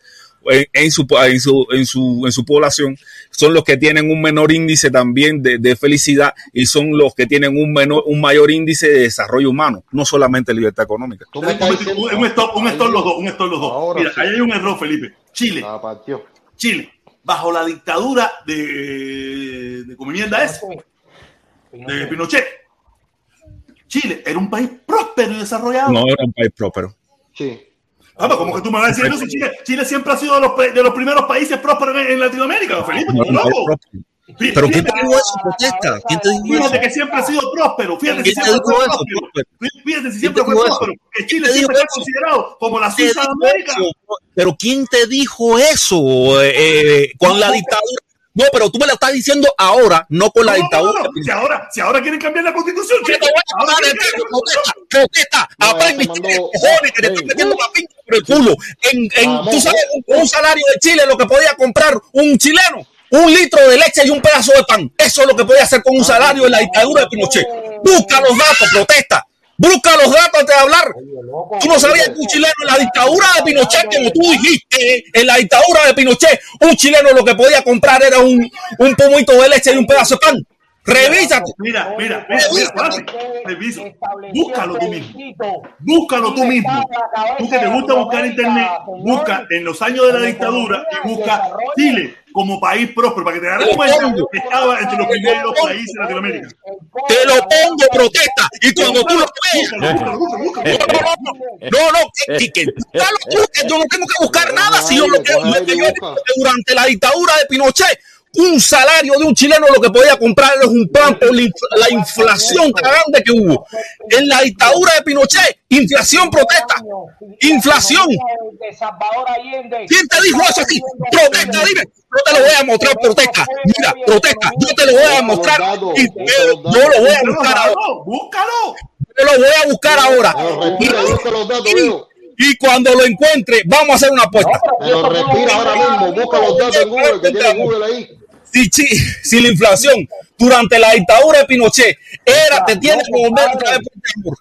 en, en su, en, su, en, su, en su población son los que tienen un menor índice también de, de felicidad y son los que tienen un menor un mayor índice de desarrollo humano no solamente libertad económica Tú me Un, estás momentico, diciendo- un stop, un Ahí stop los dos, un stop los dos. Ahora Mira, sí. ahí hay un error, Felipe. Chile, Ah. Chile, bajo la dictadura de, de ¿cómo mierda es? De Pinochet. Chile era un país próspero y desarrollado. no era un país próspero Sí. Ah, pero ¿cómo que tú me vas a decir eso? Chile, Chile siempre ha sido de los, de los primeros países prósperos en, en Latinoamérica, Felipe, No, ¿estás un país loco? pero quién te dijo eso protesta quién te dijo eso fíjate que siempre ha sido próspero. Fíjate si ¿Quién te siempre dijo fue eso, próspero. Fíjate si ¿Quién siempre te fue dijo eso? próspero. Que ¿Quién Chile te dijo siempre eso? considerado como la ¿Quién te Suiza de dijo América. eso? Pero ¿quién te dijo eso? Eh, eh, con la dictadura. No, pero tú me lo estás diciendo ahora, no con la No, dictadura. no, no. Si ahora, si ahora quieren cambiar la constitución, ¿Qué chicos, te voy a quieren de cambiar la protesta? aprende cojones que te estoy metiendo la pinta por el culo. En, en, Vamos. tú sabes, un, un salario de Chile lo que podía comprar un chileno, un litro de leche y un pedazo de pan. Eso es lo que podía hacer con un salario en la dictadura de Pinochet. Busca los datos, protesta. Busca los datos antes de hablar. Tú no sabías que un chileno en la dictadura de Pinochet, como tú dijiste, en la dictadura de Pinochet, un chileno lo que podía comprar era un, un pomito de leche y un pedazo de pan. Revísate. Mira, mira. Reviso. Búscalo tú mismo. Búscalo tú mismo. Tú que te gusta buscar internet, busca en los años de la dictadura y busca Chile como país próspero para que te des cuenta que estaba entre los primeros países de Latinoamérica. Te lo pongo protesta. Y cuando tú lo veas, No, no, no, no, no, que, que, yo no tengo que buscar nada. Si yo lo que durante la dictadura de Pinochet, un salario de un chileno lo que podía comprar es un pan por la, inf- la inflación tan grande que hubo. En la dictadura de Pinochet, inflación protesta. Inflación. ¿Quién te dijo eso aquí? Protesta, dime. Yo te lo voy a mostrar, protesta. Mira, protesta. Yo te lo voy a mostrar. Y, yo lo voy a buscar ahora. Búscalo. Yo lo voy a buscar ahora. Pero respira, busca los datos, Y- cuando lo encuentre, vamos a hacer una apuesta. Pero respira ahora mismo, busca los datos en Google, que tiene Google ahí. Si, si la inflación durante la dictadura de Pinochet era, te tiene que volver otra vez por.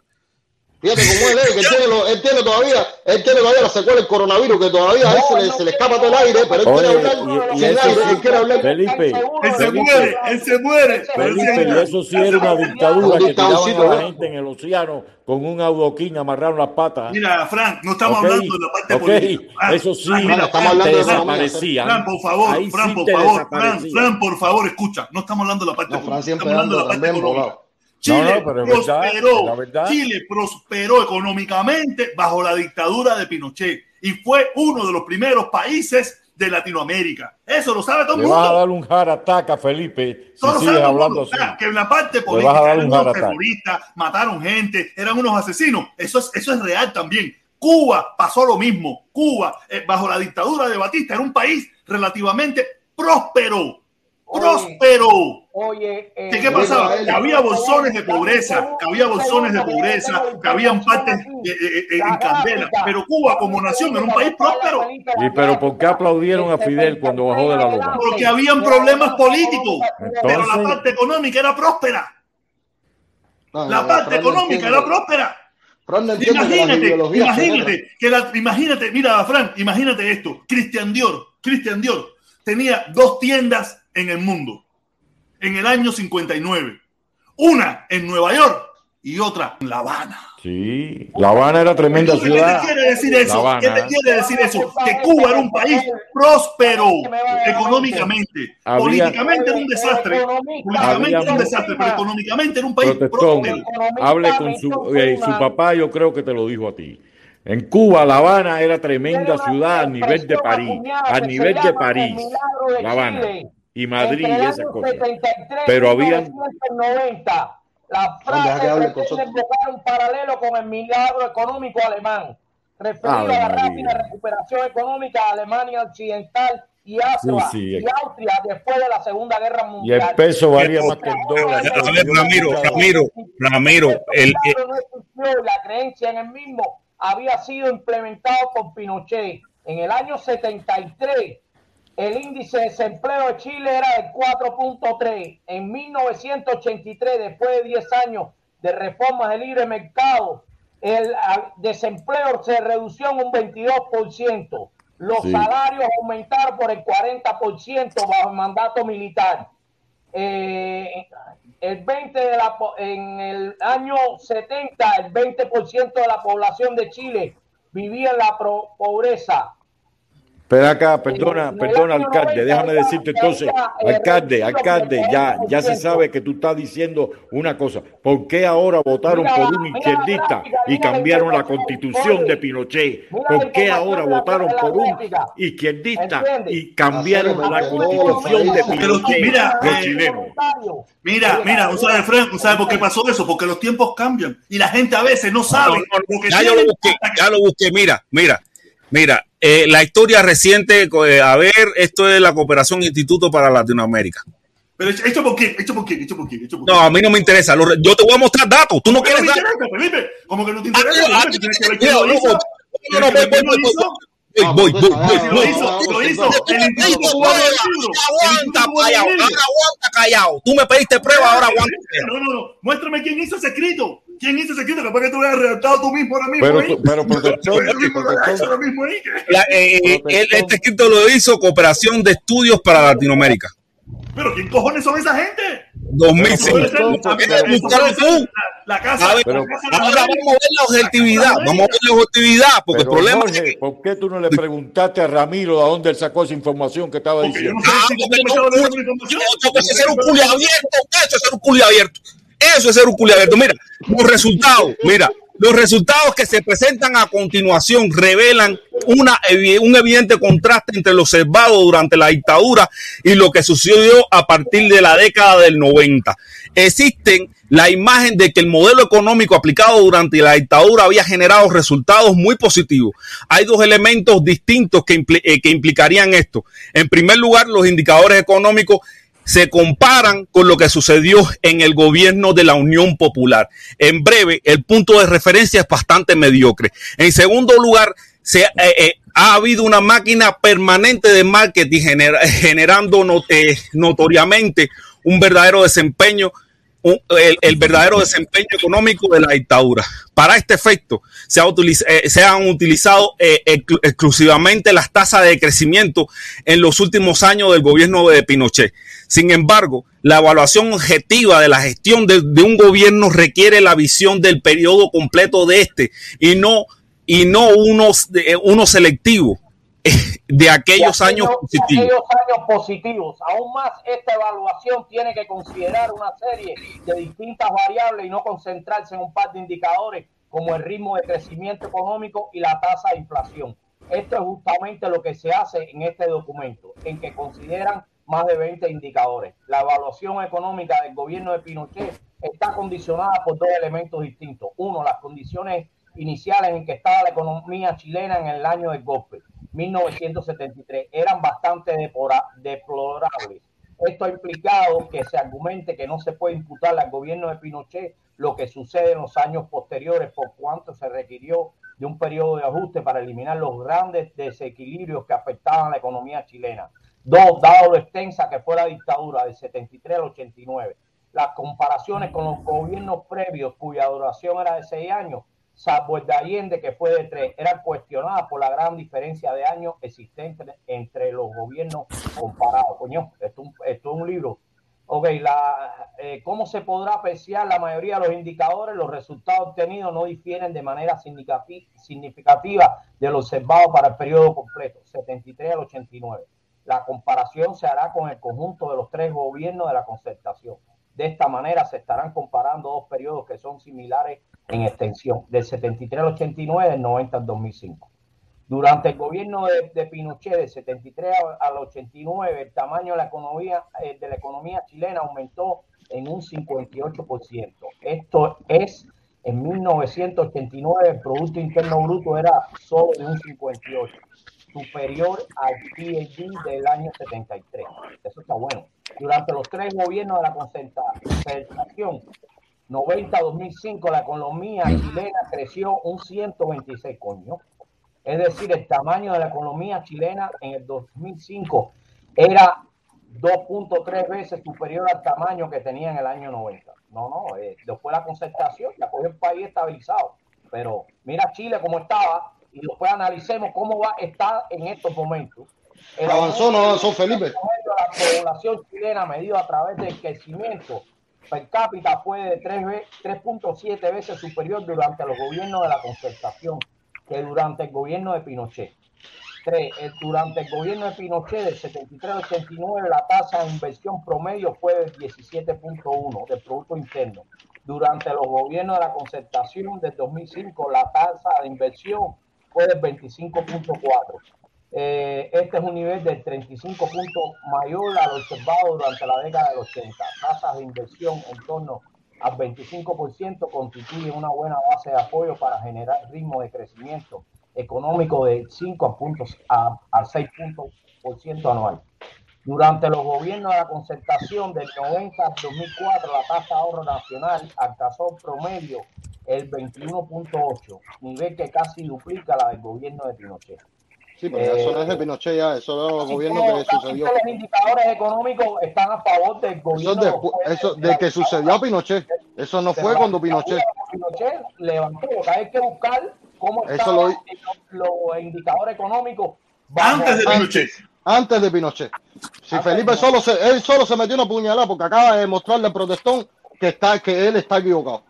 Fíjate cómo él es, que él tiene, lo- él tiene todavía, él tiene todavía la secuela del coronavirus, que todavía a él se le, se le escapa todo el aire, pero él quiere Oye, hablar y, y sin eso aire, sí, él quiere hablar. Felipe, Él se muere, él se muere. Felipe, y eso sí era una dictadura Un que tiraban a la gente en el océano con un audoquín, amarraron las patas. Mira, Frank, no estamos hablando de la parte ok, política. Frank, eso sí, Frank, mira, estamos Frank, hablando de Frank, desaparecían. Por favor, Ahí Fran, sí por favor, Fran, desaparecían. Fran, por favor, escucha. No estamos hablando de la parte No, política, estamos hablando de la parte económica. Chile No, no, prosperó, la verdad. Chile prosperó económicamente bajo la dictadura de Pinochet y fue uno de los primeros países de Latinoamérica. Eso lo sabe todo el Le vas a mundo. dar un jarataca Felipe si sigues hablando mundo. así. Que en la parte política eran un unos terroristas, mataron gente, eran unos asesinos. Eso es, eso es real también. Cuba pasó lo mismo. Cuba, eh, bajo la dictadura de Batista, era un país relativamente próspero. Próspero. Oye, eh, ¿Qué, pasaba? Que había bolsones de pobreza, que había bolsones de pobreza, que habían partes eh, eh, en candela. Pero Cuba, como nación, era un país próspero. ¿Y pero por qué aplaudieron a Fidel cuando bajó de la loma? Porque habían problemas políticos, pero la parte económica era próspera. La parte económica era próspera. Imagínate, imagínate, que la, imagínate, mira, Fran, imagínate esto. Christian Dior, Christian Dior tenía dos tiendas en el mundo en el año 59. Una en Nueva York y otra en La Habana. sí, La Habana era tremenda Entonces, ¿Qué ciudad. te quiere decir eso? ¿Qué te quiere decir eso? Que Cuba era un país próspero económicamente. Había- Políticamente era un desastre. Políticamente era un desastre, pero económicamente era un país Protestón, próspero. hable con su, eh, su papá, yo creo que te lo dijo a ti. En Cuba, La Habana era tremenda ciudad a nivel de París, a nivel de París, La Habana y Madrid y esas cosas. Pero habían 1990, la frase invocar un paralelo con el milagro económico alemán, referido Ave a la María. rápida recuperación económica de Alemania Occidental y Austria, Sí, sí. y Austria después de la Segunda Guerra y Mundial. el peso varía más que el dólar. Ramiro, Ramiro, Ramiro, el, Pero y la creencia en el mismo había sido implementado por Pinochet. En el año 73, el índice de desempleo de Chile era de 4.3. En 1983, después de 10 años de reformas de libre mercado, el ah, desempleo se redució en un 22%. Los Sí. salarios aumentaron por el 40% bajo el mandato militar. Eh, el 20 de la en el año 70 el 20% de la población de Chile vivía en la pro- pobreza. Pero acá, perdona, perdona, alcalde, déjame decirte entonces, alcalde, alcalde, ya, ya se sabe que tú estás diciendo una cosa. ¿Por qué ahora votaron por un izquierdista y cambiaron la constitución de Pinochet? ¿Por qué ahora votaron por un izquierdista y cambiaron la constitución de Pinochet? mira, Los eh, chilenos. Mira, mira, ¿tú sabes, Frank? ¿Tú sabes por qué pasó eso? Porque los tiempos cambian y la gente a veces no sabe. Yo lo busqué, ya lo busqué. Mira, mira, mira. eh, la historia reciente, eh, a ver, esto es la cooperación Instituto para Latinoamérica. Pero hecho por quién, hecho por quién, hecho por quién, hecho por No, quién. a mí no me interesa. yo te voy a mostrar datos. Tú no ¿Por qué quieres no datos. Felipe? Como que no te Ah, interesa, ah, Felipe, tienes que ver ah, quién lo no, hizo. no, no, no, voy, voy, voy, hizo. Voy, voy, voy, voy, Lo hizo, lo hizo Aguanta, Libro. Ahora aguanta callado. Tú me pediste prueba, ahora aguanta. No, no, no. Muéstrame quién hizo ese escrito. ¿Quién hizo ese escrito? Capaz que tú lo hayas redactado tú mismo ahora mismo. Pero, ahí. pero [laughs] eh, eh, él- este escrito lo hizo Cooperación de Estudios para Latinoamérica. Pero ¿quién cojones son esa gente? 2005. Eso puede ser- Tienes que buscarlo tú. La, la casa. A ver, la casa ahora vamos a ver la objetividad. Vamos a ver la objetividad. Porque Pero, el problema es Jorge, ¿por qué tú no le preguntaste a Ramiro de dónde él sacó esa información que estaba diciendo? Ah, porque no, porque eso es ser un culo abierto, eso es ser un culo abierto. Eso es ser un culo abierto. Mira, los resultados, mira, los resultados que se presentan a continuación revelan una, un evidente contraste entre lo observado durante la dictadura y lo que sucedió a partir de la década del 90. Existen la imagen de que el modelo económico aplicado durante la dictadura había generado resultados muy positivos. Hay dos elementos distintos que, eh, que implicarían esto. En primer lugar, los indicadores económicos se comparan con lo que sucedió en el gobierno de la Unión Popular. En breve, el punto de referencia es bastante mediocre. En segundo lugar, se, eh, eh, ha habido una máquina permanente de marketing genera- generando eh, notoriamente un verdadero desempeño el, verdadero desempeño económico de la dictadura. Para este efecto, se, ha eh, se han utilizado exclu- exclusivamente las tasas de crecimiento en los últimos años del gobierno de Pinochet. Sin embargo, la evaluación objetiva de la gestión de, de un gobierno requiere la visión del periodo completo de este y no, y no unos, de- uno selectivo [laughs] de aquellos de años de positivos. aquellos años positivos. Aún más, esta evaluación tiene que considerar una serie de distintas variables y no concentrarse en un par de indicadores como el ritmo de crecimiento económico y la tasa de inflación. Esto es justamente lo que se hace en este documento, en que consideran más de 20 indicadores. La evaluación económica del gobierno de Pinochet está condicionada por dos elementos distintos. Uno, las condiciones iniciales en que estaba la economía chilena en el año del golpe, 1973, eran bastante deplorables. Esto ha implicado que se argumente que no se puede imputar al gobierno de Pinochet lo que sucede en los años posteriores por cuanto se requirió de un periodo de ajuste para eliminar los grandes desequilibrios que afectaban a la economía chilena. Dos, dado lo extensa que fue la dictadura del 73 al 89, las comparaciones con los gobiernos previos cuya duración era de seis años, salvo el de Allende que fue de tres, eran cuestionadas por la gran diferencia de años existente entre los gobiernos comparados. Coño, esto, es un- libro. Ok, la, eh, ¿cómo se podrá apreciar la mayoría de los indicadores? Los resultados obtenidos no difieren de manera significativa de lo observado para el periodo completo, 73 al 89. La comparación se hará con el conjunto de los tres gobiernos de la concertación. De esta manera se estarán comparando dos periodos que son similares en extensión, del 73 al 89 y del 90 al 2005. Durante el gobierno de, Pinochet, del 73 al- al 89, el tamaño de la economía, eh, de la economía chilena aumentó en un 58%. Esto es, en 1989 el Producto Interno Bruto era solo de un 58%, superior al PIB del año 73. Eso está bueno. Durante los tres gobiernos de la concertación, 90-2005, la economía chilena creció un 126 coño. Es decir, el tamaño de la economía chilena en el 2005 era 2.3 veces superior al tamaño que tenía en el año 90. No, no, eh, después de la concertación ya cogió el país estabilizado. Pero mira Chile cómo estaba y después analicemos cómo va a estar en estos momentos. El Avanzó, no avanzó, Felipe. la población chilena medido a través del crecimiento per cápita fue de tres ve- 3.7 veces superior durante los gobiernos de la concertación que durante el gobierno de Pinochet. Tres, eh, durante el gobierno de Pinochet del 73 al 89 la tasa de inversión promedio fue del 17.1 del Producto Interno. Durante los gobiernos de la concertación del 2005 la tasa de inversión fue del 25.4. Eh, este es un nivel del 35 puntos mayor al observado durante la década del 80. Tasas de inversión en torno al 25% constituyen una buena base de apoyo para generar ritmo de crecimiento económico de 5 a puntos a, a 6 puntos por ciento anual. Durante los gobiernos de la concertación del 90 al 2004, la tasa de ahorro nacional alcanzó promedio el 21.8, nivel que casi duplica la del gobierno de Pinochet. Sí, pero eso no es de Pinochet ya, eso es el gobierno Como que casi sucedió. todos los indicadores económicos están a favor del Eso, gobierno. después, eso de que sucedió a Pinochet. Eso no fue cuando Pinochet. Pinochet levantó, que hay que buscar cómo Eso estaban lo- los, los indicadores económicos Antes de Pinochet. Antes de Pinochet. Si Felipe solo se, él solo se metió una puñalada porque acaba de demostrarle al protestón que está, que él está equivocado.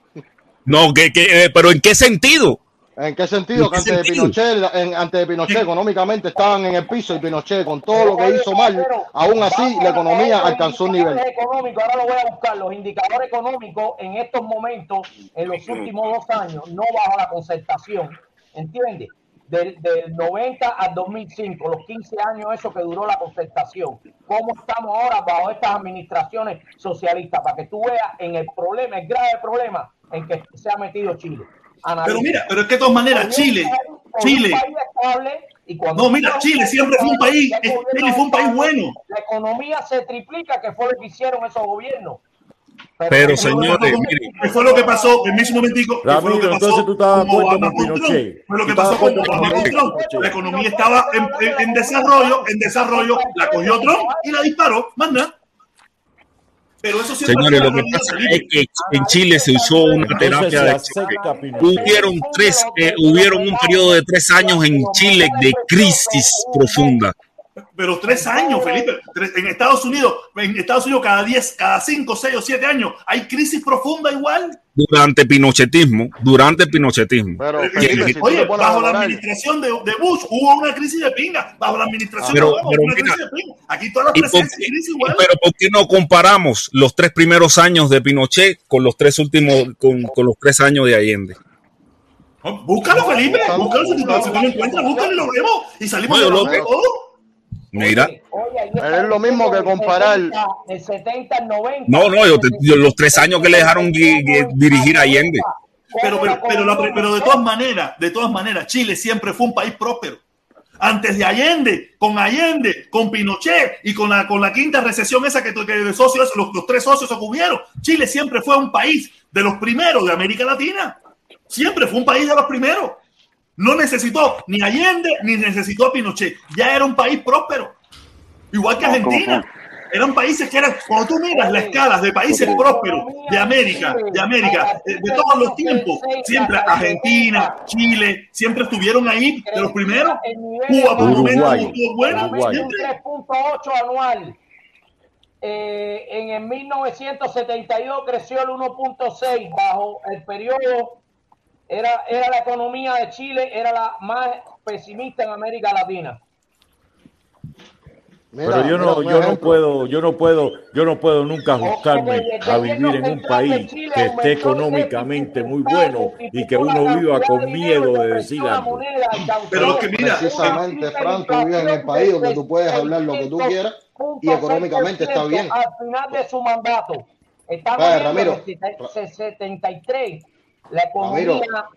No, que, que, eh, pero ¿en qué sentido? ¿En qué sentido? ¿En Que antes de? Pinochet, en- antes de Pinochet económicamente estaban en el piso y Pinochet con todo lo que hizo mal, aún así la economía alcanzó un nivel. indicadores económicos, ahora lo voy a buscar, los indicadores económicos en estos momentos, en los últimos dos años, no bajo la concertación, ¿entiendes? Del, del 90 al 2005, los 15 años eso que duró la concertación. ¿Cómo estamos ahora bajo estas administraciones socialistas? Para que tú veas en el problema, el grave problema en que se ha metido Chile. Analiza. Pero mira, pero es que de todas maneras, Chile, Chile. país estable, y cuando No, mira, Chile siempre fue un país, Chile fue un país bueno. La economía se triplica, que fue lo que hicieron esos gobiernos. Pero señores, miren, ¿Qué fue lo que pasó? En un momentico, ¿qué fue lo que Ramiro, pasó entonces tú estabas con Pinochet. Fue lo que pasó con Trump. La economía estaba en, en- en desarrollo, en desarrollo, la cogió Trump y la disparó, más nada. Pero eso siempre Señores, lo que pasa es que en Chile se usó una terapia de hubieron tres, eh, hubieron un periodo de tres años en Chile de crisis profunda. Pero tres años, Felipe. Tres- en Estados Unidos, en Estados Unidos cada 10, cada 5, 6 o 7 años hay crisis profunda igual. Durante pinochetismo, durante el pinochetismo. Pero, Eh, Felipe, si tú Oye, bajo la administración de, de Bush hubo una crisis de pinga. Bajo la administración Pero- de Obama pero hubo una mira, crisis de pinga. Aquí todas las ¿Y por crisis igual. pero ¿por qué no comparamos los tres primeros años de Pinochet con los tres últimos, con, con los tres años de Allende? Búscalo, Felipe. Búscalo si tú, si tú lo encuentras, búscalo y lo vemos. Y salimos de yo la lo- todo. Mira, Es lo mismo que comparar. El 70 al 90. no, no, yo te- yo los tres años que le dejaron gui- gui- dirigir a Allende. Pero, pero, pero, la- pero de todas maneras, de todas maneras, Chile siempre fue un país próspero. Antes de Allende, con Allende, con Pinochet y con la, con la quinta recesión esa que, que de socios, los, los tres socios se cubrieron, Chile siempre fue un país de los primeros de América Latina. Siempre fue un país de los primeros. No necesitó ni Allende ni necesitó a Pinochet. Ya era un país próspero. Igual que Argentina. Eran países que eran, cuando tú miras las escalas de países prósperos de América, de América, eh, de todos los tiempos, siempre Argentina, Chile, siempre estuvieron ahí de los primeros. Cuba por un estuvo bueno, Uruguay. un 3.8 anual. Eh, en el 1972 creció el 1.6 bajo el periodo era, era la economía de Chile era la más pesimista en América Latina. Mira, Pero yo no, yo no puedo, yo no puedo, yo no puedo nunca ajustarme a vivir en un país que esté económicamente muy bueno y que uno viva con miedo de decir algo. Pero que mira, Precisamente, Fran, tú vives en el país donde tú puedes hablar lo que tú quieras y económicamente está bien. Al final de su mandato. Estamos en el 73. La economía Ramiro.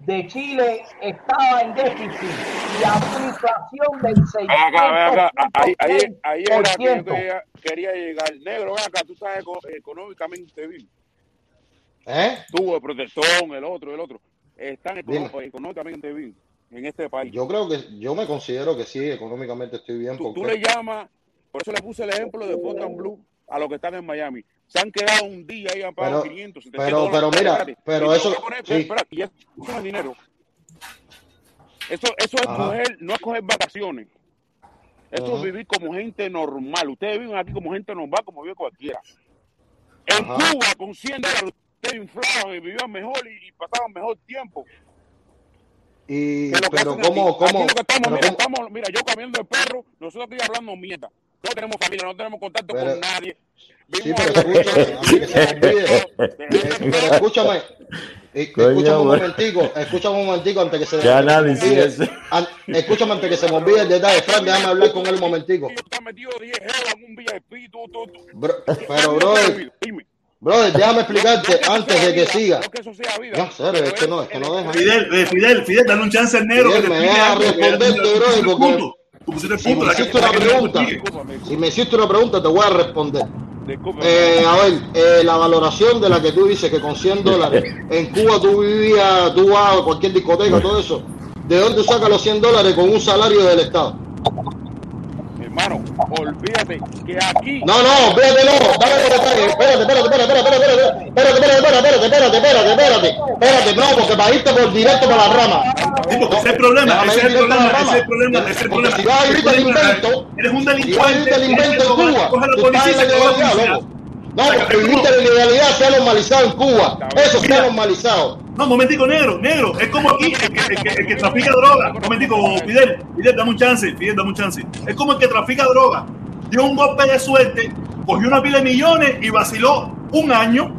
de Chile estaba en déficit y había una inflación del 6%. Ven acá, ven acá. Ahí, ahí, ahí era que yo 6%. quería, quería llegar. Negro, ven acá, tú estás eco- económicamente bien. ¿Eh? Tú, el protestón, el otro, el otro. Están económicamente bien en este país. Yo creo que, yo me considero que sí, económicamente estoy bien. Tú, tú Porque, le llamas, por eso le puse el ejemplo de Fontainebleau a los que están en Miami. Se han quedado un día y han pagado Pero- 500, 700 pero- pero mira, pero eso- sí. espera, y eso es dinero. Eso, eso es coger, no es coger vacaciones. Eso Ajá. es vivir como gente normal. Ustedes viven aquí como gente normal, como vive cualquiera. En Ajá. Cuba, con 100 dólares, ustedes inflaban y vivían mejor y, y pasaban mejor tiempo. y, pero cómo, aquí. Aquí cómo, lo que estamos, mira, cómo- estamos, mira, yo cambiando el perro, nosotros aquí hablando mierda. No tenemos familia, no tenemos contacto Pero- con nadie. Sí, pero escúchame, eh, pero escúchame, escúchame un momentico, escúchame un momentico antes que se ya nadie escúchame antes que se me olvide el detalle, Fran, déjame hablar con él un momentico. Bro, pero bro, Brother, déjame explicarte antes de que siga. No, serio, es que no, es que no deja. Fidel, Fidel, Fidel, dale un chance al negro. Fidel, me deja responderte, brother, una pregunta, si me hiciste una pregunta, te voy a responder. Disculpe. Eh, a ver, eh, la valoración de la que tú dices que con 100 dólares en Cuba tú vivías, tú vas a cualquier discoteca, todo eso. ¿De dónde sacas los 100 dólares con un salario del Estado? Hermano, olvídate que aquí. No, no, espérate, no, dame los detalles. Espérate, espérate, espérate, espérate, espérate, espérate, espérate, espérate, espérate, espérate, espérate, espérate, no, porque para irte por directo para la rama. Sí, porque ese es el problema, ese es el problema, ese es el problema, ese es el problema. si vas a irte al invento, Eres un si delincuente. al invento en Cuba, Coge la policía, loco. No, porque viviste la ilegalidad se ha normalizado en Cuba. Eso se ha normalizado. No, momentico, negro, negro. Es como aquí el que, el que, trafica droga. Momentico, Fidel, Fidel, dame un chance, Fidel, dame un chance. Es como el que trafica droga. Dio un golpe de suerte, cogió una pila de millones y vaciló un año,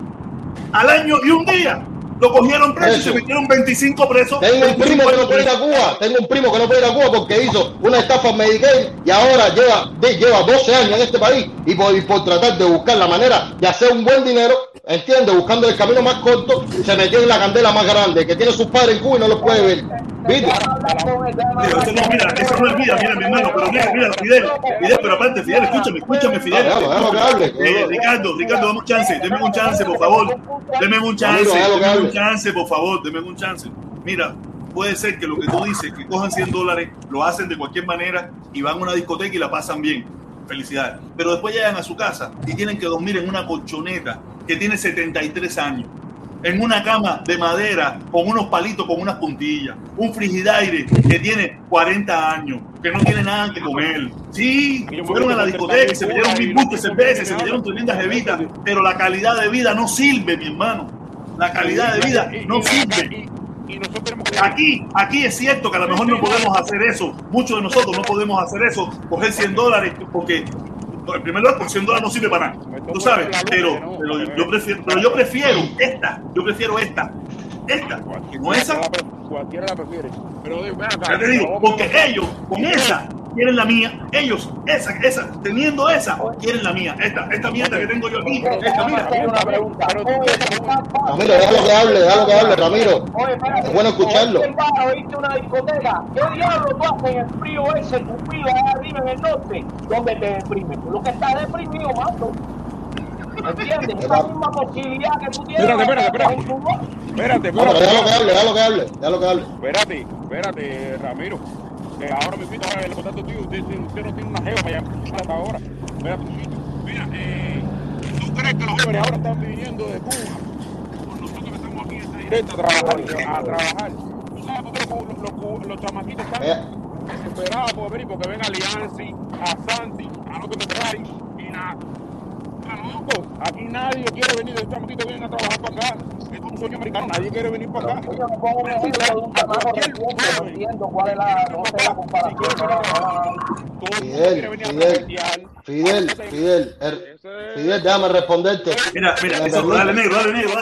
al año y un día. Lo cogieron preso y se metieron 25 presos. Tengo un 25 primo que no puede ir a. Cuba. Tengo un primo que no puede ir a Cuba porque hizo una estafa en Medicaid y ahora lleva, lleva 12 años en este país y por, y por tratar de buscar la manera de hacer un buen dinero, entiende, buscando el camino más corto, se metió en la candela más grande que tiene sus padres en Cuba y no los puede ver. ¿Viste? Eso no, mira, eso no es vida, mira, mi hermano, pero mira, mira, Fidel, Fidel, pero aparte, Fidel, escúchame, escúchame, Fidel. Déjalo, déjalo que hable. Eh, Ricardo, Ricardo, dame un chance, deme un chance, por favor. Deme un chance, Amigo, un chance, por favor, deme un chance. Mira, puede ser que lo que tú dices, que cojan 100 dólares, lo hacen de cualquier manera y van a una discoteca y la pasan bien. felicidades. Pero después llegan a su casa y tienen que dormir en una colchoneta que tiene 73 años. En una cama de madera con unos palitos con unas puntillas. Un frigidaire que tiene 40 años, que no tiene nada que comer. Sí, fueron a la discoteca y se metieron mil cerveza, se metieron tremendas evitas, pero la calidad de vida no sirve, mi hermano. La calidad de vida no sirve. Aquí, aquí es cierto que a lo mejor no podemos hacer eso. Muchos de nosotros no podemos hacer eso, coger 100 dólares, porque en primer lugar, por 100 dólares no sirve para nada. Tú sabes, pero, pero yo prefiero, pero yo prefiero esta, yo prefiero esta, esta, no esa. Cualquiera la prefiere. Pero porque ellos con esa quieren la mía, ellos, esa, esa, teniendo esa, quieren la mía. Esta, esta mierda que tengo yo aquí, esta mía. Ramiro, déjalo que hable, déjalo que hable, Ramiro. Es bueno escucharlo. Oíste, una discoteca. ¿Qué diablo tú haces en el frío ese tupido allá arriba en el norte? ¿Dónde te deprimes? Tú lo que estás deprimido, mando. ¿Entiendes? [laughs] Esa misma posibilidad que tú tienes. Espérate, espérate, espérate. en tu voz. Espérate, espérate. déjalo que hable, déjalo que hable, déjalo que hable. Espérate, espérate, Ramiro. Que ahora me invito a el contacto tuyo. Usted, usted no tiene una jeva para llamar hasta ahora. Poquito. Mira, eh, ¿tú crees que los jóvenes ahora están viniendo de Cuba? Por nosotros que estamos aquí en directa a trabajar. A trabajar. ¿Tú sabes por qué los, los, los, los chamaquitos están desesperados por venir? Porque ven a Lianzi, a Santi, a Loco Ferrari y nada. Está loco. Aquí nadie quiere venir de chamaquitos vienen a trabajar para acá. Esto es un sueño americano. Nadie quiere venir para acá. Yo me pongo un ejemplo de un chamaco reciente, no entiendo cuál es la, no sé la comparación. Fidel, Fidel, Fidel, Fidel, er- Fidel, déjame responderte. Mira, mira, eso, dale negro, dale negro,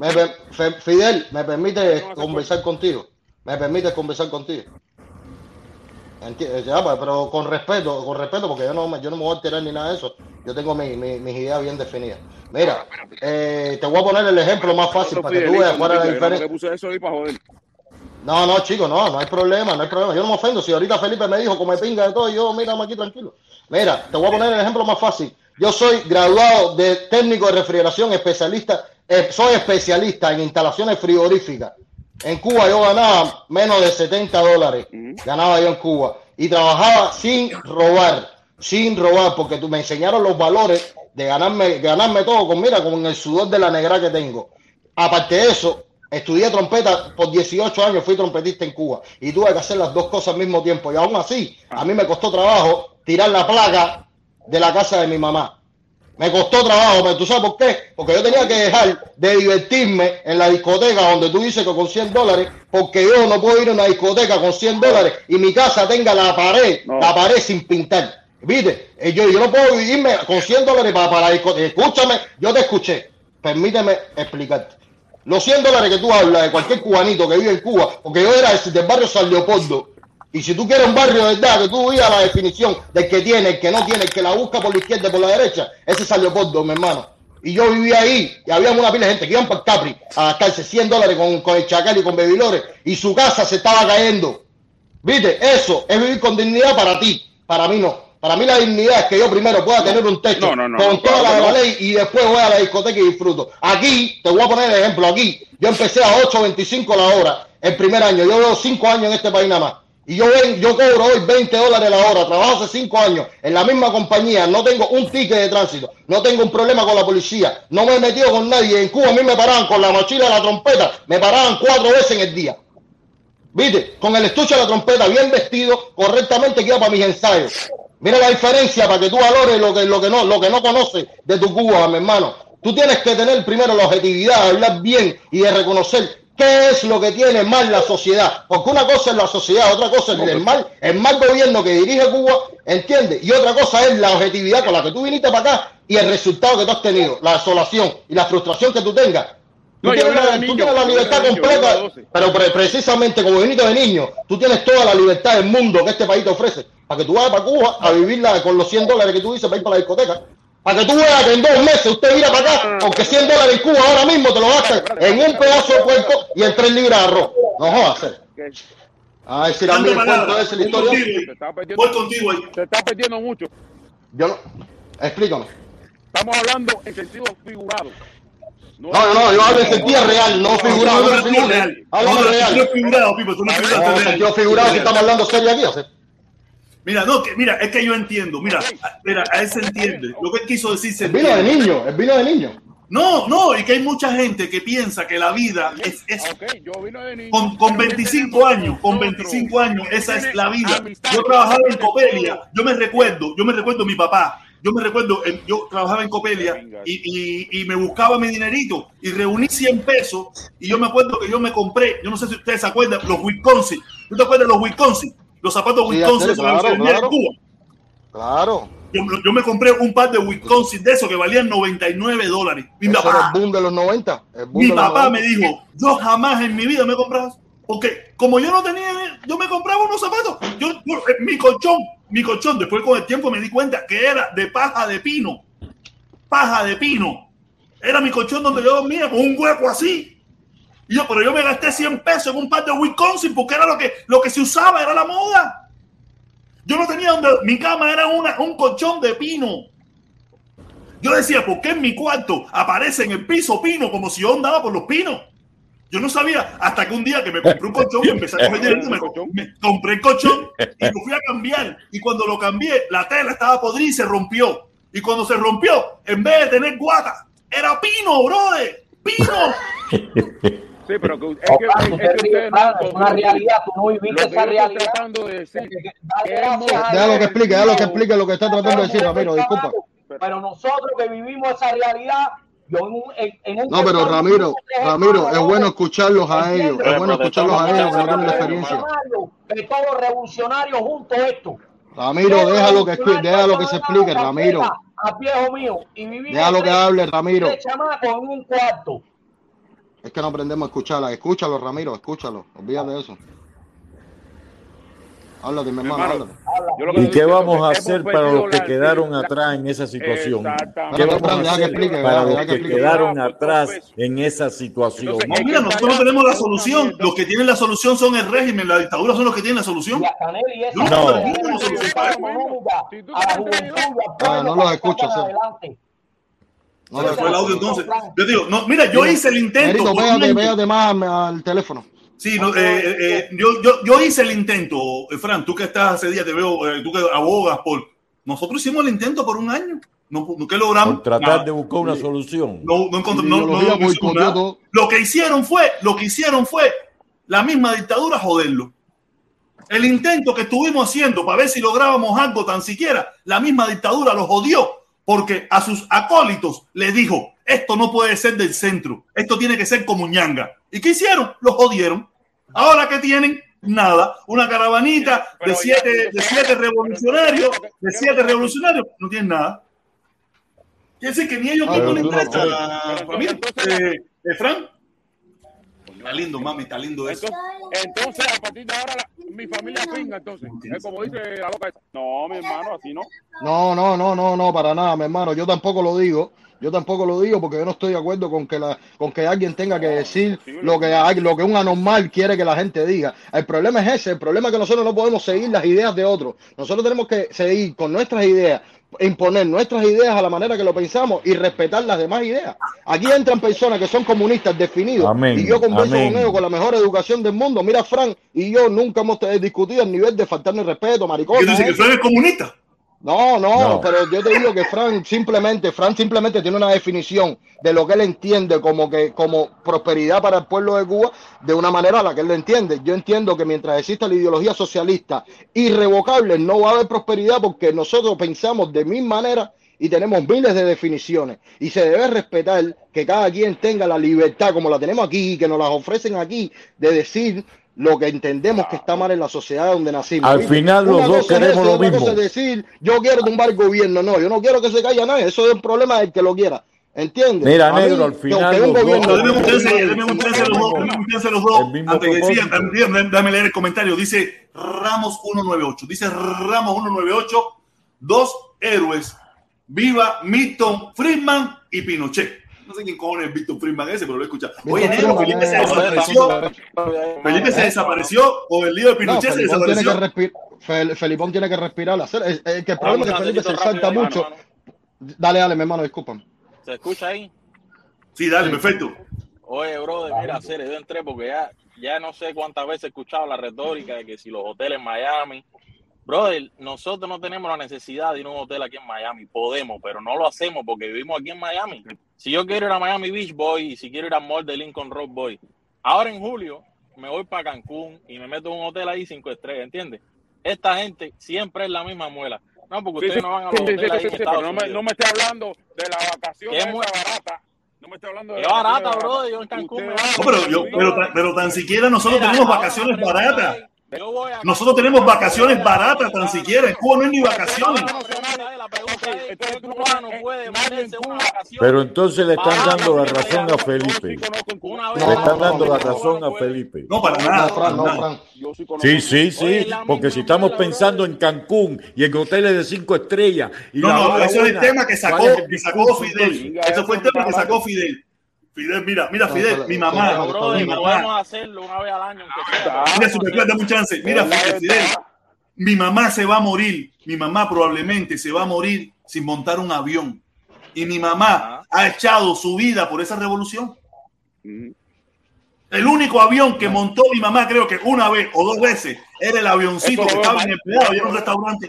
dale, Fidel, ¿me permite conversar contigo? ¿Me permite conversar contigo? Eh, ya, pa- pero con respeto, con respeto, porque yo no, me- yo no me voy a alterar ni nada de eso. Yo tengo mi- mi- mis ideas bien definidas. Mira, eh, te voy a poner el ejemplo más fácil para que tú veas cuál es la diferencia. Le puse eso ahí para joder. No, no, chico, no, no hay problema, no hay problema. Yo no me ofendo. Si ahorita Felipe me dijo come pinga de todo, yo, mira, aquí tranquilo. Mira, te voy a poner el ejemplo más fácil. Yo soy graduado de técnico de refrigeración, especialista, eh, soy especialista en instalaciones frigoríficas. En Cuba yo ganaba menos de 70 dólares, ganaba yo en Cuba. Y trabajaba sin robar, sin robar, porque tú me enseñaron los valores de ganarme, ganarme todo con, mira, con el sudor de la negra que tengo. Aparte de eso, estudié trompeta por 18 años, fui trompetista en Cuba y tuve que hacer las dos cosas al mismo tiempo. Y aún así, a mí me costó trabajo tirar la placa de la casa de mi mamá. Me costó trabajo, pero ¿tú sabes por qué? Porque yo tenía que dejar de divertirme en la discoteca donde tú dices que con 100 dólares, porque yo no puedo ir a una discoteca con 100 dólares y mi casa tenga la pared, la pared sin pintar. ¿Viste? Eh, Yo, yo no puedo irme con 100 dólares para, para la discoteca. Escúchame, yo te escuché. Permíteme explicarte. Los 100 dólares que tú hablas de cualquier cubanito que vive en Cuba, porque yo era del barrio San Leopoldo, y si tú quieres un barrio de verdad, que tú vayas a la definición del que tiene, el que no tiene, el que la busca por la izquierda y por la derecha, ese es San Leopoldo, mi hermano. Y yo vivía ahí, y había una pila de gente que iban para el Capri a gastarse 100 dólares con, con el Chacal y con Bebilores, y su casa se estaba cayendo. ¿Viste? Eso es vivir con dignidad para ti, para mí no. Para mí la dignidad es que yo primero pueda tener un techo No, no, no, con toda la, la ley y después voy a la discoteca y disfruto. Aquí, te voy a poner el ejemplo, aquí, yo empecé a 8.25 la hora el primer año, yo llevo 5 años en este país nada más. Y yo, ven, yo cobro hoy 20 dólares la hora, trabajo hace 5 años en la misma compañía, no tengo un ticket de tránsito, no tengo un problema con la policía, no me he metido con nadie. En Cuba a mí me paraban con la mochila la trompeta, me paraban cuatro veces en el día. ¿Viste? Con el estuche de la trompeta, bien vestido, correctamente que iba para mis ensayos. Mira la diferencia para que tú valores lo que, lo que, no, lo que no conoces de tu Cuba, mi hermano. Tú tienes que tener primero la objetividad, hablar bien y de reconocer qué es lo que tiene mal la sociedad. Porque una cosa es la sociedad, otra cosa es el mal, el mal gobierno que dirige Cuba, ¿entiendes? Y otra cosa es la objetividad con la que tú viniste para acá y el resultado que tú has tenido, la desolación y la frustración que tú tengas. Tú, No, yo tienes, la- tú tienes la libertad niño, completa, era de 12. pero pre- precisamente como viniste de niño, tú tienes toda la libertad del mundo que este país te ofrece. Para que tú vayas para Cuba a vivirla con los 100 dólares que tú dices para ir para la discoteca. Para que tú veas que en dos meses usted vira para acá, aunque 100 dólares en Cuba ahora mismo te lo gastas en un pedazo de puerco y en tres libras de arroz. No jodas. A ver si la Dando mía palabra, cuento esa la historia. Te estás perdiendo, Voy contigo ahí. te estás perdiendo mucho. Yo no. Explícame. Estamos hablando en sentido figurado. No, no, no, yo hablo en sentido real, no figurado, no no, no, figure. real. Hablo No, no, real. no es figurado, Pipo, tú no No, figuraste real. sentido figurado si estamos hablando serio aquí, o sea. Mira, no, que, mira, es que yo entiendo. Mira, a- mira, a él se entiende. Lo que él quiso decir se El vino de entiende. niño, el vino de niño. No, no, y que hay mucha gente que piensa que la vida es, es con, con 25 años, con 25 años, esa es la vida. Yo trabajaba en Copelia, yo me recuerdo, yo me recuerdo mi papá, yo me recuerdo, eh, yo trabajaba en Copelia y, y- y me buscaba mi dinerito y reuní 100 pesos y yo me acuerdo que yo me compré, yo no sé si ustedes se acuerdan, los Wisconsin. ¿Tú te acuerdas de los Wisconsin? Los zapatos Sí, Wisconsin, claro, se vendían en claro. Cuba. Claro. Yo, yo me compré un par de Wisconsin de esos que valían 99 dólares. Mi papá, el boom de los 90. el boom mi de los papá 90. me dijo, yo jamás en mi vida me he comprado. Porque como yo no tenía, yo me compraba unos zapatos. Yo, yo- eh, mi colchón, mi colchón, después con el tiempo me di cuenta que era de paja de pino. Paja de pino. Era mi colchón donde yo dormía con un hueco así. Y yo, pero yo me gasté 100 pesos en un par de Wisconsin porque era lo que, lo que se usaba, era la moda. Yo no tenía donde. Mi cama era una, un colchón de pino. Yo decía, ¿por qué en mi cuarto aparece en el piso pino como si yo andaba por los pinos? Yo no sabía hasta que un día que me compré un colchón empecé a coger dinero, me compré el colchón y lo fui a cambiar. Y cuando lo cambié, la tela estaba podrida y se rompió. Y cuando se rompió, en vez de tener guata, era pino, brother. ¡Pino! [laughs] Sí, pero que, es que, es que ustedes no es una que- realidad, tú no viviste lo que esa realidad. tratando de decir Déjalo que explique, déjalo que explique lo que está tratando de decir Ramiro, disculpa. Pero nosotros que vivimos esa realidad, yo en un, en, un No, pero Ramiro, Ramiro, es bueno escucharlos a ellos, es bueno escucharlos a ellos que no tienen la experiencia. Revolucionario, De todos revolucionarios juntos esto. Ramiro, déjalo que déjalo que se explique, Ramiro. A viejo mío. Y vivimos Déjalo que hable, Ramiro. tres chamacos en un cuarto. Es que no aprendemos a escucharla. Escúchalo, Ramiro, escúchalo. Olvídate de eso. Háblate, mi hermano, háblate. ¿Y qué digo vamos a hacer para los que quedaron la- atrás en esa situación? ¿Qué vamos a hacer explique, para los que quedaron atrás en esa situación? No, mira, nosotros no tenemos la solución. Los que tienen la solución son el régimen, la dictadura son los que tienen la solución. No, no. Ah, los que escucho, No fue el audio entonces. Yo digo, no, mira, yo hice el intento. Pégate, pégate más al- teléfono. Sí, no, eh, eh, yo, yo, yo hice el intento, eh, Fran, tú que estás hace día, te veo, eh, tú que abogas por... Nosotros hicimos el intento por un año. No, ¿Qué logramos? Por tratar Nada. de buscar una solución. No, no encontré- no- no- Ideología no hicimos boicoteó nada. todo. Lo que hicieron fue, lo que hicieron fue la misma dictadura joderlo. El intento que estuvimos haciendo para ver si lográbamos algo tan siquiera, la misma dictadura lo jodió porque a sus acólitos les dijo, esto no puede ser del centro, esto tiene que ser como ñanga. ¿Y qué hicieron? Lo jodieron. Ahora que tienen nada, una caravanita de siete, de siete pero- revolucionarios, pero- de siete revolucionarios, no tienen nada. Quiere decir que ni ellos mismos les interesa. Eh, eh, Fran. Está lindo, mami, está lindo eso. Entonces, entonces, a partir de ahora, la- mi familia pinga, entonces. Es como dice la loca esa. No, mi hermano, así no. No, no, no, no, no, para nada, mi hermano. Yo tampoco lo digo. Yo tampoco lo digo porque yo no estoy de acuerdo con que la, con que alguien tenga que decir lo que hay, lo que un anormal quiere que la gente diga. El problema es ese, el problema es que nosotros no podemos seguir las ideas de otros. Nosotros tenemos que seguir con nuestras ideas, imponer nuestras ideas a la manera que lo pensamos y respetar las demás ideas. Aquí entran personas que son comunistas definidos Amén, y yo converso amén. con ellos con la mejor educación del mundo. Mira, Fran y yo nunca hemos eh, discutido el nivel de faltarme respeto, maricón. ¿Qué dice que Fran es comunista? No, no, No. pero yo te digo que Fran simplemente, Fran simplemente tiene una definición de lo que él entiende como que como prosperidad para el pueblo de Cuba de una manera a la que él lo entiende. Yo entiendo que mientras exista la ideología socialista irrevocable no va a haber prosperidad porque nosotros pensamos de mil maneras y tenemos miles de definiciones y se debe respetar que cada quien tenga la libertad como la tenemos aquí, que nos las ofrecen aquí de decir lo que entendemos que está mal en la sociedad donde nacimos. Al final los dos queremos eso lo mismo. cosa es decir, yo quiero tumbar el gobierno. No, yo no quiero que se caiga nadie. Eso es un problema del que lo quiera. ¿Entiendes? Mira, A mí, negro, al final los dos gobierno- dos, los dos. Antes que también, dame leer el comentario. Dice Ramos 198. Dice Ramos 198. Dos héroes. Viva Milton Friedman y Pinochet. No sé quién cojones es Milton Friedman ese, pero lo he escuchado. Oye, negro, Felipe se es- desapareció. Felipe se desapareció o el lío de No, Pinochet se Felipón tiene que desapareció. Fel- Felipón tiene que respirar. Hacer, que el problema es que Felipe se salta rápido, mucho. Dale, dale, mi hermano, discúlpame. ¿Se escucha ahí? Sí, dale, perfecto. Oye, brother, mira, serio, yo entré porque ya, ya no sé cuántas veces he escuchado la retórica de que si los hoteles en Miami, Brother, nosotros no tenemos la necesidad de ir a un hotel aquí en Miami. Podemos, pero no lo hacemos porque vivimos aquí en Miami. Si yo quiero ir a Miami Beach, voy. Y si quiero ir a Mall de Lincoln Road, voy. Ahora en julio me voy para Cancún y me meto en un hotel ahí cinco estrellas, ¿entiendes? Esta gente siempre es la misma muela. No, porque ustedes sí, no van a los sí, hoteles sí, ahí en sí, pero Estados no me, Unidos. no me esté hablando de la vacación ¿Qué esa mu- barata. No me esté hablando de vacación barata, barata. bro. Yo en Cancún me No, pero, yo, pero, tan- pero tan siquiera nosotros Mira, tenemos vacaciones baratas. Ahí, yo voy a Nosotros tenemos vacaciones baratas tan siquiera. En Cuba no hay ni vacaciones. es, ¿qué cubano puede meterse una vacación Pero entonces le están dando la razón a Felipe. Le están dando la razón a Felipe. No, para nada. No, Fran, no, para Fran. nada. Sí, sí, sí, porque si estamos pensando en Cancún y en hoteles de cinco estrellas. Y No, no, eso es el tema que sacó, ¿cuál es que Fidel. Ese fue el tema que sacó Fidel. Fidel, mira, mira, Fidel, mi mamá, mi podemos mamá. hacerlo una vez al año, aunque sea. Mira, Superclass, dame un chance. Mira, Fidel, Fidel, mi mamá se va a morir. Mi mamá probablemente se va a morir sin montar un avión. Y mi mamá ha echado su vida por esa revolución. Ujú. El único avión que montó mi mamá, creo que una vez o dos veces, era el avioncito que estaba en el empleado y era un restaurante.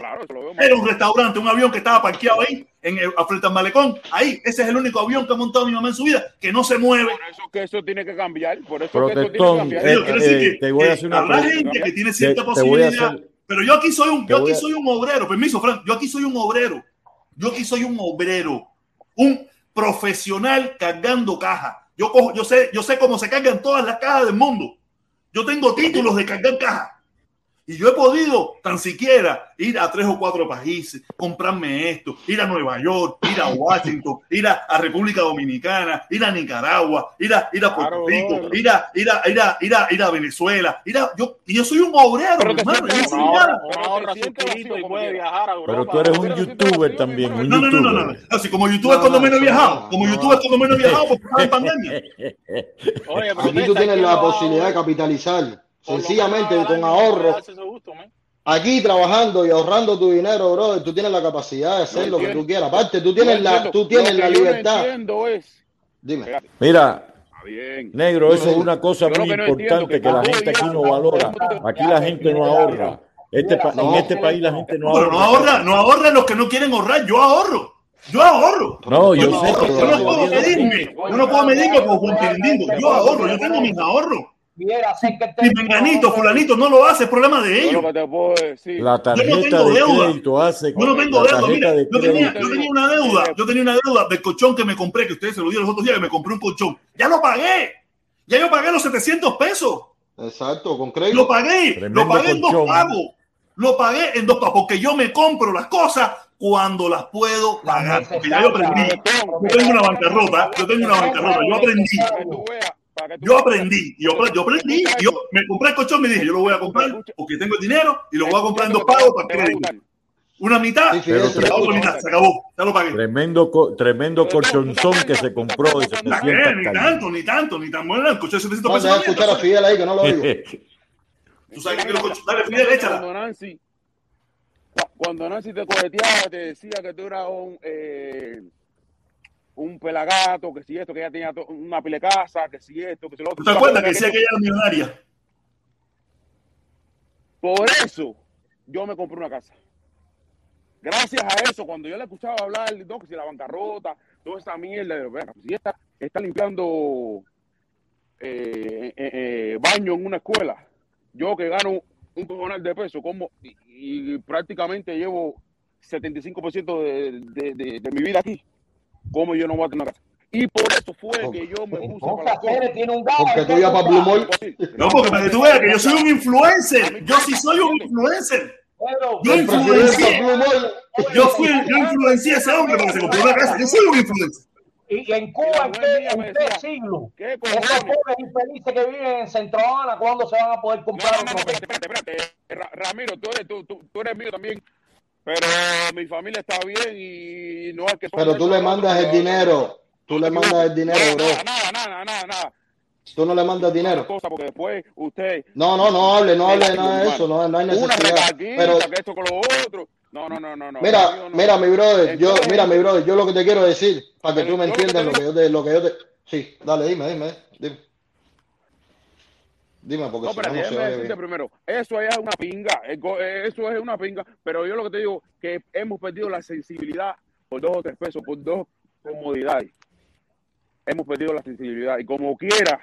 Era un restaurante, un avión que estaba parqueado ahí, en el, frente al malecón. Ahí, ese es el único avión que ha montado mi mamá en su vida, que no se mueve. Por eso que eso tiene que cambiar. Por eso que eso tiene que Protestón, cambiar. eh, Yo quiero decir eh, que- te voy a hacer una habrá gente que tiene cierta te posibilidad, hacer- pero yo aquí soy un, yo aquí a- soy un obrero. Permiso, Frank, yo aquí soy un obrero. Yo aquí soy un obrero, un profesional cargando caja. Yo cojo, yo sé, yo sé cómo se cargan todas las cajas del mundo. Yo tengo títulos de cargar caja. Y yo he podido tan siquiera ir a tres o cuatro países, comprarme esto, ir a Nueva York, ir a Washington, ir a, a República Dominicana, ir a Nicaragua, ir a, ir a Puerto Claro, Rico, ir a, ir a, ir a, ir a, ir a Venezuela. Ir a, yo, y yo soy un obrero, Pero hermano. yo soy Una un hora, obrero. una Pero hora te sientes suscrito vacío y como puede quiera. viajar a Europa. Pero tú eres un youtuber también, mi un No, no, no, no, no, youtuber. no. Así como YouTube No, es cuando no, menos he no, viajado. no, Como no. YouTube es cuando menos he viajado porque estaba en pandemia. Oye, Aquí tú tienes ¿quién la posibilidad de capitalizar. Sencillamente con año ahorro. gusto. Aquí trabajando y ahorrando tu dinero, bro, tú tienes la capacidad de hacer No lo que tú quieras. Aparte, tú tienes la, tú tienes Lo la que yo no libertad. es. Dime. Mira, bien. negro, eso es una cosa muy no importante que que la gente aquí no valora. Aquí la gente no ahorra. Este pa- en este país la gente no Pero no ahorra. ahorra, no ahorra los que no quieren ahorrar. Yo ahorro. Yo ahorro. No, yo Yo sé no, que yo no puedo medirme. Yo no puedo medirme Quirindingo. Yo ahorro. Yo tengo mis ahorros. Viera, sé que Si te- Menganito, fulanito no lo hace, es problema de Yo ellos. lo que te puedo decir. La tarjeta tengo de deuda. crédito hace Yo no tengo deuda. Mira, de yo tenía, yo una deuda. Yo tenía una deuda del colchón que me compré, que ustedes se lo dieron los otros días, que me compré un colchón. Ya lo pagué. Ya yo pagué los 700 pesos. Exacto, con Lo crédito. pagué. Tremendo Lo pagué en dos colchón. pagos. Lo pagué en dos pagos. Porque yo me compro las cosas cuando las puedo pagar. Porque ya yo aprendí. Yo tengo una bancarrota. Yo tengo una bancarrota. Yo aprendí. Para que Yo aprendí, yo, yo aprendí, yo me compré el colchón, me dije, yo lo voy a comprar porque tengo el dinero y lo voy a comprar en dos pagos para crédito. Una mitad, Sí, Pero la otra mitad, se acabó, ya lo pagué. Tremendo, tremendo colchonzón que se compró de ¿Para 700 qué? Ni tanto, ni tanto, ni tan bueno. El colchón de 700 Vamos pesos. a escuchar a no Fidel ahí que no lo oigo. [laughs] Tú sabes que quiero colchón. Dale, Fidel, échala. Cuando Nancy, cu- cuando Nancy te coheteaba, te decía que tú eras un, eh, un pelagato, que si esto, que ella tenía una pile casa, que si esto, que si lo ¿Tú otro. te acuerdas que decía que ella era millonaria? Por eso yo me compré una casa. Gracias a eso, cuando yo le escuchaba hablar, no, que si la bancarrota, toda esa mierda, de, "Venga, si esta está limpiando eh, eh, eh, baño en una escuela, yo que gano un cojonal de peso, como y, y prácticamente llevo 75% de, de, de, de mi vida aquí, ¿cómo yo no voy a tener una casa? Y por eso fue que yo me puse para la Pérez tiene un gato. Porque tú ibas para Blue Mall. No, porque para que tú veas que yo soy un influencer. Yo sí soy un influencer. Yo influencié. Yo fui, yo influencié a ese hombre para que se compró una casa. Yo soy un influencer. Y en Cuba, ¿en qué, en qué siglo? ¿Qué Esos pobres infelices que viven en Centro Habana, ¿cuándo se van a poder No, comprar no, no, espérate, espérate, espérate. Ra- Ramiro, tú eres, tú, tú, tú eres mío también. Pero mi familia está bien y no es que... Pero tú le mandas el dinero. Tú le mandas el dinero, bro. Nada, nada, nada, nada. Tú no le mandas dinero. cosa, porque después usted... No, no, no hable, no hable de nada de eso. No, no hay necesidad. Pero que esto con lo otro. No, no, no, no. no. Mira, mira, mi brother, yo, Entonces, mira, mi brother, yo lo que te quiero decir, para que tú me yo entiendas lo que yo te, lo que yo te, sí, dale, dime, dime, dime. Dime, porque No, si pero no, se oye bien. primero, eso es una pinga, eh, eso es una pinga, pero yo lo que te digo que hemos perdido la sensibilidad por dos o tres pesos, por dos comodidades. Hemos perdido la sensibilidad y como quiera,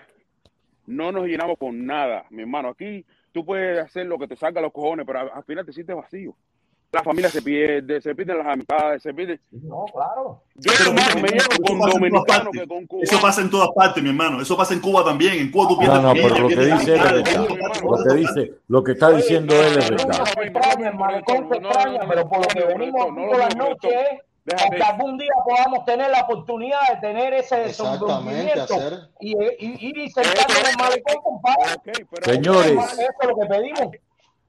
no nos llenamos con nada, mi hermano. Aquí tú puedes hacer lo que te salga a los cojones, pero al final te sientes vacío. La familia se pierde, se pierden las amistades, se pierden. No, claro. Yo Pero mira, me eso llevo con pasa en todas dominicanos partes. que con Eso cubanos. pasa en todas partes, mi hermano. Eso pasa en Cuba también. En Cuba tú No, pierdes no, familia, pero lo que dice es amistades, verdad. Lo que dice, lo que está diciendo él es verdad. se extraña, el malecón se extraña, pero por lo que venimos por las noches es hasta que algún día podamos tener la oportunidad de tener ese desenvolvimiento y, ir y sentarnos en el malecón, compadre. Señores. Eso es lo que pedimos.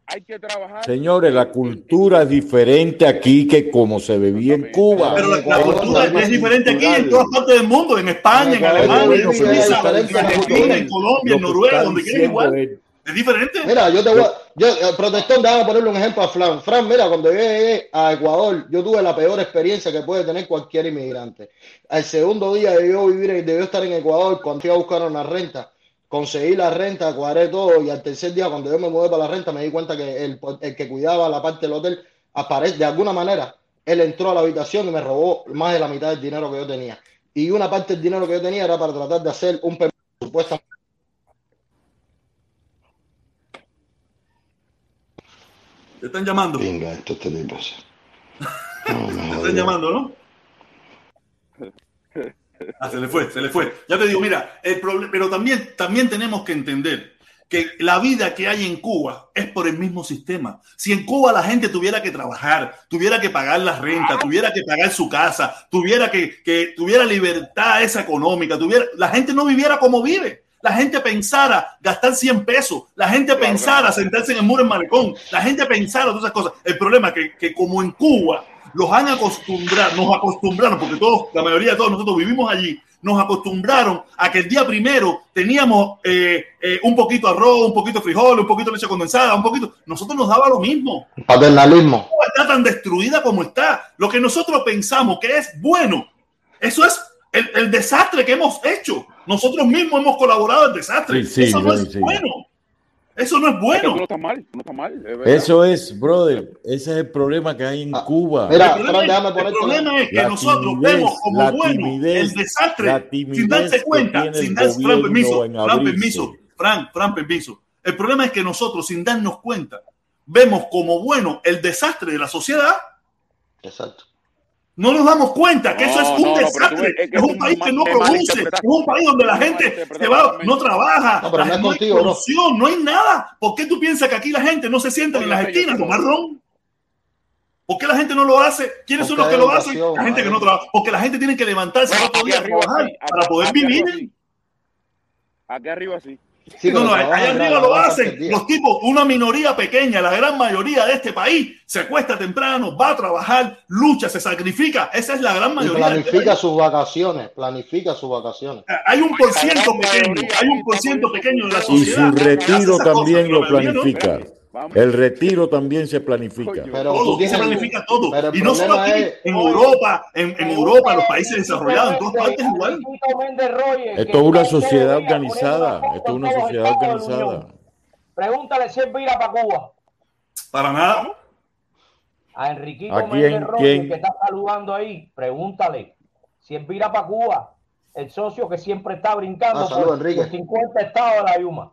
Hay que trabajar. Señores, la cultura es diferente aquí que como se bebía en Cuba. Pero la, la cultura es diferente aquí en todas partes del mundo, en España, en Alemania, en Suiza, en Argentina, en Colombia, Lo en Noruega, donde quieras diciendo igual. Es diferente. Mira, yo te voy a, yo, eh, protestón, déjame ponerle un ejemplo a Fran. Fran, mira, cuando yo llegué a Ecuador, yo tuve la peor experiencia que puede tener cualquier inmigrante. Al segundo día de yo vivir, de yo estar en Ecuador, cuando fui a buscar una renta, conseguí la renta, cuadré todo, y al tercer día, cuando yo me mudé para la renta, me di cuenta que el, el que cuidaba la parte del hotel, aparece, de alguna manera, él entró a la habitación y me robó más de la mitad del dinero que yo tenía. Y una parte del dinero que yo tenía era para tratar de hacer un permiso supuestamente Te están llamando. Venga, estos tipos. [laughs] Te están llamando, ¿no? Ah, se le fue, se le fue. Ya te digo, mira, el problema, pero también, también tenemos que entender que la vida que hay en Cuba es por el mismo sistema. Si en Cuba la gente tuviera que trabajar, tuviera que pagar la renta, tuviera que pagar su casa, tuviera que, que tuviera libertad esa económica, tuviera, la gente no viviera como vive. La gente pensara gastar 100 pesos, la gente pensara sentarse en el muro en malecón, la gente pensara todas esas cosas. El problema es que, que como en Cuba los han acostumbrado, nos acostumbraron, porque todos, la mayoría de todos nosotros vivimos allí, nos acostumbraron a que el día primero teníamos eh, eh, un poquito de arroz, un poquito de frijol, un poquito de leche condensada, un poquito. Nosotros nos daba lo mismo. paternalismo. Está tan destruida como está. Lo que nosotros pensamos que es bueno, eso es el, el desastre que hemos hecho. Nosotros mismos hemos colaborado al desastre. Sí, sí, eso no sí, es bueno. Eso no es bueno. no está mal, no está mal. es verdad. Eso es, brother. Ese es el problema que hay en Cuba. Mira, El problema, es, el ponerte problema es que La nosotros timidez, vemos como la bueno timidez, el desastre la sin darse cuenta, sin darse, Fran, permiso, Fran, permiso, Fran, Fran, permiso. El problema es que nosotros, sin darnos cuenta, vemos como bueno el desastre de la sociedad. Exacto. No nos damos cuenta que eso es un no, desastre. ves, es que es un país que no produce, es malinterpretaste. un país donde la gente malinterpretaste se va, no trabaja, No, pero la- no es no hay contigo, producción, no hay nada. ¿Por qué tú piensas que aquí la gente no se sienta en las esquinas a tomar ron? ¿Por qué la gente no lo hace? ¿Quiénes son los que lo hacen? La gente que no trabaja. Porque la gente tiene que levantarse otro día a trabajar para poder aquí vivir. arriba sí. Aquí arriba sí. Sí, no, no, allá arriba lo hacen. Los tipos, una minoría pequeña, la gran mayoría de este país, se acuesta temprano, va a trabajar, lucha, se sacrifica. Esa es la gran Y mayoría. planifica sus vacaciones, planifica sus vacaciones. Hay un por ciento pequeño, hay un por ciento pequeño de la Y sociedad. su que hace retiro cosas, también lo planifica. Vamos. El retiro también se planifica. Pero todo, se planifica todo. pero Y no solo aquí, es- en Europa, en, en Europa, en los países desarrollados, en todas partes igual. Esto es una sociedad organizada. Esto es una sociedad organizada. Pregúntale si es vira para Cuba. Para nada. A Enriquito ¿A quién? Que está saludando ahí, pregúntale si es vira para Cuba, el socio que siempre está brincando Ah, saludos, por Enrique. los 50 estados de la Yuma.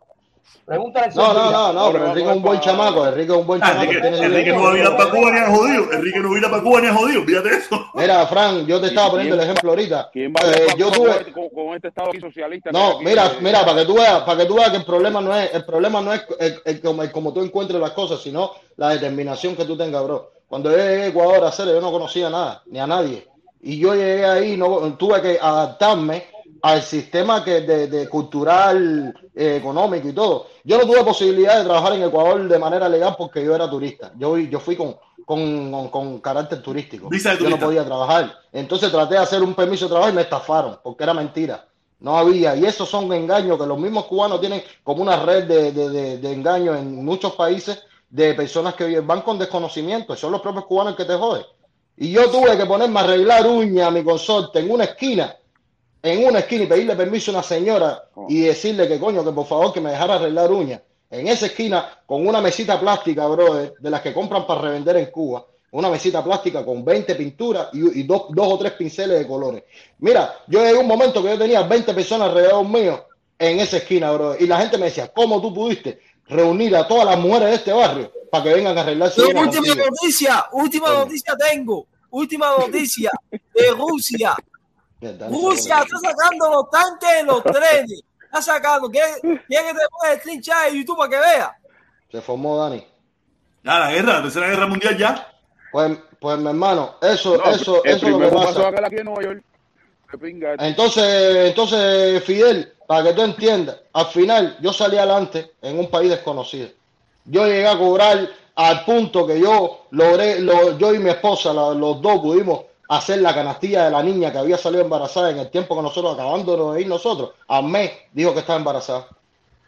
Pregúntale si No, no, vira. no, no, pero Enrique es un buen chamaco, Enrique es un buen Ah, chamaco. Enrique, no va a ir a para Cuba ni a jodido. Enrique no va a ir a para Cuba ni a jodido. Fíjate eso. Mira, Fran, yo te estaba poniendo el ejemplo ahorita. ¿Quién va a Eh, ir yo tuve, este- con, con este estado aquí socialista? No, aquí, mira, mira, para que tú veas, para que tú veas que el problema no es, el problema no es el, el como, el como tú encuentres las cosas, sino la determinación que tú tengas, bro. Cuando yo llegué a Ecuador a hacer, yo no conocía nada, ni a nadie. Y yo llegué ahí, no tuve que adaptarme al sistema que de, de cultural, eh, económico y todo. Yo no tuve posibilidad de trabajar en Ecuador de manera legal porque yo era turista. Yo, yo fui con, con, con, con carácter turístico. De yo no turista. podía trabajar. Entonces traté de hacer un permiso de trabajo y me estafaron porque era mentira. No había. Y esos son engaños que los mismos cubanos tienen como una red de, de, de, de engaños en muchos países de personas que van con desconocimiento. Son los propios cubanos que te joden. Y yo tuve que ponerme a arreglar uña a mi consorte en una esquina en una esquina y pedirle permiso a una señora y decirle que coño, que por favor que me dejara arreglar uñas. En esa esquina, con una mesita plástica, brother, de las que compran para revender en Cuba, una mesita plástica con 20 pinturas y, y dos, dos o tres pinceles de colores. Mira, yo llegué a un momento que yo tenía 20 personas alrededor mío en esa esquina, brother, y la gente me decía, ¿cómo tú pudiste reunir a todas las mujeres de este barrio para que vengan a arreglarse? Última contigo? noticia, última noticia tengo. Última noticia de Rusia. [laughs] Rusia está sacando los tanques en los trenes. Está sacando. ¿Quieres quieres que te ponga el screen chat de YouTube para que veas? Se formó Dani. Ya, la guerra, la tercera guerra mundial ya. Pues, pues mi hermano, eso, No, eso, el eso es lo que pasó pasa. aquí en Nueva York. Entonces, entonces, Fidel, para que tú entiendas, al final yo salí adelante en un país desconocido. Yo llegué a cobrar al punto que yo logré, lo- yo y mi esposa, los dos pudimos hacer la canastilla de la niña que había salido embarazada en el tiempo que nosotros acabándonos de ir nosotros. Al mes dijo que estaba embarazada.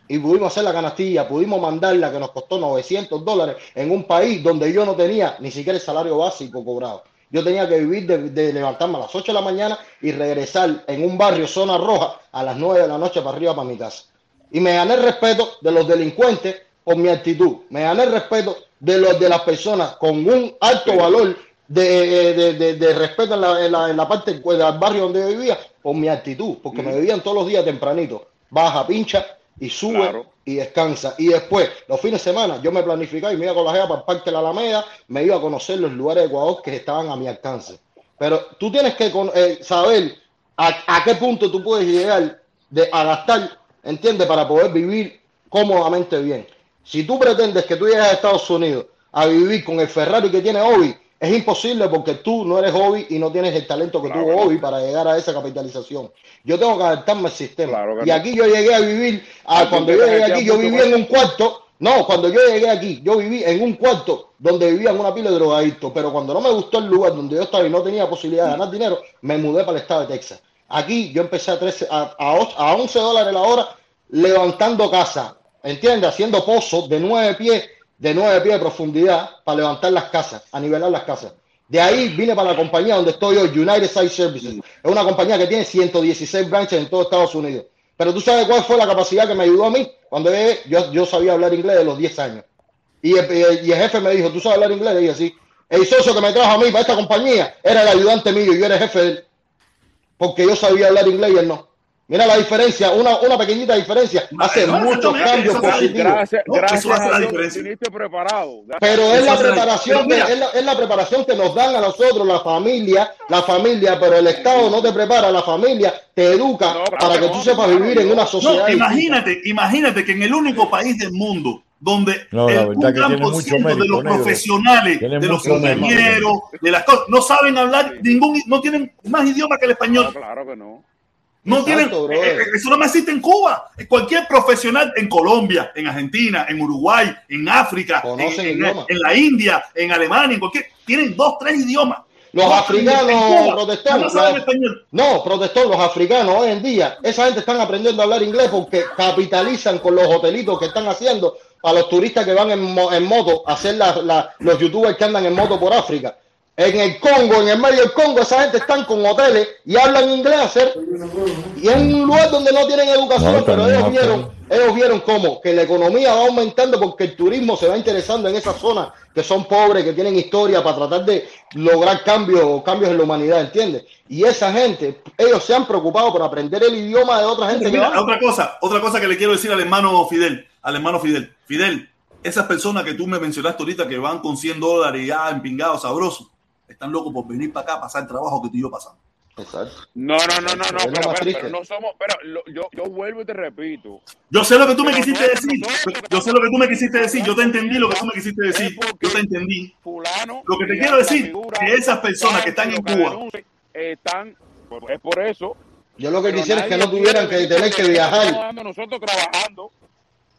Y pudimos hacer la canastilla, pudimos mandarla que nos costó 900 dólares en un país donde yo no tenía ni siquiera el salario básico cobrado. Yo tenía que vivir de, de levantarme a las 8 de la mañana y regresar en un barrio zona roja a las 9 de la noche para arriba para mi casa. Y me gané el respeto de los delincuentes por mi actitud. Me gané el respeto de, los, de las personas con un alto valor de, de- de- de respeto en la, en la- en la parte del barrio donde yo vivía por mi actitud. Porque me veían todos los días tempranito. Baja, pincha y sube Claro. y descansa. Y después, los fines de semana, yo me planificaba y me iba con la jeva para el Parque de la Alameda, me iba a conocer los lugares de Ecuador que estaban a mi alcance. Pero tú tienes que eh, saber a, a qué punto tú puedes llegar de, a gastar, ¿entiendes? Para poder vivir cómodamente bien. Si tú pretendes que tú llegues a Estados Unidos a vivir con el Ferrari que tiene Obi, es imposible porque tú no eres Obi y no tienes el talento que tuvo Obi para llegar a esa capitalización. Yo tengo que adaptarme al sistema. y no. aquí yo llegué a vivir, a, Aquí cuando yo llegué aquí, yo mucho viví más. en un cuarto. No, cuando yo llegué aquí, yo viví en un cuarto donde vivían una pila de drogadictos, pero cuando no me gustó el lugar donde yo estaba y no tenía posibilidad de ganar dinero, me mudé para el estado de Texas. Aquí yo empecé a, 13, a, a, och- a 11 dólares la hora levantando casa, ¿entiendes? Haciendo pozos de 9 pies, de 9 pies de profundidad para levantar las casas, a nivelar las casas. De ahí vine para la compañía donde estoy hoy, United Site Services. Es una compañía que tiene 116 branches en todo Estados Unidos. Pero tú sabes cuál fue la capacidad que me ayudó a mí. Cuando yo, yo sabía hablar inglés de los 10 años. Y el, y el- y el jefe me dijo, ¿tú sabes hablar inglés? Le dije, sí. El socio que me trajo a mí para esta compañía era el ayudante mío y yo era el jefe de él. Porque yo sabía hablar inglés y él no. Mira la diferencia, una, una pequeñita diferencia. Hace no, muchos cambios eso positivos. Gracias, No, eso gracias hace la diferencia. viniste preparado. Gracias. Pero es Eso la preparación que, es, la, es la preparación que nos dan a nosotros, la familia, la familia, pero el Estado no te prepara, la familia te educa No, claro para que tú sepas vivir en una sociedad. Imagínate, imagínate que en el único país del mundo donde No, el, un gran mucho de los negro. profesionales, Tiene de los ingenieros, de las cosas, no saben hablar ningún, no tienen más idioma que el español. Claro que no. No Exacto, tienen, eh, eh, eso no existe en Cuba. Cualquier profesional en Colombia, en Argentina, en Uruguay, en África, en, la India, en Alemania, en cualquier, tienen dos, tres idiomas. Los No, africanos protestantes, no. No, protestó los africanos hoy en día. Esa gente están aprendiendo a hablar inglés porque capitalizan con los hotelitos que están haciendo para los turistas que van en, en moto a hacer la- la- los youtubers que andan en moto por África. En el Congo, en el medio del Congo, esa gente están con hoteles y hablan inglés hacer y es un lugar donde no tienen educación, No, pero ellos no, vieron, ellos vieron cómo que la economía va aumentando porque el turismo se va interesando en esas zonas que son pobres, que tienen historia para tratar de lograr cambios, cambios en la humanidad, ¿entiendes? Y esa gente, ellos se han preocupado por aprender el idioma de otra gente que Mira, va. otra cosa, otra cosa que le quiero decir al hermano Fidel, al hermano Fidel. Fidel, esas personas que tú me mencionaste ahorita que van con 100 dólares ya empingados, sabrosos, están locos por venir para acá a pasar el trabajo que tú y yo pasamos. Exacto. No, no, no, no, no, pero, pero, triste. pero no somos, pero lo- yo, yo vuelvo y te repito. Yo sé lo que tú me Pero quisiste no, decir. no, no, Yo sé lo que tú me quisiste decir. Yo te entendí lo que tú me quisiste decir. Yo te entendí. Fulano. Lo que te quiero decir, que esas personas que están en Cuba, Están, pues, es por eso. Yo lo que pero quisiera es que no tuvieran que tener que viajar. nosotros trabajando.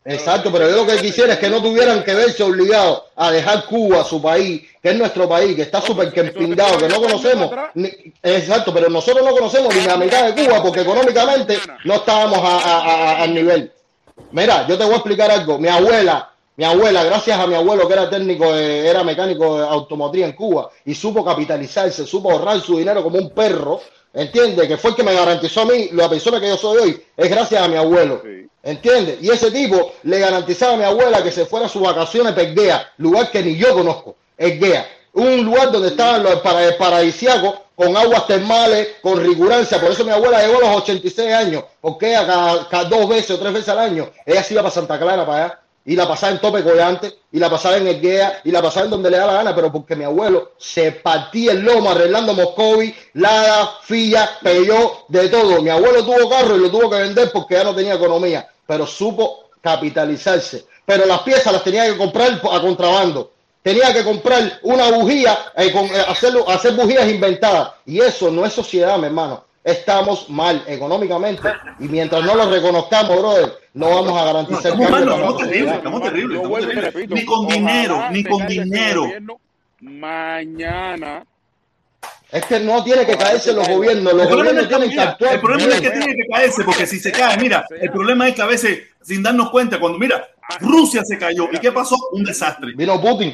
Exacto, pero yo lo que quisiera es que no tuvieran que verse obligados a dejar Cuba, su país, que es nuestro país, que está súper que no conocemos. ni- exacto, pero nosotros no conocemos ni la mitad de Cuba porque económicamente no estábamos a- a- a- al nivel. Mira, yo te voy a explicar algo. Mi abuela, mi abuela, gracias a mi abuelo que era técnico, de- era mecánico de automotriz en Cuba y supo capitalizarse, supo ahorrar su dinero como un perro, ¿entiendes? Que fue el que me garantizó a mí la persona que yo soy hoy, es gracias a mi abuelo, ¿entiendes? Y ese tipo le garantizaba a mi abuela que se fuera a sus vacaciones para Egea, lugar que ni yo conozco, Egea, un lugar donde estaban los para, paradisíacos con aguas termales, con rigurancia, por eso mi abuela llegó a los 86 años, porque ella cada, cada dos veces o tres veces al año, ella se iba para Santa Clara, para allá, y la pasaba en Tope Collante, y la pasaba en Egea, y la pasaba en donde le da la gana, pero porque mi abuelo se partía el lomo arreglando Moscovi, Lada, Filla, Peyó, de todo. Mi abuelo tuvo carro y lo tuvo que vender porque ya no tenía economía, pero supo capitalizarse. Pero las piezas las tenía que comprar a contrabando. Tenía que comprar una bujía, eh, con, eh, hacerlo, hacer bujías inventadas. Y eso no es sociedad, mi hermano. Estamos mal económicamente. Y mientras no lo reconozcamos, brother, no vamos a garantizar mal, no, estamos la terribles, estamos terribles, estamos terribles. repito, Ni con dinero, ni con dinero. Mañana. Es que no tiene que caerse los gobiernos. Los El problema, gobiernos es que, tienen que actuar. el problema es que tiene que caerse, porque si se cae, mira, el problema es que a veces, sin darnos cuenta, cuando, mira, Rusia se cayó, ¿y qué pasó? Un desastre. Vino Putin.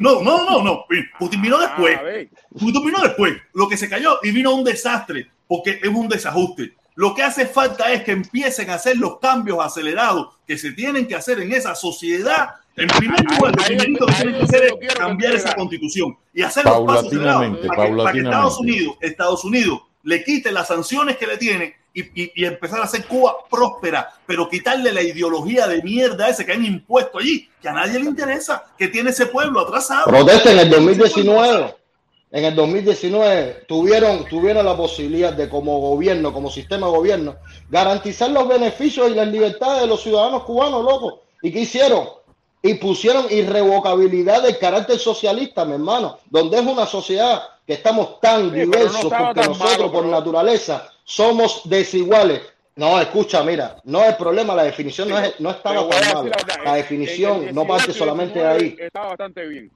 No, no, no, no, Putin vino después. A ver. Putin vino después. Lo que se cayó y vino un desastre, porque es un desajuste. Lo que hace falta es que empiecen a hacer los cambios acelerados que se tienen que hacer en esa sociedad. En primer lugar, lo primerito que tienen que hacer es cambiar esa constitución y hacer los pasos acelerados para que, para que Estados. Unidos, Estados Unidos le quite las sanciones que le tiene y, y- y empezar a hacer Cuba próspera, pero quitarle la ideología de mierda ese que han impuesto allí, que a nadie le interesa, que tiene ese pueblo atrasado. Protesta en el 2019. En el 2019 tuvieron, tuvieron la posibilidad de como gobierno, como sistema de gobierno, garantizar los beneficios y las libertades de los ciudadanos cubanos, loco. ¿Y qué hicieron? Y pusieron irrevocabilidad del carácter socialista, mi hermano, donde es una sociedad que estamos tan no diversos estaba porque tan nosotros malo, por naturaleza somos desiguales. No, escucha, mira, no es problema, la definición no, es, no estaba tan mala. la definición el no parte 18 y solamente de 19 ahí. Está bastante bien.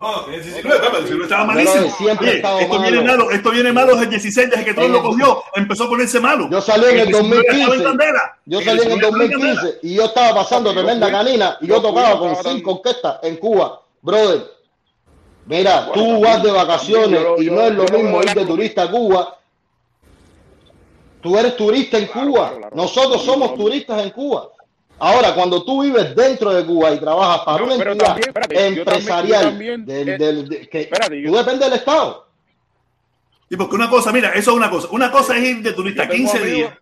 Oh, el 19, Pepe, el 19 estaba Pero malísimo. siempre ha Oye, estado esto, malo. viene malo, esto viene malo desde el 16, desde que todo lo el- cogió, empezó a ponerse malo. Yo salí en el 19 estaba 2015. candela. Yo salí en el 19 estaba en candela. 2015 y yo estaba pasando tremenda canina y yo tocaba con cinco orquestas en Cuba. Brother, mira, tú vas de vacaciones yo- y no es lo mismo ir de turista a Cuba. Tú eres turista en Cuba. claro, claro. Nosotros somos turistas en Cuba. Ahora, cuando tú vives dentro de Cuba y trabajas para No, una entidad también, espérate, yo también- yo empresarial, también, del- del- de- que espérate, yo- tú dependes del Estado. Y porque una cosa, mira, eso es una cosa. Una cosa es ir de turista Yo tengo 15 amigos- días.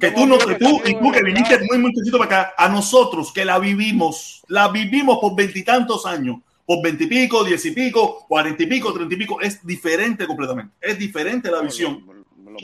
Que tú, no, que tú, y que viniste muy muchachito para acá, a nosotros que la vivimos, la vivimos por veintitantos años, por veintipico, diez y pico, cuarenta y pico, treinta y pico, es diferente completamente. Es diferente la visión.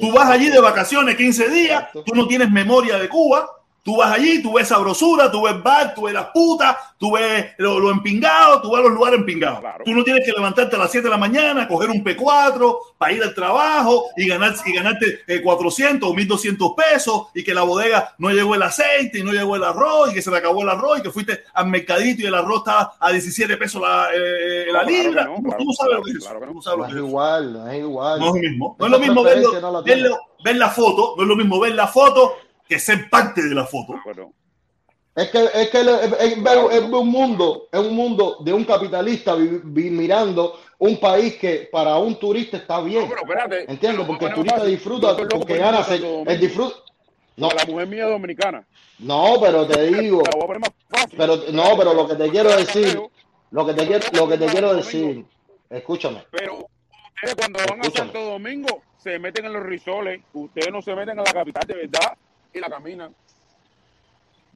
Tú vas allí de vacaciones 15 días, tú no tienes memoria de Cuba, tú vas allí, tú ves sabrosura, tú ves bar, tú ves las putas, tú ves lo, lo empingado, tú ves los lugares empingados. Tú no tienes que levantarte a las 7 de la mañana, coger un P4 para ir al trabajo y, ganar, y ganarte eh, 400 o 1200 pesos y que la bodega no llegó el aceite y no llegó el arroz y que se le acabó el arroz y que fuiste al mercadito y el arroz estaba a 17 pesos la, eh, la No, claro que libra. no, Tú- claro, tú no sabes lo que es eso. claro que Tú no sabes lo No que es igual, no es igual. No es lo mismo. No es lo mismo verlo- ver la foto, no es lo mismo ver la foto que ser parte de la foto. Es que, es, que le- es, un mundo, es un mundo de un capitalista vi- vi- mirando un país que para un turista está bien. espérate, ¿Entiendes? Porque el no, turista disfruta, porque gana, a el disfruta. No, La mujer mía es dominicana. no, pero te digo, a pero no, pero lo que te quiero decir, lo que te quiero, lo que te quiero decir, escúchame. Pero ustedes cuando van a. Santo Domingo se meten en los risoles, ustedes no se meten en la capital de verdad y la caminan.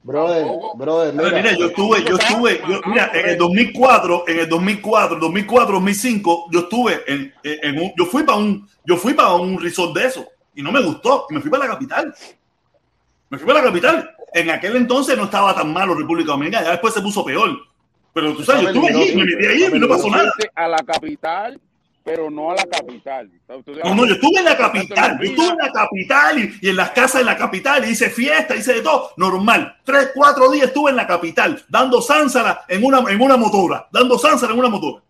Brother, brother, mira, mira, yo estuve, yo estuve, yo- mira, en el 2004, en el 2004, 2004, 2005, yo estuve en, en- un, yo fui para un, yo fui para un resort de eso y no me gustó y me fui para la capital. Me fui para la capital. En aquel entonces no estaba tan malo República Dominicana, ya después se puso peor. Pero tú sabes, yo estuve allí, me metí ahí y no pasó nada. A la capital, pero no a la capital. No, no, yo estuve en la capital, yo estuve en la capital y, y en las casas de la capital y hice fiesta, hice de todo, normal. Tres, cuatro días estuve en la capital, dando sánsara en una, en una motora, dando sánsara en una motora.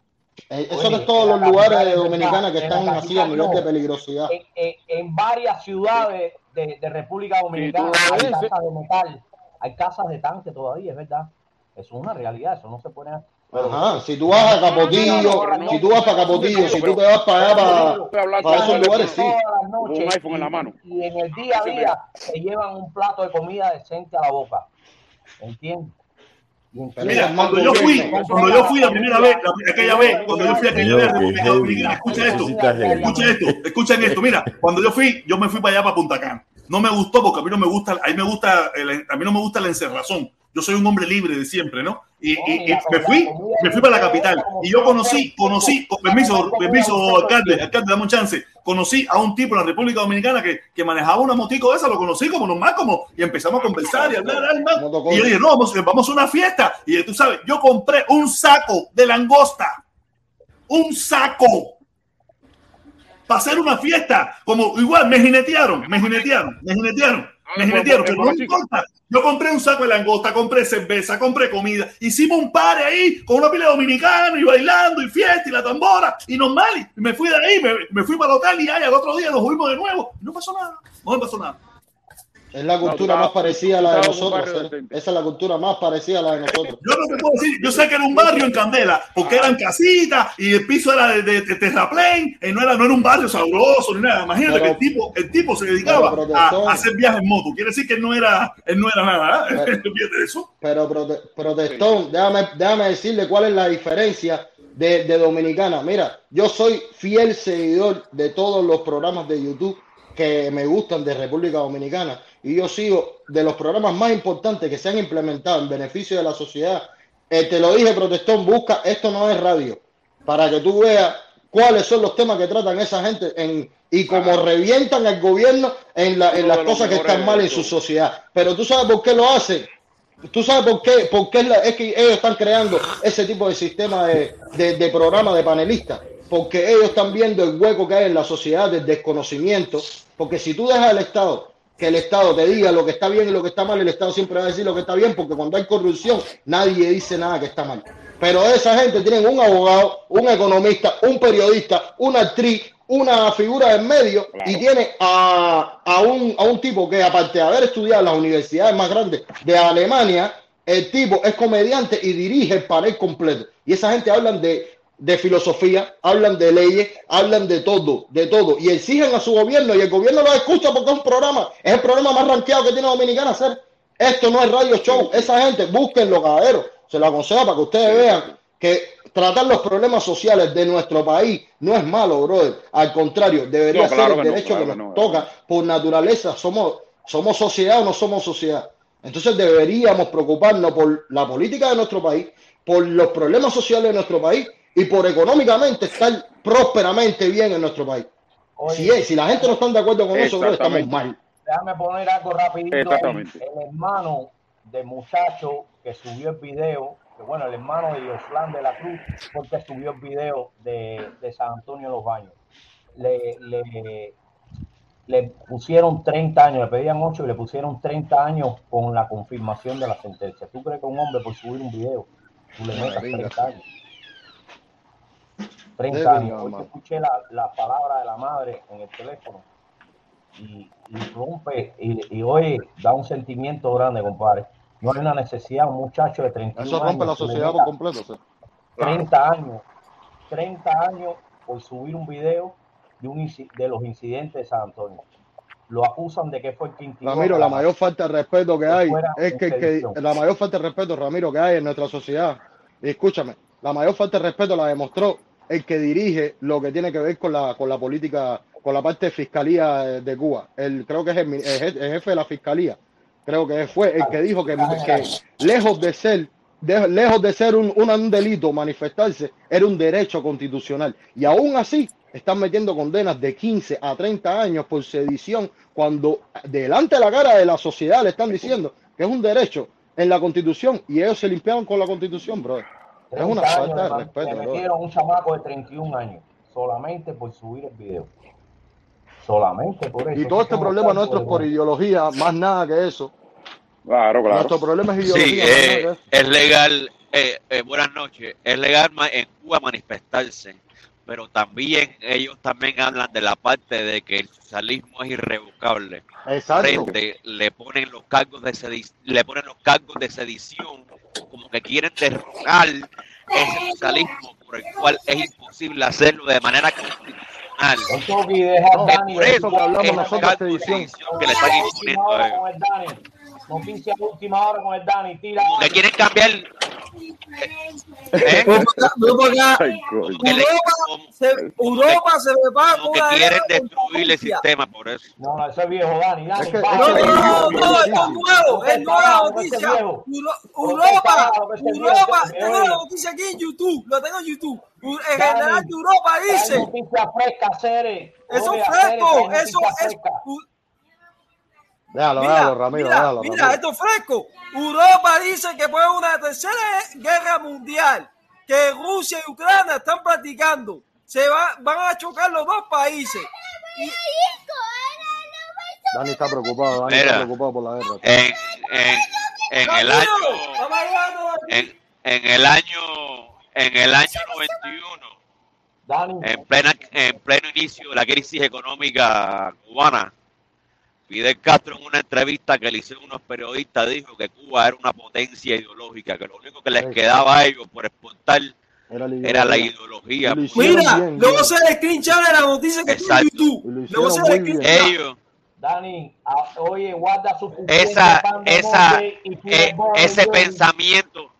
Eh, Eso no es todos los lugares de Dominicana que están así a nivel de peligrosidad. En, en- en varias ciudades de, de República Dominicana hay casas de metal, hay casas de tanque todavía, es verdad. Eso es una realidad, eso no se pone. Ajá, si tú vas a Capotillo, si tú vas para Capotillo, si tú te vas para allá, para, para esos lugares, sí. todas las Con noches un iPhone en la mano. y en el día a día se llevan un plato de comida decente a la boca. ¿Entiendes? Mira, cuando yo fui, cuando yo fui la primera vez, la- aquella vez, cuando yo fui aquella vez a República Dominicana, escucha esto, escucha esto, escuchen esto. Mira, cuando yo fui, yo me fui para allá para Punta Cana. No me gustó porque a mí no me gusta, a mí me gusta, el- a mí no me gusta la encerrazón. Yo soy un hombre libre de siempre, ¿no? Y, y- y me fui, me fui para la capital y yo conocí, conocí, con permiso, permiso, alcalde, alcalde, dame un chance. Conocí a un tipo en la República Dominicana que, que manejaba una motico de esa, lo conocí como normal, como, y empezamos a conversar y hablar, hablar, hablar. Y yo dije, no, vamos, vamos a una fiesta. Y tú sabes, yo compré un saco de langosta, un saco para hacer una fiesta. Como igual, me jinetearon, me jinetearon, me jinetearon, me jinetearon, pero no importa. Yo compré un saco de langosta, compré cerveza, compré comida. Hicimos un par ahí con una pila de dominicanos y bailando y fiesta y la tambora y normal. Y me fui de ahí, me, me fui para el hotel y ahí al otro día nos fuimos de nuevo. No pasó nada, no me pasó nada. Es la cultura No, más parecida a la de nosotros. ¿eh? Esa es la cultura más parecida a la de nosotros. Yo no te puedo decir, yo sé que era un barrio en Candela, porque eran casitas y el piso era de, de, de terraplén, y no era, no era un barrio sabroso ni nada. Imagínate Pero- que el tipo, el tipo se dedicaba pero, a, hacer viajes en moto. Quiere decir que él no era, él no era nada. ¿eh? Pero- [laughs] Fíjate eso. Pero prote- protestón, déjame, déjame decirle cuál es la diferencia de, de Dominicana. Mira, yo soy fiel seguidor de todos los programas de YouTube que me gustan de República Dominicana y yo sigo de los programas más importantes que se han implementado en beneficio de la sociedad. Eh, te lo dije, protestón, busca, esto no es radio, para que tú veas cuáles son los temas que tratan esa gente en, y cómo revientan al gobierno en, la- en Uno las cosas que están mal en su sociedad. Pero tú sabes por qué lo hacen. Tú sabes por qué, por qué es, la- es que ellos están creando ese tipo de sistema de, de, de programa de panelistas. Porque ellos están viendo el hueco que hay en la sociedad del desconocimiento. Porque si tú dejas al Estado que el Estado te diga lo que está bien y lo que está mal, el Estado siempre va a decir lo que está bien, porque cuando hay corrupción nadie dice nada que está mal. Pero esa gente tienen un abogado, un economista, un periodista, una actriz, una figura en medio y tiene a, a, un, a un tipo que aparte de haber estudiado en las universidades más grandes de Alemania, el tipo es comediante y dirige el panel completo. Y esa gente hablan de, de filosofía, hablan de leyes, hablan de todo, de todo. Y exigen a su gobierno y el gobierno los escucha porque es un programa, es el programa más rankeado que tiene Dominicana hacer. Esto no es radio show. Esa gente, búsquenlo, caballeros. Se lo aconsejo para que ustedes vean que tratar los problemas sociales de nuestro país no es malo, brother. Al contrario, debería No, claro ser el no, derecho claro que que nos no. toca por naturaleza. Somos, somos sociedad o no somos sociedad. Entonces deberíamos preocuparnos por la política de nuestro país, por los problemas sociales de nuestro país y por económicamente estar prósperamente bien en nuestro país. Si, es, si la gente no está de acuerdo con eso, bro, estamos mal. Déjame poner algo rapidito. Exactamente. El hermano del muchacho que subió el video, que bueno, el hermano de Yoslan de la Cruz, porque subió el video de, de San Antonio de los Baños. Le, le, le pusieron 30 años, le pedían 8 y le pusieron 30 años con la confirmación de la sentencia. ¿Tú crees que un hombre por subir un video, tú le metas 30 años? 30 Debería, años. Hoy escuché la, la palabra de la madre en el teléfono y, y rompe y, y hoy da un sentimiento grande, compadre. No hay una necesidad, un muchacho de 31 Eso rompe años la sociedad por completo. sí. 30 años, 30 años por subir un video de, un, de los incidentes de San Antonio. Lo acusan de que fue el que Ramiro, la mayor falta de respeto que hay es que, que la mayor falta de respeto, Ramiro, que hay en nuestra sociedad. Y escúchame, la mayor falta de respeto la demostró el que dirige lo que tiene que ver con la, con la política, con la parte de fiscalía de, de Cuba. El, creo que es el, jefe de la fiscalía. Creo que fue el que dijo que, que lejos de ser de- lejos de ser un- un delito manifestarse, era un derecho constitucional. Y aún así están metiendo condenas de 15 a 30 años por sedición cuando delante de la cara de la sociedad le están diciendo que es un derecho en la constitución y ellos se limpiaron con la constitución, brother. Es una 30 falta de respeto, Le brother. metieron un chamaco de 31 años solamente por subir el video. Solamente por eso. Y todo este problema nuestro es por ideología, más nada que eso. Claro, claro. Nuestro problema es Sí, ideología. que eh, eso. es legal, eh, eh, buenas noches, es legal en Cuba manifestarse, pero también ellos también hablan de la parte de que el socialismo es irrevocable. Exacto. Frente, le ponen los cargos de sedi- le ponen los cargos de sedición, como que quieren derrocar ese socialismo por el cual es imposible hacerlo de manera constitucional. Deja a Dani. Por eso que hablamos es nosotros la esta edición. constitución que le están imponiendo a ellos. Noticia de última hora con el Dani. Tira. Como que quieren cambiar. ¿Eh? Para para Europa se, Europa se prepara como con que quieren destruir el sistema por eso. No, no, ese es viejo, Dani. Dani, para. No, no, no, es nuevo, es nueva noticia. Europa, Europa, tengo la noticia aquí en YouTube, lo tengo en YouTube. El general de Europa dice, noticias frescas, Cere. eso es fresco, eso es... Déjalo, Mira, déjalo, Ramiro, mira, déjalo, mira, Ramiro. esto es fresco. Europa dice que fue una tercera guerra mundial que Rusia y Ucrania están practicando. Se va, van a chocar los dos países. Y- Dani está preocupado, Dani Mira. está preocupado por la guerra. En, en, en el año en, en el año en el año 91 Dani, en plena en pleno inicio de la crisis económica cubana Fidel Castro en una entrevista que le hicieron unos periodistas dijo que Cuba era una potencia ideológica que lo único que les Sí. quedaba a ellos por exportar Era la era la ideología. ideología Mira, bien, luego bien. se le screenshot de la noticia que está en YouTube. Luego se le ellos Dani, oye, guarda su esa esa eh, ese pensamiento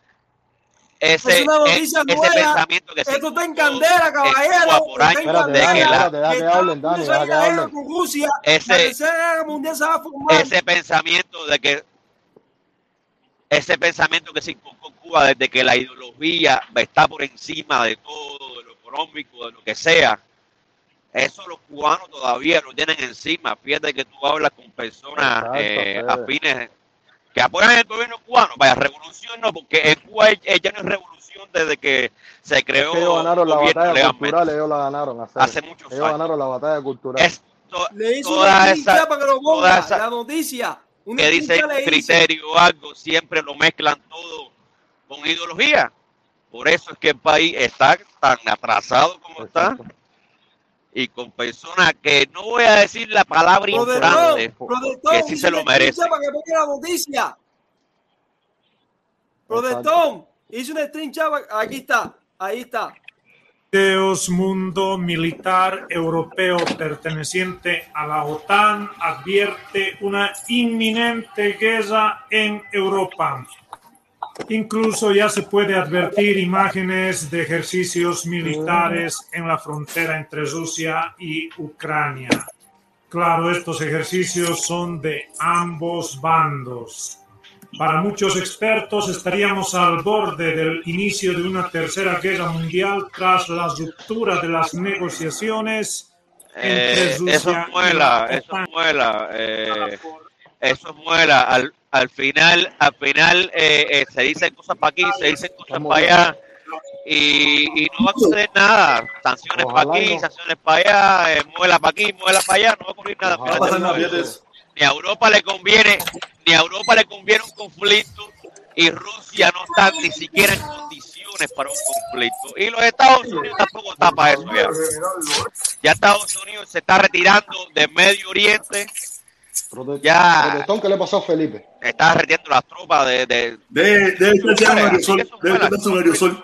ese Es una noticia ese nueva. pensamiento que se Esto está en candela, caballero. Ese- la tercera guerra mundial se va a formar. ese pensamiento de que ese pensamiento que se inculcó en Cuba desde que la ideología está por encima de todo, de lo económico, de lo que sea, eso los cubanos todavía lo tienen encima. Fíjate que tú hablas con personas Exacto, eh, afines que apoyan el gobierno cubano. Vaya, revolución no, porque en Cuba ya no es revolución desde que se Es creó que ellos ganaron la batalla legalmente. cultural, ellos la ganaron. hace- Hace muchos ellos años. ganaron la batalla cultural. Esto, Le hizo toda una esa- pincha para que lo toda ponga. esa- La noticia. Una que dice criterio o algo, siempre lo mezclan todo con ideología. Por eso es que el país está tan atrasado como está. Y con personas que no voy a decir la palabra protestón, que sí hice se lo merece. Para que ponga la noticia. Protestón, hice una trincha. Aquí está, ahí está. Deus Mundo Militar Europeo perteneciente a la OTAN advierte una inminente guerra en Europa. Incluso ya se puede advertir imágenes de ejercicios militares en la frontera entre Rusia y Ucrania. Claro, estos ejercicios son de ambos bandos. Para muchos expertos estaríamos al borde del inicio de una tercera guerra mundial tras la ruptura de las negociaciones entre Eh, Rusia eso y muela, la eso muela, eh, eso muela. Al, al final, al final eh, eh, se dicen cosas para aquí, se dicen cosas para allá y, y no va a suceder nada. Sanciones para aquí, no. sanciones para allá, eh, muela para aquí, muela para allá, no va a ocurrir nada. Ojalá. Ni a Europa le conviene, ni a Europa le conviene un conflicto y Rusia no está ni siquiera en condiciones para un conflicto. Y los Estados Unidos tampoco está para eso ya. Ya Estados Unidos se está retirando del Medio Oriente, Prote- Ya. Protestón, ¿qué le pasó a Felipe? está retirando las tropas de... de De, de aerosol. que eso De un aerosol.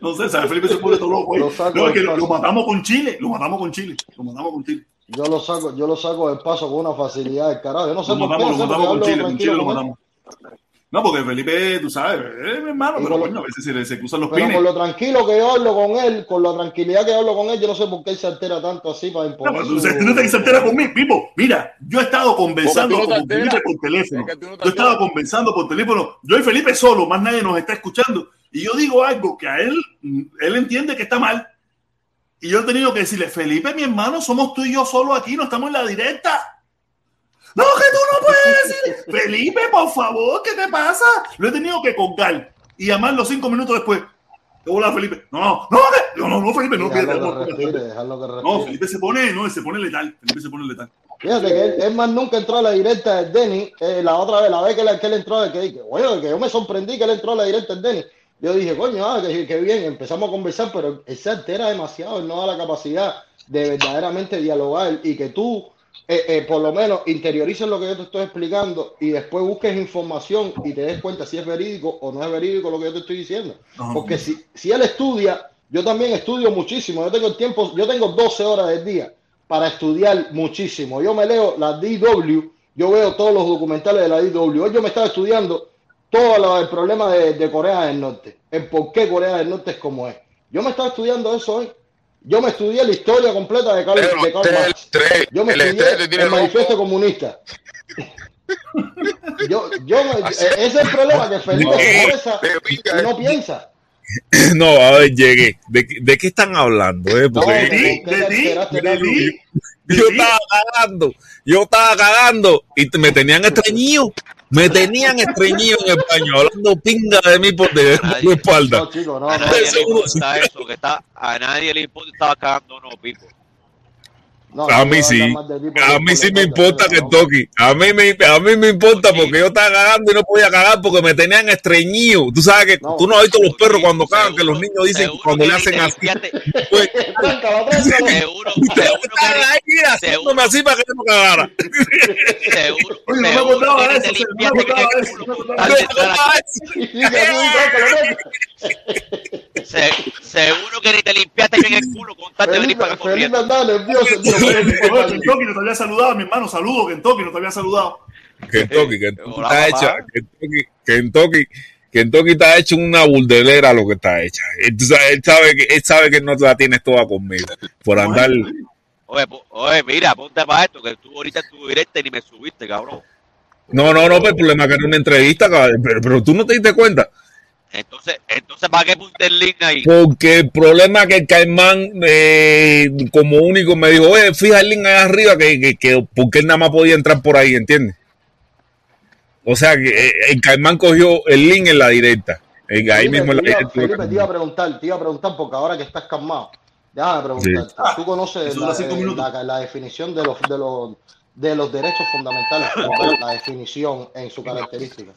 No sé, ¿sabes? Felipe se pone todo loco. ahí. Lo saco No, es que lo, lo matamos con Chile. Lo matamos con Chile. Lo matamos con Chile. Yo lo saco, yo lo saco del paso con una facilidad del carajo. Yo no sé Lo por qué, matamos, no lo matamos con Chile. Con Chile lo matamos. No, porque Felipe, tú sabes, es mi hermano, Y pero coño, a veces se, le- se cruzan los Pero pines. con lo tranquilo que yo hablo con él, con la tranquilidad que hablo con él, yo no sé por qué él se altera tanto así para No, imponer pero su... tú, no te exalteras conmigo, Pipo. Mira, yo he estado conversando no con Felipe por teléfono. Es que tú no te Yo he estado conversando por teléfono. Yo y Felipe solo, más nadie nos está escuchando. Y yo digo algo que a él, él entiende que está mal. Y yo he tenido que decirle, Felipe, mi hermano, somos tú y yo solo aquí, no estamos en la directa. No, que tú no puedes decir. Felipe, por favor, ¿qué te pasa? Lo he tenido que colgar. Y llamarlo cinco minutos después. Hola, Felipe. No, no, no, no, no, Felipe, no. Dejarlo no, que respire, no, dejarlo que no, respire. Felipe se pone, no, se pone letal. Felipe se pone letal. Fíjate que él, él más nunca entró a la directa del Denny. eh, la otra vez, la vez que, él entró, que, que, bueno, que yo me sorprendí que él entró a la directa del Denny. Yo dije, coño, ah, que, que bien, empezamos a conversar, pero él se altera demasiado, él no da la capacidad de verdaderamente dialogar y que tú eh, eh, por lo menos interiorices lo que yo te estoy explicando y después busques información y te des cuenta si es verídico o no es verídico lo que yo te estoy diciendo. Ajá. Porque si, si él estudia, yo también estudio muchísimo. Yo tengo el tiempo, yo tengo 12 horas del día para estudiar muchísimo. Yo me leo la DW, yo veo todos los documentales de la DW. Hoy yo me estaba estudiando todo lo- el problema de, de Corea del Norte, el por qué Corea del Norte es como es. Yo me estaba estudiando eso hoy. Yo me estudié la historia completa de Karl, Pero de Karl Marx. Yo me el estudié el manifiesto comunista. [laughs] Yo, yo me- ese es el problema, que Felipe no piensa. [laughs] No, a ver, llegué. ¿De, qué- de qué están hablando? eh? Porque yo estaba cagando, yo estaba cagando y me tenían estreñido. Me tenían estreñido en español, hablando pinga de mí por de por mi espalda. No, chico, no, A nadie le importa eso, que está, a nadie le importa estaba cagando no, Pipo. No, A mí sí, a mí sí me importa no. Kentucky. A mí me, a mí me importa porque yo estaba cagando y no podía cagar porque me tenían estreñido. Tú sabes que tú no has visto los perros cuando cagan, que los niños dicen que cuando le hacen así. Pues. [laughs] Seguro, [laughs] haciéndome así para que no cagara. seguro, seguro Se- seguro que ni te limpiaste bien el culo con tal de venir para acá corriendo. andaba nervioso. Kentucky no te había saludado, mi hermano. Saludo, Kentucky no te había saludado. Kentucky, Kentucky Hola, está papá. hecha, Kentucky, Kentucky, Kentucky está hecho una burdelera lo que está hecha. Él, tú sabes- él sabe que él sabe que no te la tienes toda conmigo por andar. Oye, oye, mira, ponte para esto, que tú ahorita estuviste y ni me subiste, cabrón. No, no, no, pero el problema es que era una entrevista, cabrón, pero, pero tú no te diste cuenta. Entonces, entonces ¿para qué puse el link ahí? Porque el problema es que el Caimán, eh, como único, me dijo, oye, fija el link allá arriba, que, que, que porque él nada más podía entrar por ahí, ¿entiendes? O sea, que eh, el Caimán cogió el link en la directa. Eh, ahí Felipe, mismo en la te iba- directa. Felipe, te iba a preguntar, te iba a preguntar, porque ahora que estás calmado, déjame preguntarte. Sí. Tú conoces la, eh, la- la definición de los, de, los, de los derechos fundamentales, la definición en su característica.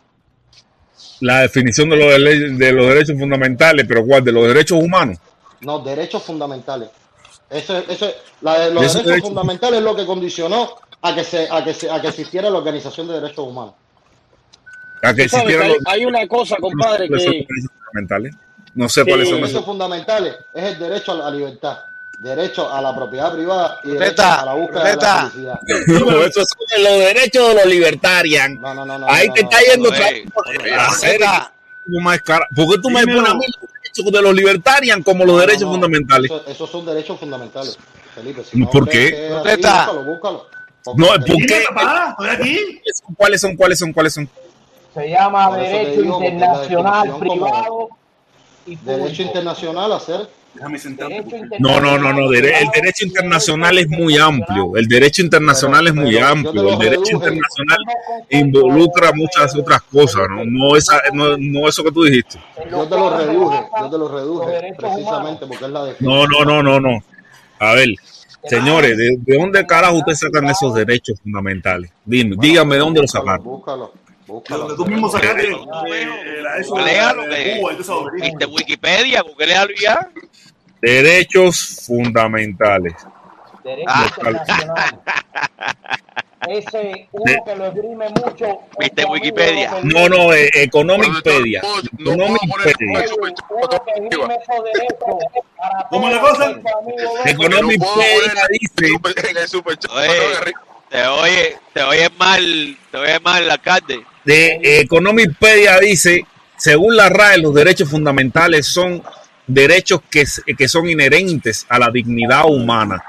La definición de los, de los derechos fundamentales, pero ¿cuál? De los derechos humanos. No, derechos fundamentales. Eso, eso, la de los ¿Y esos derechos derechos? fundamentales es lo que condicionó a que, se, a, que se, a que existiera la Organización de Derechos Humanos. A que existieran hay, los, hay una cosa, compadre, ¿cuáles son que los derechos fundamentales. No sé Sí. cuáles Los son derechos esos. fundamentales es el derecho a la libertad, derecho a la propiedad privada y derecho a la búsqueda de la felicidad. No, esos son los derechos de los libertarios. No, no, no, no. Ahí no, te no, está no, yendo más cara. ¿Por qué tú me pones a mí los derechos de los libertarios como los no, derechos no, fundamentales? eso- esos son derechos fundamentales, Felipe. Si no ¿Por qué? búscalo, búscalo. Porque No, ¿por qué? Estoy aquí. ¿Cuáles son? ¿Cuáles son? ¿Cuáles son? Se llama Derecho digo, Internacional Privado y Derecho internacional a hacer. Déjame sentarme. Derecho No, no, no, no. dere- El derecho internacional es muy amplio. El derecho internacional es muy amplio. El derecho internacional involucra muchas otras cosas. No, no, esa, no, no eso que tú dijiste. Yo te lo reduje, yo te lo reduje precisamente porque es la definición. No, no, no, no, no. A ver, señores, ¿de, de dónde carajo ustedes sacan esos derechos fundamentales? Dime, dígame de dónde los sacaron. Búscalo, De búscalo. donde tú mismo sacaste Pero, eh. ¿Viste Wikipedia? Googlealo ya. Derechos fundamentales. Derecho Ah. internacional. Ese uno que lo esgrime mucho. ¿Viste Wikipedia? No, no, eh, Economicpedia. no Economicpedia. derechos ¿Cómo la cosa? Economicpedia dice. Oye, te oye, te oye mal, te oye mal el alcalde. de Economicpedia dice, según la RAE, los derechos fundamentales son derechos que, que son inherentes a la dignidad humana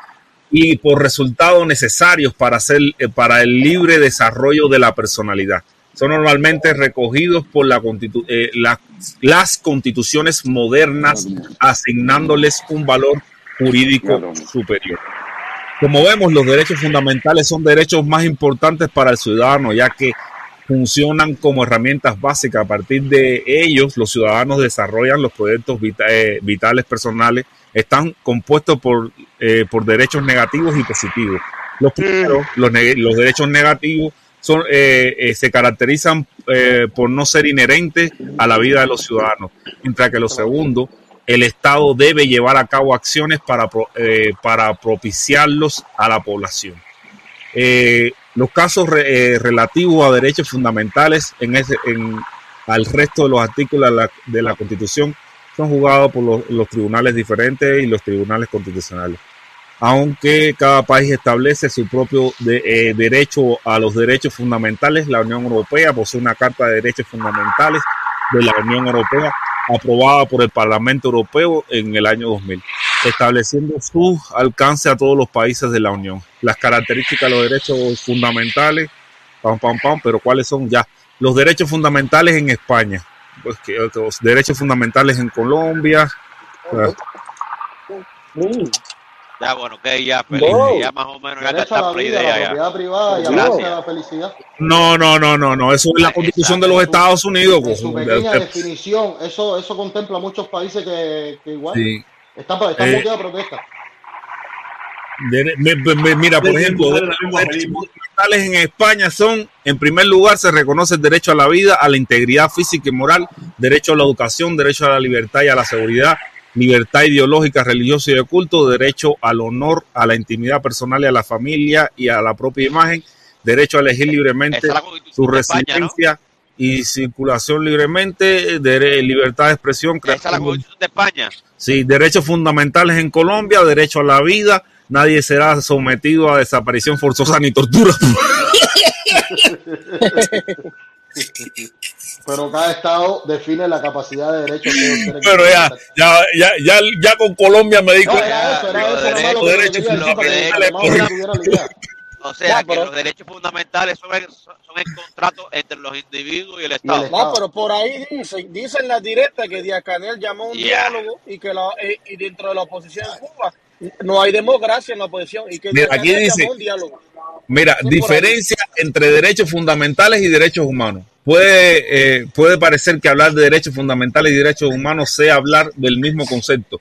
y por resultado necesarios para, hacer, eh, para el libre desarrollo de la personalidad. Son normalmente recogidos por la constitu- eh, la- las constituciones modernas, asignándoles un valor jurídico superior. Como vemos, los derechos fundamentales son derechos más importantes para el ciudadano, ya que funcionan como herramientas básicas. A partir de ellos, los ciudadanos desarrollan los proyectos eh, vitales personales. Están compuestos por, eh, por derechos negativos y positivos. Los primeros, los, los derechos negativos, son, eh, eh, se caracterizan por no ser inherentes a la vida de los ciudadanos, mientras que los segundos, el Estado debe llevar a cabo acciones para, pro- eh, para propiciarlos a la población. Eh, los casos eh, relativos a derechos fundamentales en al resto de los artículos de la, Constitución son juzgados por los, tribunales diferentes y los tribunales constitucionales. Aunque cada país establece su propio eh, derecho a los derechos fundamentales, la Unión Europea posee una Carta de Derechos Fundamentales de la Unión Europea aprobada por el Parlamento Europeo en el año 2000, estableciendo su alcance a todos los países de la Unión. Las características de los derechos fundamentales, pam, pam, pam, pero ¿cuáles son ya? Los derechos fundamentales en España, pues que los derechos fundamentales en Colombia. Ya, bueno, que ya, Felipe, No. ya más o menos ya a la la vida, la idea. Ya. propiedad privada y de la felicidad. No, no, no, no, no, eso es la constitución de los Estados Unidos. En su cojo. pequeña definición, eso, eso contempla muchos países que, que igual Sí. están, están Eh, a protesta. Dere- me- me- me- mira, por ejemplo, la los derechos fundamentales en España son, en primer lugar, se reconoce el derecho a la vida, a la integridad física y moral, derecho a la educación, derecho a la libertad y a la seguridad, libertad ideológica, religiosa y de culto, derecho al honor, a la intimidad personal y a la familia y a la propia imagen, derecho a elegir libremente su residencia y circulación libremente, libertad de expresión, Esa es la Constitución de España. Sí, derechos fundamentales en Colombia, derecho a la vida, nadie será sometido a desaparición forzosa ni tortura. [laughs] [laughs] Pero cada estado define la capacidad de derechos que ellos quieren Pero ya, ya, ya, ya, ya con Colombia me di No, era eso, era derechos- fundamentales, o sea, Ya, que pero- los derechos fundamentales son el, son son el contrato entre los individuos y el Estado. No, pero por ahí dicen, dicen las directas que Díaz Canel llamó a un Yeah. diálogo y que la, eh, y dentro de la oposición en Cuba no hay democracia en la oposición y que Mira, aquí dice- llamó a un diálogo. Mira, diferencia entre derechos fundamentales y derechos humanos. Puede, eh, puede parecer que hablar de derechos fundamentales y derechos humanos sea hablar del mismo concepto,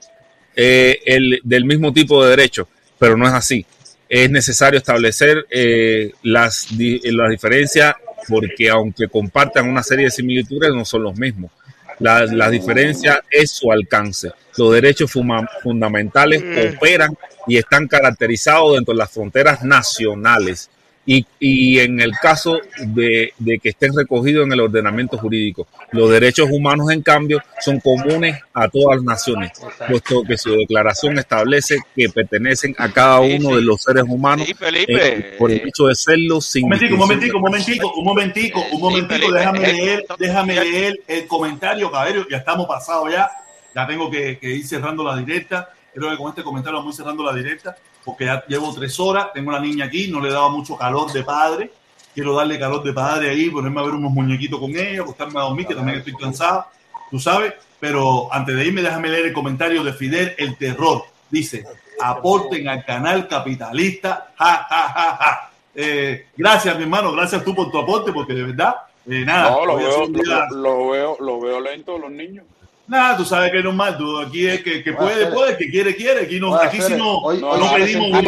eh, el- del mismo tipo de derecho, pero no es así. Es necesario establecer eh, las, las diferencias porque aunque compartan una serie de similitudes, no son los mismos. La, la diferencia es su alcance. Los derechos fuma- fundamentales operan y están caracterizados dentro de las fronteras nacionales. Y, y en el caso de, de que estén recogidos en el ordenamiento jurídico, los derechos humanos, en cambio, son comunes a todas las naciones, puesto que su declaración establece que pertenecen a cada uno de los seres humanos Sí, Felipe. eh, por el hecho de serlo sin Un momentico, un momentico, un momentico, un momentico, un Sí, momentico, Felipe, déjame es- leer, déjame leer el comentario, caballero, ya estamos pasados ya, ya tengo que, que ir cerrando la directa, creo que con este comentario vamos cerrando la directa, porque ya llevo tres horas, tengo la niña aquí, no le daba mucho calor de padre, quiero darle calor de padre ahí, ponerme a ver unos muñequitos con ella, acostarme a dormir, que también estoy cansado, tú sabes, pero antes de irme déjame leer el comentario de Fidel El Terror, dice, aporten al canal capitalista, ja, ja, ja, ja. Eh, gracias, mi hermano, gracias tú por tu aporte, porque de verdad, eh, nada, No, veo, lo veo, lo veo lento los niños. Nada, tú sabes que es normal, tú aquí es que, que Bueno, puede, puede, que quiere, quiere, aquí no, Bueno, aquí Fede, no, hoy- no, hoy me pedimos ni hoy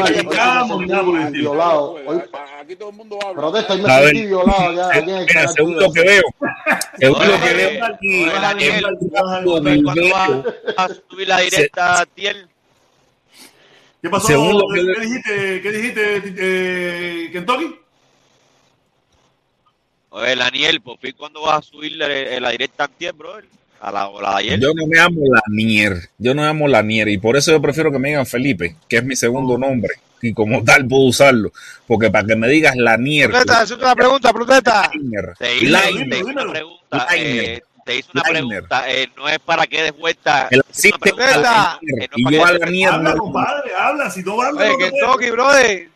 nada por el estilo. violado. Hoy, Aquí todo el mundo habla. protesta y me A sentí violado ya aquí en el Mira, canal según lo que veo, [laughs] según lo que veo, a Daniel, demandar, vas a ¿Cuándo demandar. vas a subir la directa, Tiel? ¿Qué pasó? Según lo que- ¿Qué dijiste, qué dijiste eh, Kentucky? Oye, Daniel, por fin, ¿cuándo vas a subir la, la directa antier, brother? A la, o la de ayer. Yo no me amo Lanier, yo no me amo Lanier y por eso yo prefiero que me digan Felipe, que es mi segundo nombre y como tal puedo usarlo, porque para que me digas Lanier, Protesta, es una pregunta, protesta. Lanier, Te hice, una pregunta. Eh, te hice una Liner. pregunta. eh, no es para que des vuelta. el asiste pregunta, a Lanier, eh, no y yo para a que des- Lanier Habla, no- compadre, habla, si no habla, Oye, no te Kentucky, brother.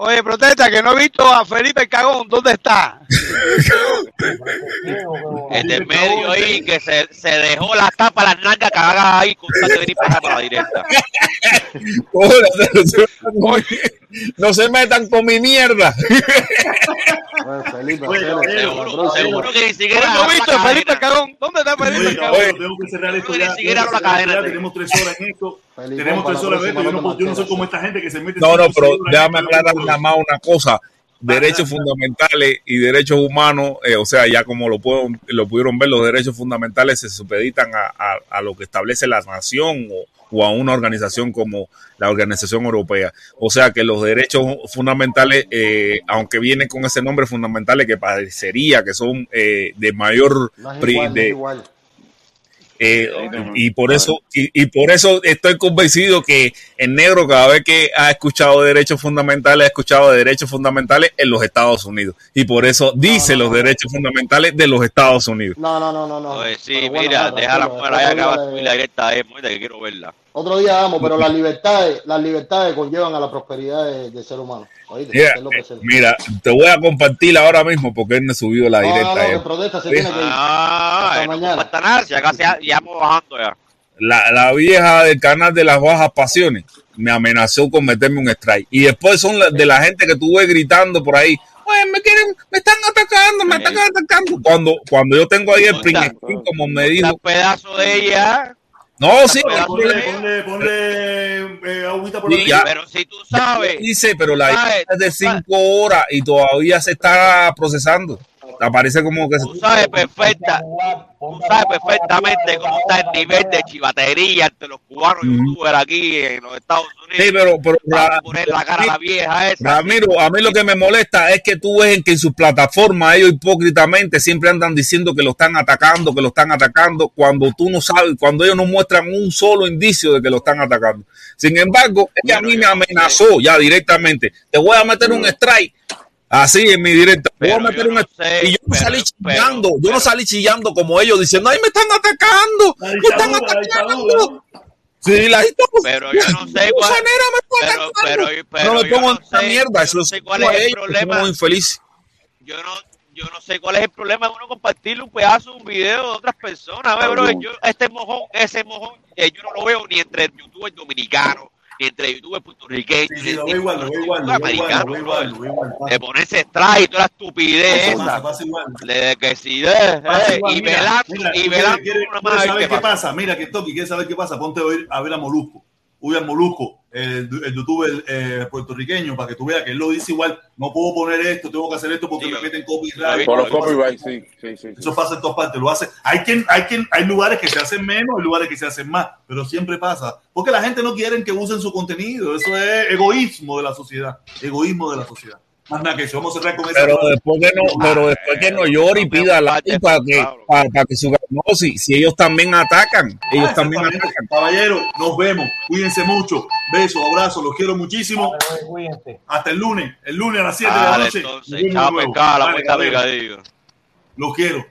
Oye, protesta, que no he visto a Felipe el Cagón. ¿Dónde está? [laughs] El del medio ahí que se, se dejó la tapa las nalgas cagadas ahí con para, para la directa. [laughs] Hola, [laughs] no se- metan con mi mierda. Bueno, Felipe, Seguro, que ni siquiera No visto Felipe. Cagón. ¿Dónde está Felipe Cagón? tengo que cerrar esto Ni ya. la cadena Tenemos tres horas en esto. Tenemos tres horas en esto. Yo no cómo así. esta gente que se mete. No, no, pero déjame aclarar nada más una cosa. Derechos fundamentales y derechos humanos, eh, o sea, ya como lo, puedo, lo pudieron ver, los derechos fundamentales se supeditan a, a- a lo que establece la nación o, o a una organización como la Organización Europea. O sea que los derechos fundamentales, eh, aunque vienen con ese nombre fundamentales que parecería que son eh, de mayor... No es pri- igual, no de- es igual. Eh, y por eso y, y por eso estoy convencido que el negro cada vez que ha escuchado de derechos fundamentales ha escuchado de derechos fundamentales en los Estados Unidos. Y por eso dice los derechos fundamentales de los Estados Unidos. No, no, no, no, no. Oye, sí, bueno, mira, no, deja la tranquilo, mujer allá que va a otro subir día la directa de muerte que quiero verla. Otro día damos, pero las libertades, las libertades conllevan a la prosperidad de- del ser humano. ¿oíste? Mira, te voy a compartir ahora mismo porque él me subió la No, directa no, eh. protesta se tiene que ir. Ah, Hasta eh, no mañana. comparta nada, si acá se, ya vamos bajando ya. la, la vieja del canal de las bajas pasiones me amenazó con meterme un strike. Y después son la- de la gente que tuve gritando por ahí. "Oye, me quieren, me están atacando, me están atacando. Cuando, cuando yo tengo ahí el print screen, como me dijo. Un pedazo de ella. No, sí, Ponle, ponle, ponle eh, agüita por Sí, la. Pero si tú sabes. Dice, pero la sabes, es de cinco horas y todavía se está procesando. Aparece como que Tú sabes perfecta, tú sabes perfectamente cómo está el nivel de chivatería entre los cubanos y youtubers aquí en los Estados Unidos. Sí, pero, pero Para Ra- poner la cara a la vieja esa. Ramiro, a mí lo que me molesta es que tú ves en que en sus plataformas ellos hipócritamente siempre andan diciendo que lo están atacando, que lo están atacando, cuando tú no sabes, cuando ellos no muestran un solo indicio de que lo están atacando. Sin embargo, ella a mí me amenazó ya directamente. Te voy a meter un strike. Así en mi voy a meter yo no sé, y yo no pero- salí chillando, yo no salí chillando como ellos diciendo, ay, me están atacando, me están atacando. Sí, la. Pero yo no sé cuál. Pero, pero, pero, no me yo pongo no en esta sé- mierda, yo eso no es sé cuál es el ellos, problema. infelices. Yo no, yo no sé cuál es el problema de uno compartirle un pedazo de un video de otras personas. A ver, bro, yo, este mojón, ese mojón, eh, yo no lo veo ni entre youtubers dominicanos, ni entre youtubers puertorriqueños, Sí, sí, lo veo igual, lo veo igual, lo veo igual, lo igual, igual. De ponerse strike y toda la estupidez Pasa, pasa, igual. De que si de, eh, y velando, mira, y velando quieres- saber ¿qué pasa? Mira, que Toki, ¿quieres saber qué pasa? Ponte a, ver a Molusco. Uy, a Molusco, el, el youtuber eh, puertorriqueño, para que tú veas que él lo dice igual. No puedo poner esto, tengo que hacer esto porque me meten copyright. Por los copyright, sí, sí, sí. sí. Eso pasa en todas partes. Lo hace. Hay quien, hay quien, hay lugares que se hacen menos, hay lugares que se hacen más, pero siempre pasa. Porque la gente no quiere que usen su contenido. Eso es egoísmo de la sociedad. Egoísmo de la sociedad. Más nada que eso. Vamos a cerrar con esa. Pero después que no, pero después que no llore y pida la para que, para, para que su no, si, si ellos también atacan, ellos Ah, también exactamente. atacan. Caballero, nos vemos. Cuídense mucho. Besos, abrazos, los quiero muchísimo. Hasta el lunes. El lunes a las 7 de la noche. entonces, chao, pescado, la. Los quiero.